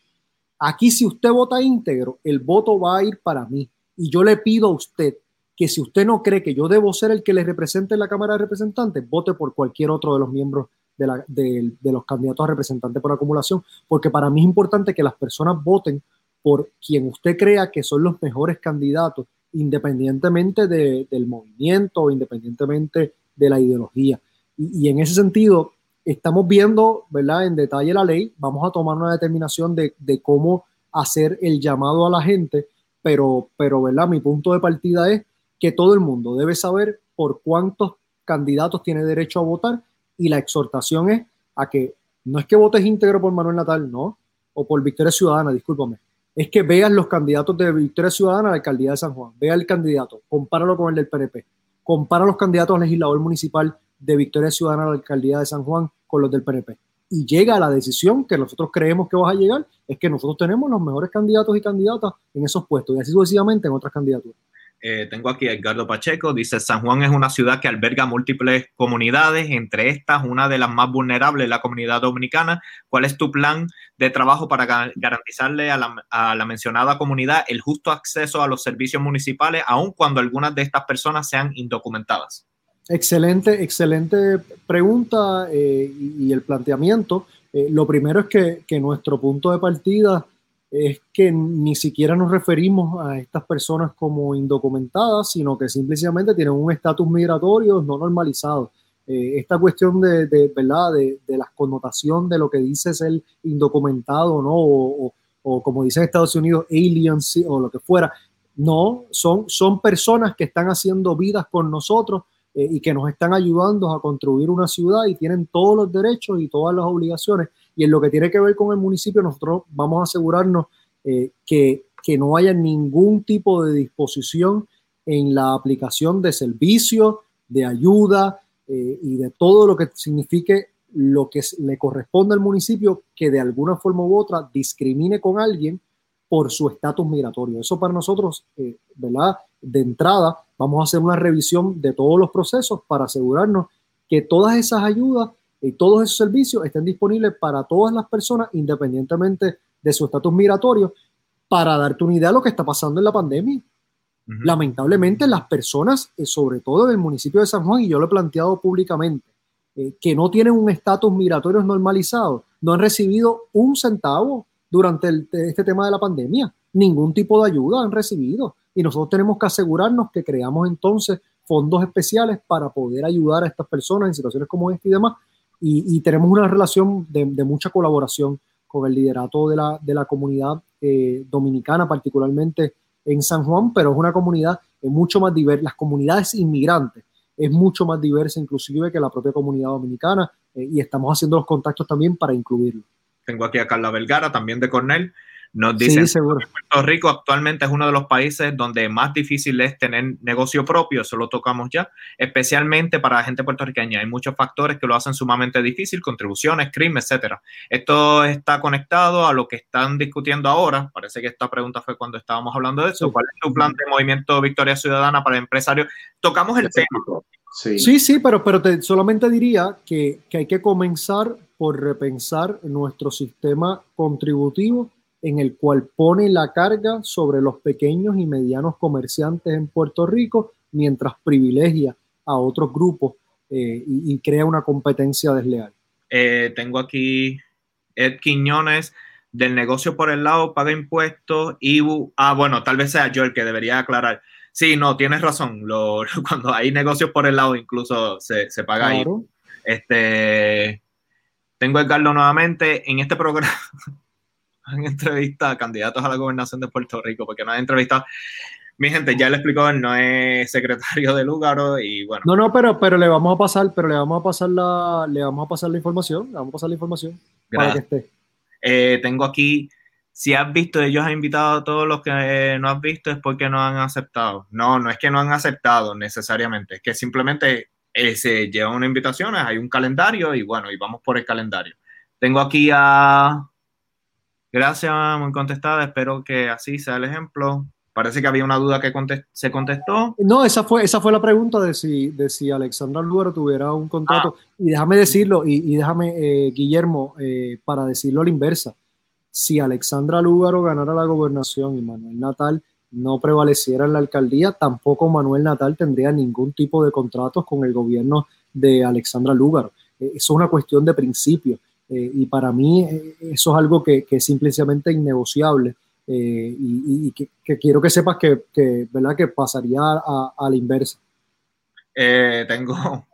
aquí si usted vota íntegro, el voto va a ir para mí. Y yo le pido a usted que si usted no cree que yo debo ser el que le represente en la Cámara de Representantes, vote por cualquier otro de los miembros de, los candidatos a representantes por acumulación, porque para mí es importante que las personas voten por quien usted crea que son los mejores candidatos, independientemente de, del movimiento, independientemente de la ideología. Y, y, en ese sentido, estamos viendo, ¿verdad? En detalle la ley, vamos a tomar una determinación de, de cómo hacer el llamado a la gente, pero, pero, ¿verdad? Mi punto de partida es que todo el mundo debe saber por cuántos candidatos tiene derecho a votar y la exhortación es a que no es que votes íntegro por Manuel Natal, no, o por Victoria Ciudadana, discúlpame, es que veas los candidatos de Victoria Ciudadana a la alcaldía de San Juan, vea el candidato, compáralo con el del PNP, compara los candidatos a legislador municipal de Victoria Ciudadana a la alcaldía de San Juan con los del PNP. Y llega a la decisión que nosotros creemos que vas a llegar, es que nosotros tenemos los mejores candidatos y candidatas en esos puestos y así sucesivamente en otras candidaturas. Eh, tengo aquí a Edgardo Pacheco, dice, San Juan es una ciudad que alberga múltiples comunidades, entre estas una de las más vulnerables, la comunidad dominicana. ¿Cuál es tu plan de trabajo para garantizarle a la, a la, mencionada comunidad el justo acceso a los servicios municipales, aun cuando algunas de estas personas sean indocumentadas? Excelente, excelente pregunta eh, y, y, el planteamiento. Eh, lo primero es que, que nuestro punto de partida es que ni siquiera nos referimos a estas personas como indocumentadas, sino que simplemente tienen un estatus migratorio no normalizado. Eh, esta cuestión de, ¿verdad? De, de, la connotación de lo que dice ser indocumentado, ¿no? O, o, o, como dicen en Estados Unidos, aliens o lo que fuera. No, son, son personas que están haciendo vidas con nosotros eh, y que nos están ayudando a construir una ciudad y tienen todos los derechos y todas las obligaciones y en lo que tiene que ver con el municipio, nosotros vamos a asegurarnos eh, que, que, no haya ningún tipo de disposición en la aplicación de servicios, de ayuda eh, y de todo lo que signifique lo que le corresponde al municipio que de alguna forma u otra discrimine con alguien por su estatus migratorio. Eso para nosotros, eh, ¿verdad? De entrada, vamos a hacer una revisión de todos los procesos para asegurarnos que todas esas ayudas y todos esos servicios estén disponibles para todas las personas, independientemente de su estatus migratorio, para darte una idea de lo que está pasando en la pandemia. Uh -huh. Lamentablemente, las personas, eh, sobre todo en el municipio de San Juan, y yo lo he planteado públicamente, eh, que no tienen un estatus migratorio normalizado, no han recibido un centavo durante el, este tema de la pandemia. Ningún tipo de ayuda han recibido. Y nosotros tenemos que asegurarnos que creamos entonces fondos especiales para poder ayudar a estas personas en situaciones como esta y demás, y, y tenemos una relación de, de, mucha colaboración con el liderato de la, de la comunidad eh, dominicana, particularmente en San Juan, pero es una comunidad eh, mucho más diversa, las comunidades inmigrantes es mucho más diversa inclusive que la propia comunidad dominicana eh, y estamos haciendo los contactos también para incluirlo. Tengo aquí a Carla Vergara, también de Cornell. Nos dicen sí, que Puerto Rico actualmente es uno de los países donde más difícil es tener negocio propio, eso lo tocamos ya, especialmente para la gente puertorriqueña. Hay muchos factores que lo hacen sumamente difícil, contribuciones, crimen, etcétera. Esto está conectado a lo que están discutiendo ahora. Parece que esta pregunta fue cuando estábamos hablando de eso. Sí. ¿Cuál es tu plan de movimiento Victoria Ciudadana para empresarios? Tocamos el tema. Sí, sí, sí pero, pero te, solamente diría que, que hay que comenzar por repensar nuestro sistema contributivo en el cual pone la carga sobre los pequeños y medianos comerciantes en Puerto Rico, mientras privilegia a otros grupos eh, y, y, crea una competencia desleal. Eh, tengo aquí Ed Quiñones, del negocio por el lado, paga impuestos, IBU, ah, bueno, tal vez sea yo el que debería aclarar. Sí, no, tienes razón, Lo, cuando hay negocios por el lado incluso se, se paga claro. IBU. Este, tengo Edgardo nuevamente en este programa. han entrevistado a candidatos a la gobernación de Puerto Rico, porque no han entrevistado. Mi gente, ya le explicó, él no es secretario de Lugaro y bueno. No, no, pero, pero le vamos a pasar, pero le vamos a pasar la, le vamos a pasar la información, le vamos a pasar la información Gracias. para que esté. Eh, tengo aquí, si has visto, ellos han invitado a todos los que no has visto, es porque no han aceptado. No, no es que no han aceptado necesariamente, es que simplemente eh, se lleva una invitación, hay un calendario y bueno, y vamos por el calendario. Tengo aquí a Gracias, muy contestada. Espero que así sea el ejemplo. Parece que había una duda que se contestó. No, esa fue, esa fue la pregunta de si, de si Alexandra Lugaro tuviera un contrato. Ah. Y déjame decirlo, y, déjame, eh, Guillermo, eh, para decirlo a la inversa. Si Alexandra Lúgaro ganara la gobernación y Manuel Natal no prevaleciera en la alcaldía, tampoco Manuel Natal tendría ningún tipo de contratos con el gobierno de Alexandra Lúgaro. Eh, eso es una cuestión de principio. Eh, y para mí eh, eso es algo que, que es simplemente innegociable eh, y, que, quiero que sepas que, que, ¿verdad? que pasaría a, a la inversa. tengo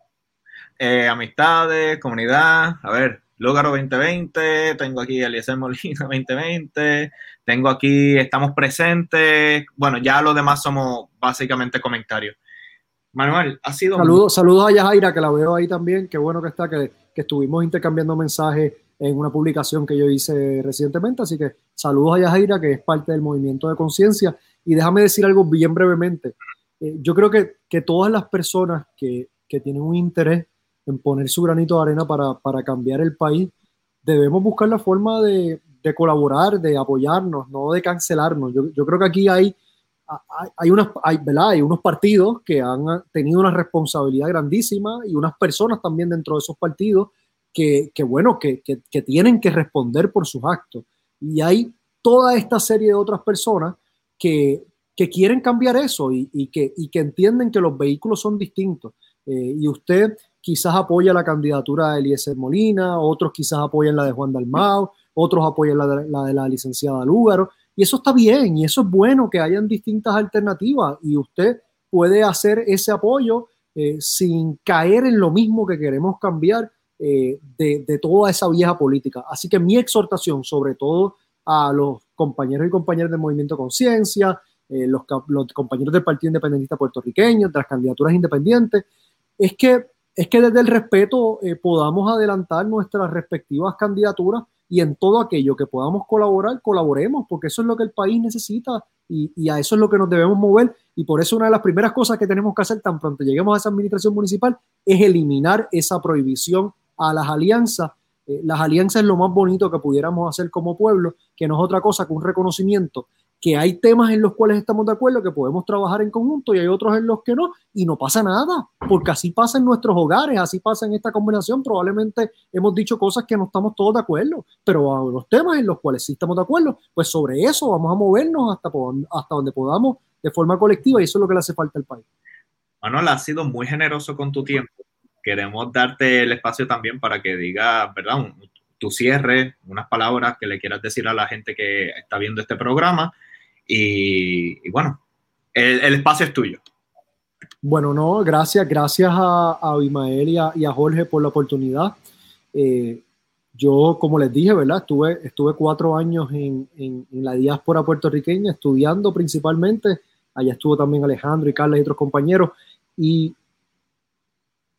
amistades, comunidad, a ver, Lugaro 2020, tengo aquí Eliezer Molina 2020, tengo aquí Estamos Presentes, bueno, ya los demás somos básicamente comentarios. Manuel, ha sido... Saludos, saludos a Yajaira, que la veo ahí también, qué bueno que está, que, que estuvimos intercambiando mensajes en una publicación que yo hice recientemente, así que saludos a Yajaira, que es parte del movimiento de conciencia, y déjame decir algo bien brevemente. Eh, yo creo que, que, todas las personas que, que, tienen un interés en poner su granito de arena para, para cambiar el país, debemos buscar la forma de, de colaborar, de apoyarnos, no de cancelarnos. Yo, yo creo que aquí hay hay, unas, hay, hay unos partidos que han tenido una responsabilidad grandísima y unas personas también dentro de esos partidos que, que bueno, que, que, que, tienen que responder por sus actos. Y hay toda esta serie de otras personas que, quieren cambiar eso y, y, que, y que entienden que los vehículos son distintos. Eh, y usted quizás apoya la candidatura de Eliezer Molina, otros quizás apoyan la de Juan Dalmao, otros apoyan la de la, de la licenciada Lúgaro, y eso está bien, y eso es bueno que hayan distintas alternativas, y usted puede hacer ese apoyo eh, sin caer en lo mismo que queremos cambiar eh, de, toda esa vieja política. Así que mi exhortación, sobre todo a los compañeros y compañeras del Movimiento Conciencia, eh, los, compañeros del Partido Independentista puertorriqueño, de las candidaturas independientes, es que, es que desde el respeto podamos adelantar nuestras respectivas candidaturas y en todo aquello que podamos colaborar, colaboremos, porque eso es lo que el país necesita y, a eso es lo que nos debemos mover. Y por eso una de las primeras cosas que tenemos que hacer tan pronto lleguemos a esa administración municipal es eliminar esa prohibición a las alianzas. Eh, las alianzas es lo más bonito que pudiéramos hacer como pueblo, que no es otra cosa que un reconocimiento que hay temas en los cuales estamos de acuerdo, que podemos trabajar en conjunto y hay otros en los que no, y no pasa nada, porque así pasa en nuestros hogares, así pasa en esta combinación, probablemente hemos dicho cosas que no estamos todos de acuerdo, pero a los temas en los cuales sí estamos de acuerdo, pues sobre eso vamos a movernos hasta, hasta donde podamos de forma colectiva y eso es lo que le hace falta al país. Manuel, has sido muy generoso con tu tiempo. Queremos darte el espacio también para que diga, ¿verdad? tu cierre, unas palabras que le quieras decir a la gente que está viendo este programa y, bueno, el, espacio es tuyo. Bueno, no, gracias, gracias a, a y a, Jorge por la oportunidad. Eh, yo, como les dije, ¿verdad? Estuve, estuve cuatro años en, en, la diáspora puertorriqueña, estudiando principalmente. Allá estuvo también Alejandro y Carla y otros compañeros. Y,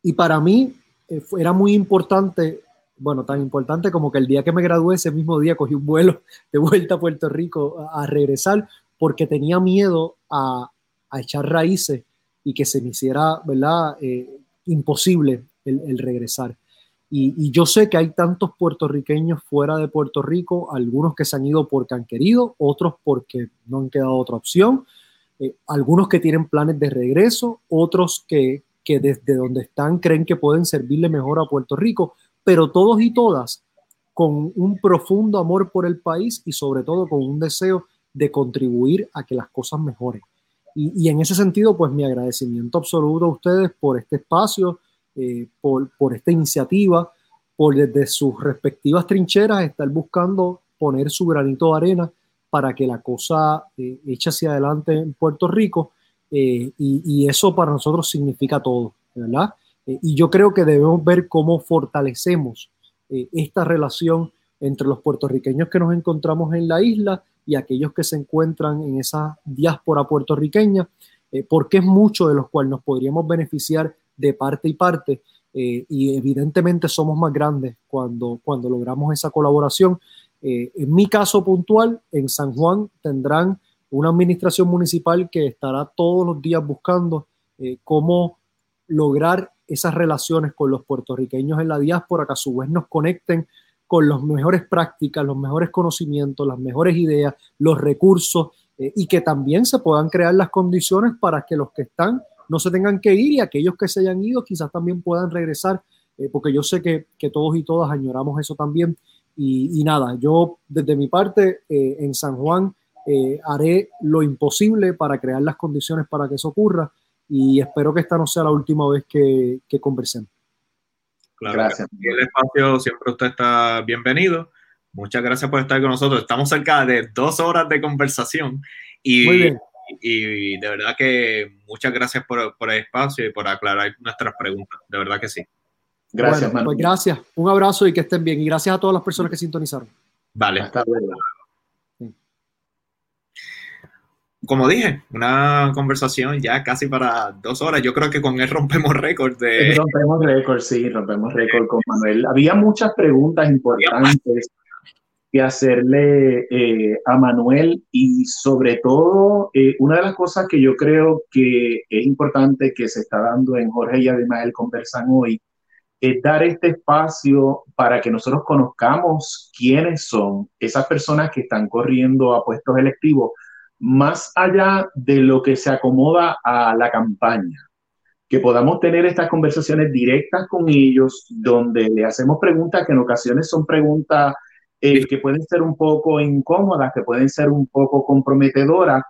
y para mí eh, era muy importante bueno, tan importante como que el día que me gradué, ese mismo día cogí un vuelo de vuelta a Puerto Rico a, regresar porque tenía miedo a, a, echar raíces y que se me hiciera, ¿verdad? Eh, imposible el, regresar. Y, y, yo sé que hay tantos puertorriqueños fuera de Puerto Rico, algunos que se han ido porque han querido, otros porque no han quedado otra opción, eh, algunos que tienen planes de regreso, otros que, que desde donde están creen que pueden servirle mejor a Puerto Rico pero todos y todas con un profundo amor por el país y sobre todo con un deseo de contribuir a que las cosas mejoren. Y, en ese sentido, pues mi agradecimiento absoluto a ustedes por este espacio, eh, por, por, esta iniciativa, por desde sus respectivas trincheras estar buscando poner su granito de arena para que la cosa eh, eche hacia adelante en Puerto Rico. Eh, y, y, eso para nosotros significa todo, ¿verdad? Eh, y yo creo que debemos ver cómo fortalecemos eh, esta relación entre los puertorriqueños que nos encontramos en la isla y aquellos que se encuentran en esa diáspora puertorriqueña, eh, porque es mucho de los cuales nos podríamos beneficiar de parte y parte. y evidentemente somos más grandes cuando, cuando logramos esa colaboración. en mi caso puntual, en San Juan tendrán una administración municipal que estará todos los días buscando cómo lograr esas relaciones con los puertorriqueños en la diáspora que a su vez nos conecten con las mejores prácticas, los mejores conocimientos, las mejores ideas, los recursos eh, y que también se puedan crear las condiciones para que los que están no se tengan que ir y aquellos que se hayan ido quizás también puedan regresar, eh, porque yo sé que, que, todos y todas añoramos eso también. Y, nada, yo desde mi parte eh, en San Juan haré lo imposible para crear las condiciones para que eso ocurra y espero que esta no sea la última vez que, que conversemos. Claro, gracias. el espacio siempre usted está bienvenido. Muchas gracias por estar con nosotros. Estamos cerca de dos horas de conversación y, Muy bien. y de verdad que muchas gracias por, por, el espacio y por aclarar nuestras preguntas. De verdad que sí. Gracias, bueno, pues gracias. Un abrazo y que estén bien. Y gracias a todas las personas que sintonizaron. Vale. Hasta luego como dije, una conversación ya casi para dos horas. Yo creo que con él rompemos récord de... Rompemos récord, sí, rompemos récord con Manuel. Había muchas preguntas importantes que hacerle eh, a Manuel y sobre todo eh, una de las cosas que yo creo que es importante que se está dando en Jorge y Abimael conversan hoy es dar este espacio para que nosotros conozcamos quiénes son esas personas que están corriendo a puestos electivos más allá de lo que se acomoda a la campaña, que podamos tener estas conversaciones directas con ellos, donde le hacemos preguntas que en ocasiones son preguntas eh, que pueden ser un poco incómodas, que pueden ser un poco comprometedoras,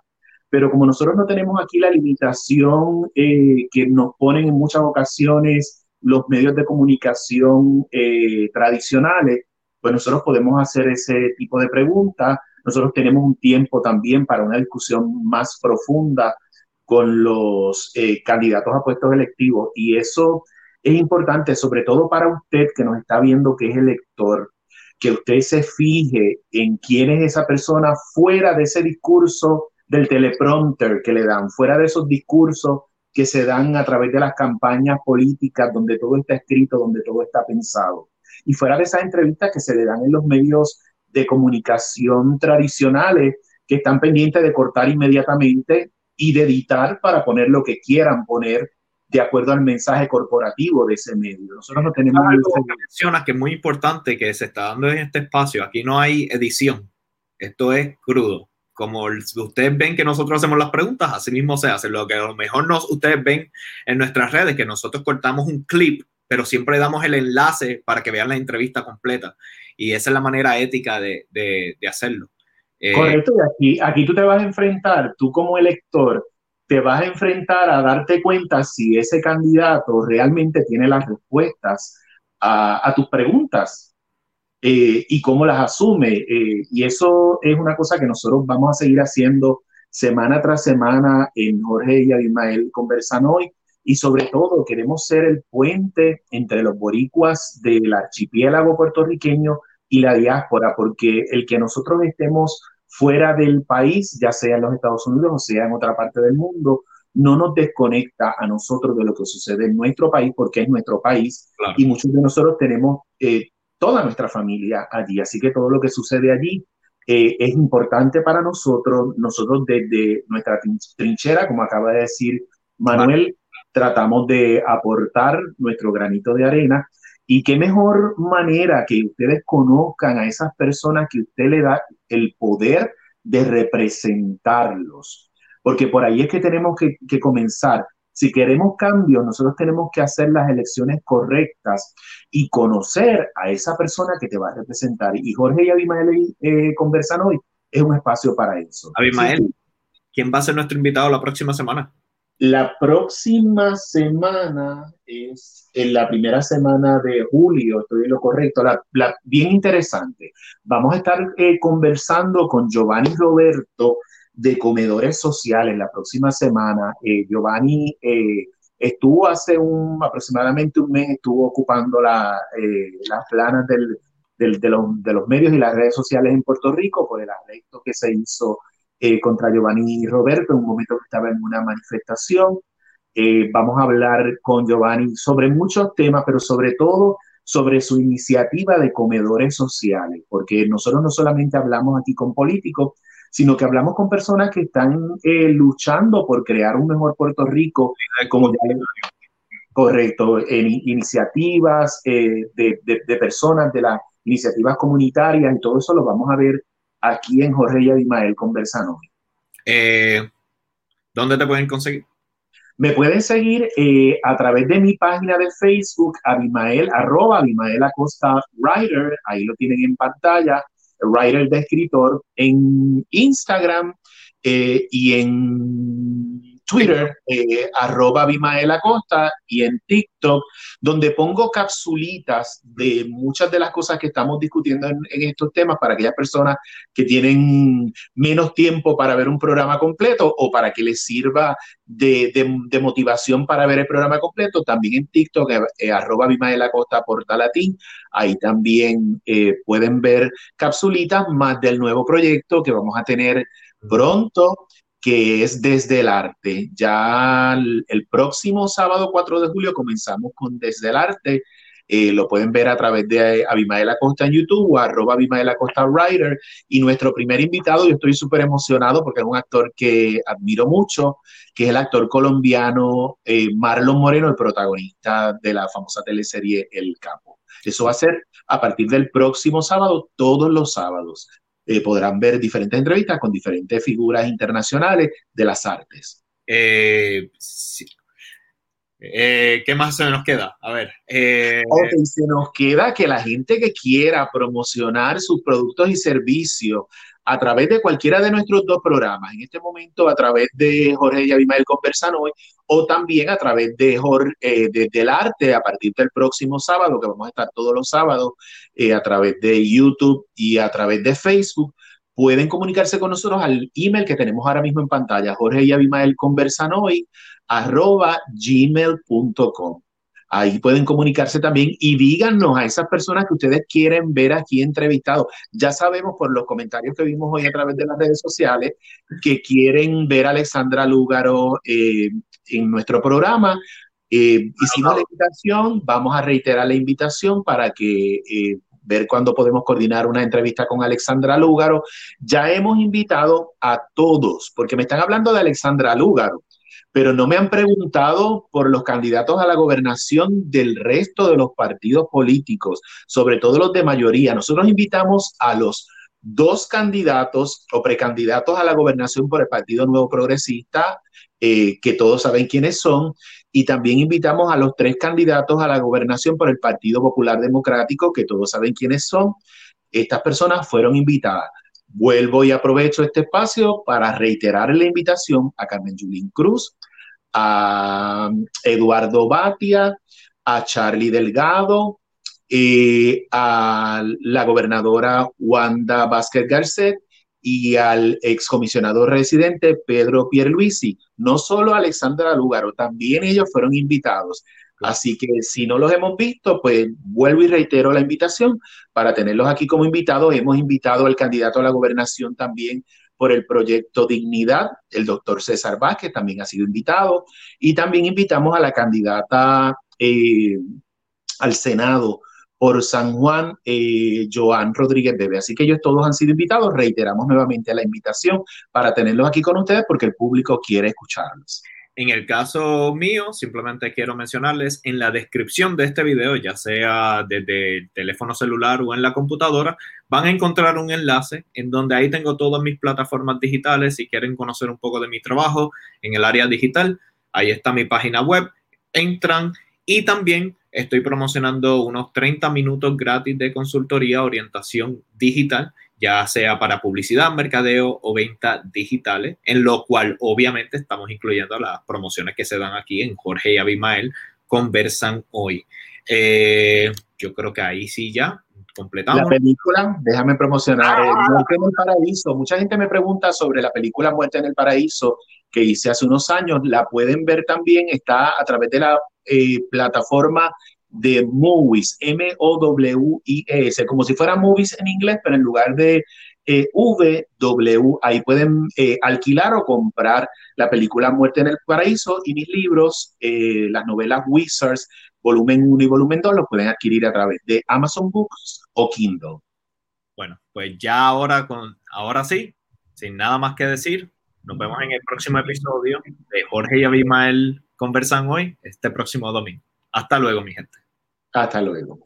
pero como nosotros no tenemos aquí la limitación eh, que nos ponen en muchas ocasiones los medios de comunicación eh, tradicionales, pues nosotros podemos hacer ese tipo de preguntas nosotros tenemos un tiempo también para una discusión más profunda con los eh, candidatos a puestos electivos y eso es importante, sobre todo para usted que nos está viendo que es elector, que usted se fije en quién es esa persona fuera de ese discurso del teleprompter que le dan, fuera de esos discursos que se dan a través de las campañas políticas donde todo está escrito, donde todo está pensado. Y fuera de esas entrevistas que se le dan en los medios de comunicación tradicionales que están pendientes de cortar inmediatamente y de editar para poner lo que quieran poner de acuerdo al mensaje corporativo de ese medio. Nosotros no tenemos... Algo que mencionas que es muy importante que se está dando en este espacio. Aquí no hay edición. Esto es crudo. Como ustedes ven que nosotros hacemos las preguntas, así mismo se hace. Lo que a lo mejor nos, ustedes ven en nuestras redes, que nosotros cortamos un clip, pero siempre damos el enlace para que vean la entrevista completa y esa es la manera ética de, de, hacerlo. Eh, Correcto, y aquí, aquí tú te vas a enfrentar, tú como elector, te vas a enfrentar a darte cuenta si ese candidato realmente tiene las respuestas a, a tus preguntas eh, y cómo las asume. Eh, y eso es una cosa que nosotros vamos a seguir haciendo semana tras semana en Jorge y Abimael Conversan hoy. Y sobre todo queremos ser el puente entre los boricuas del archipiélago puertorriqueño y la diáspora, porque el que nosotros estemos fuera del país, ya sea en los Estados Unidos o sea en otra parte del mundo, no nos desconecta a nosotros de lo que sucede en nuestro país, porque es nuestro país y muchos de nosotros tenemos eh, toda nuestra familia allí, así que todo lo que sucede allí eh, es importante para nosotros. Nosotros desde nuestra trinchera, como acaba de decir Manuel, tratamos de aportar nuestro granito de arena y qué mejor manera que ustedes conozcan a esas personas que usted le da el poder de representarlos. Porque por ahí es que tenemos que, comenzar. Si queremos cambios, nosotros tenemos que hacer las elecciones correctas y conocer a esa persona que te va a representar. Y Jorge y Abimael eh, conversan hoy. Es un espacio para eso. Abimael, ¿quién va a ser nuestro invitado la próxima semana? La próxima semana es en la primera semana de julio, estoy en lo correcto, la, bien interesante. Vamos a estar eh, conversando con Giovanni Roberto de Comedores Sociales la próxima semana. Eh, Giovanni eh, estuvo hace un, aproximadamente un mes, estuvo ocupando la, las planas de, los, de los medios y las redes sociales en Puerto Rico por el arresto que se hizo eh, contra Giovanni Roberto en un momento que estaba en una manifestación. Eh, vamos a hablar con Giovanni sobre muchos temas, pero sobre todo sobre su iniciativa de comedores sociales, porque nosotros no solamente hablamos aquí con políticos, sino que hablamos con personas que están eh, luchando por crear un mejor Puerto Rico, como ya correcto, en iniciativas de, de, de, personas de la iniciativas comunitarias y todo eso lo vamos a ver aquí en Jorge y Abimael Conversan hoy. Eh, ¿Dónde te pueden conseguir? Me pueden seguir eh, a través de mi página de Facebook, Abimael, arroba Abimael Acosta Writer, ahí lo tienen en pantalla, writer de escritor, en Instagram eh, y en Twitter, eh, arroba Bimael Acosta, y en TikTok, donde pongo capsulitas de muchas de las cosas que estamos discutiendo en, estos temas para aquellas personas que tienen menos tiempo para ver un programa completo o para que les sirva de, motivación para ver el programa completo. También en TikTok, eh, eh, arroba Bimael Acosta Portalatín, ahí también pueden ver capsulitas más del nuevo proyecto que vamos a tener pronto que es Desde el Arte. Ya el, próximo sábado 4 de julio comenzamos con Desde el Arte. Eh, lo pueden ver a través de Abimael Acosta en YouTube o arroba Abimael Acosta Writer. Y nuestro primer invitado, yo estoy súper emocionado porque es un actor que admiro mucho, que es el actor colombiano eh, Marlon Moreno, el protagonista de la famosa teleserie El Campo. Eso va a ser a partir del próximo sábado, todos los sábados. Eh, podrán ver diferentes entrevistas con diferentes figuras internacionales de las artes. Eh, eh, ¿Qué más se nos queda? A ver. se nos queda que la gente que quiera promocionar sus productos y servicios a través de cualquiera de nuestros dos programas, en este momento a través de Jorge y Abimael Conversan hoy, o también a través de Jorge, eh, del arte a partir del próximo sábado, que vamos a estar todos los sábados eh, a través de YouTube y a través de Facebook, pueden comunicarse con nosotros al email que tenemos ahora mismo en pantalla, Jorge y Abimael Conversan hoy, arroba gmail.com. Ahí pueden comunicarse también y díganos a esas personas que ustedes quieren ver aquí entrevistados. Ya sabemos por los comentarios que vimos hoy a través de las redes sociales que quieren ver a Alexandra Lúgaro eh, en nuestro programa. Eh, hicimos la invitación, vamos a reiterar la invitación para que eh, ver cuándo podemos coordinar una entrevista con Alexandra Lúgaro. Ya hemos invitado a todos, porque me están hablando de Alexandra Lúgaro pero no me han preguntado por los candidatos a la gobernación del resto de los partidos políticos, sobre todo los de mayoría. Nosotros invitamos a los dos candidatos o precandidatos a la gobernación por el Partido Nuevo Progresista, eh, que todos saben quiénes son, y también invitamos a los tres candidatos a la gobernación por el Partido Popular Democrático, que todos saben quiénes son. Estas personas fueron invitadas. Vuelvo y aprovecho este espacio para reiterar la invitación a Carmen Yulín Cruz, a Eduardo Batia, a Charlie Delgado, a la gobernadora Wanda Vázquez Garcet y al excomisionador residente Pedro Pierluisi. No solo Alexandra Lugaro, también ellos fueron invitados. Así que si no los hemos visto, pues vuelvo y reitero la invitación para tenerlos aquí como invitados. Hemos invitado al candidato a la gobernación también por el proyecto Dignidad, el doctor César Vázquez también ha sido invitado. Y también invitamos a la candidata eh, al Senado por San Juan, eh, Joan Rodríguez Bebe. Así que ellos todos han sido invitados. Reiteramos nuevamente la invitación para tenerlos aquí con ustedes porque el público quiere escucharlos. En el caso mío, simplemente quiero mencionarles en la descripción de este video, ya sea desde el teléfono celular o en la computadora, van a encontrar un enlace en donde ahí tengo todas mis plataformas digitales. Si quieren conocer un poco de mi trabajo en el área digital, ahí está mi página web. Entran y también estoy promocionando unos 30 minutos gratis de consultoría, orientación digital ya sea para publicidad, mercadeo o venta digitales, en lo cual obviamente estamos incluyendo las promociones que se dan aquí en Jorge y Abimael conversan hoy. Eh, yo creo que ahí sí ya completamos. La película, déjame promocionar, ah. Muerte en el Paraíso. Mucha gente me pregunta sobre la película Muerte en el Paraíso que hice hace unos años. La pueden ver también, está a través de la eh, plataforma de Movies, M-O-W-I-S, como si fuera Movies en inglés, pero en lugar de eh, V, W, ahí pueden eh, alquilar o comprar la película Muerte en el Paraíso y mis libros, eh, las novelas Wizards, volumen 1 y volumen 2, los pueden adquirir a través de Amazon Books o Kindle. Bueno, pues ya ahora, con, ahora sí, sin nada más que decir, nos vemos en el próximo episodio de Jorge y Abimael Conversan Hoy, este próximo domingo. Hasta luego, mi gente. Hasta luego.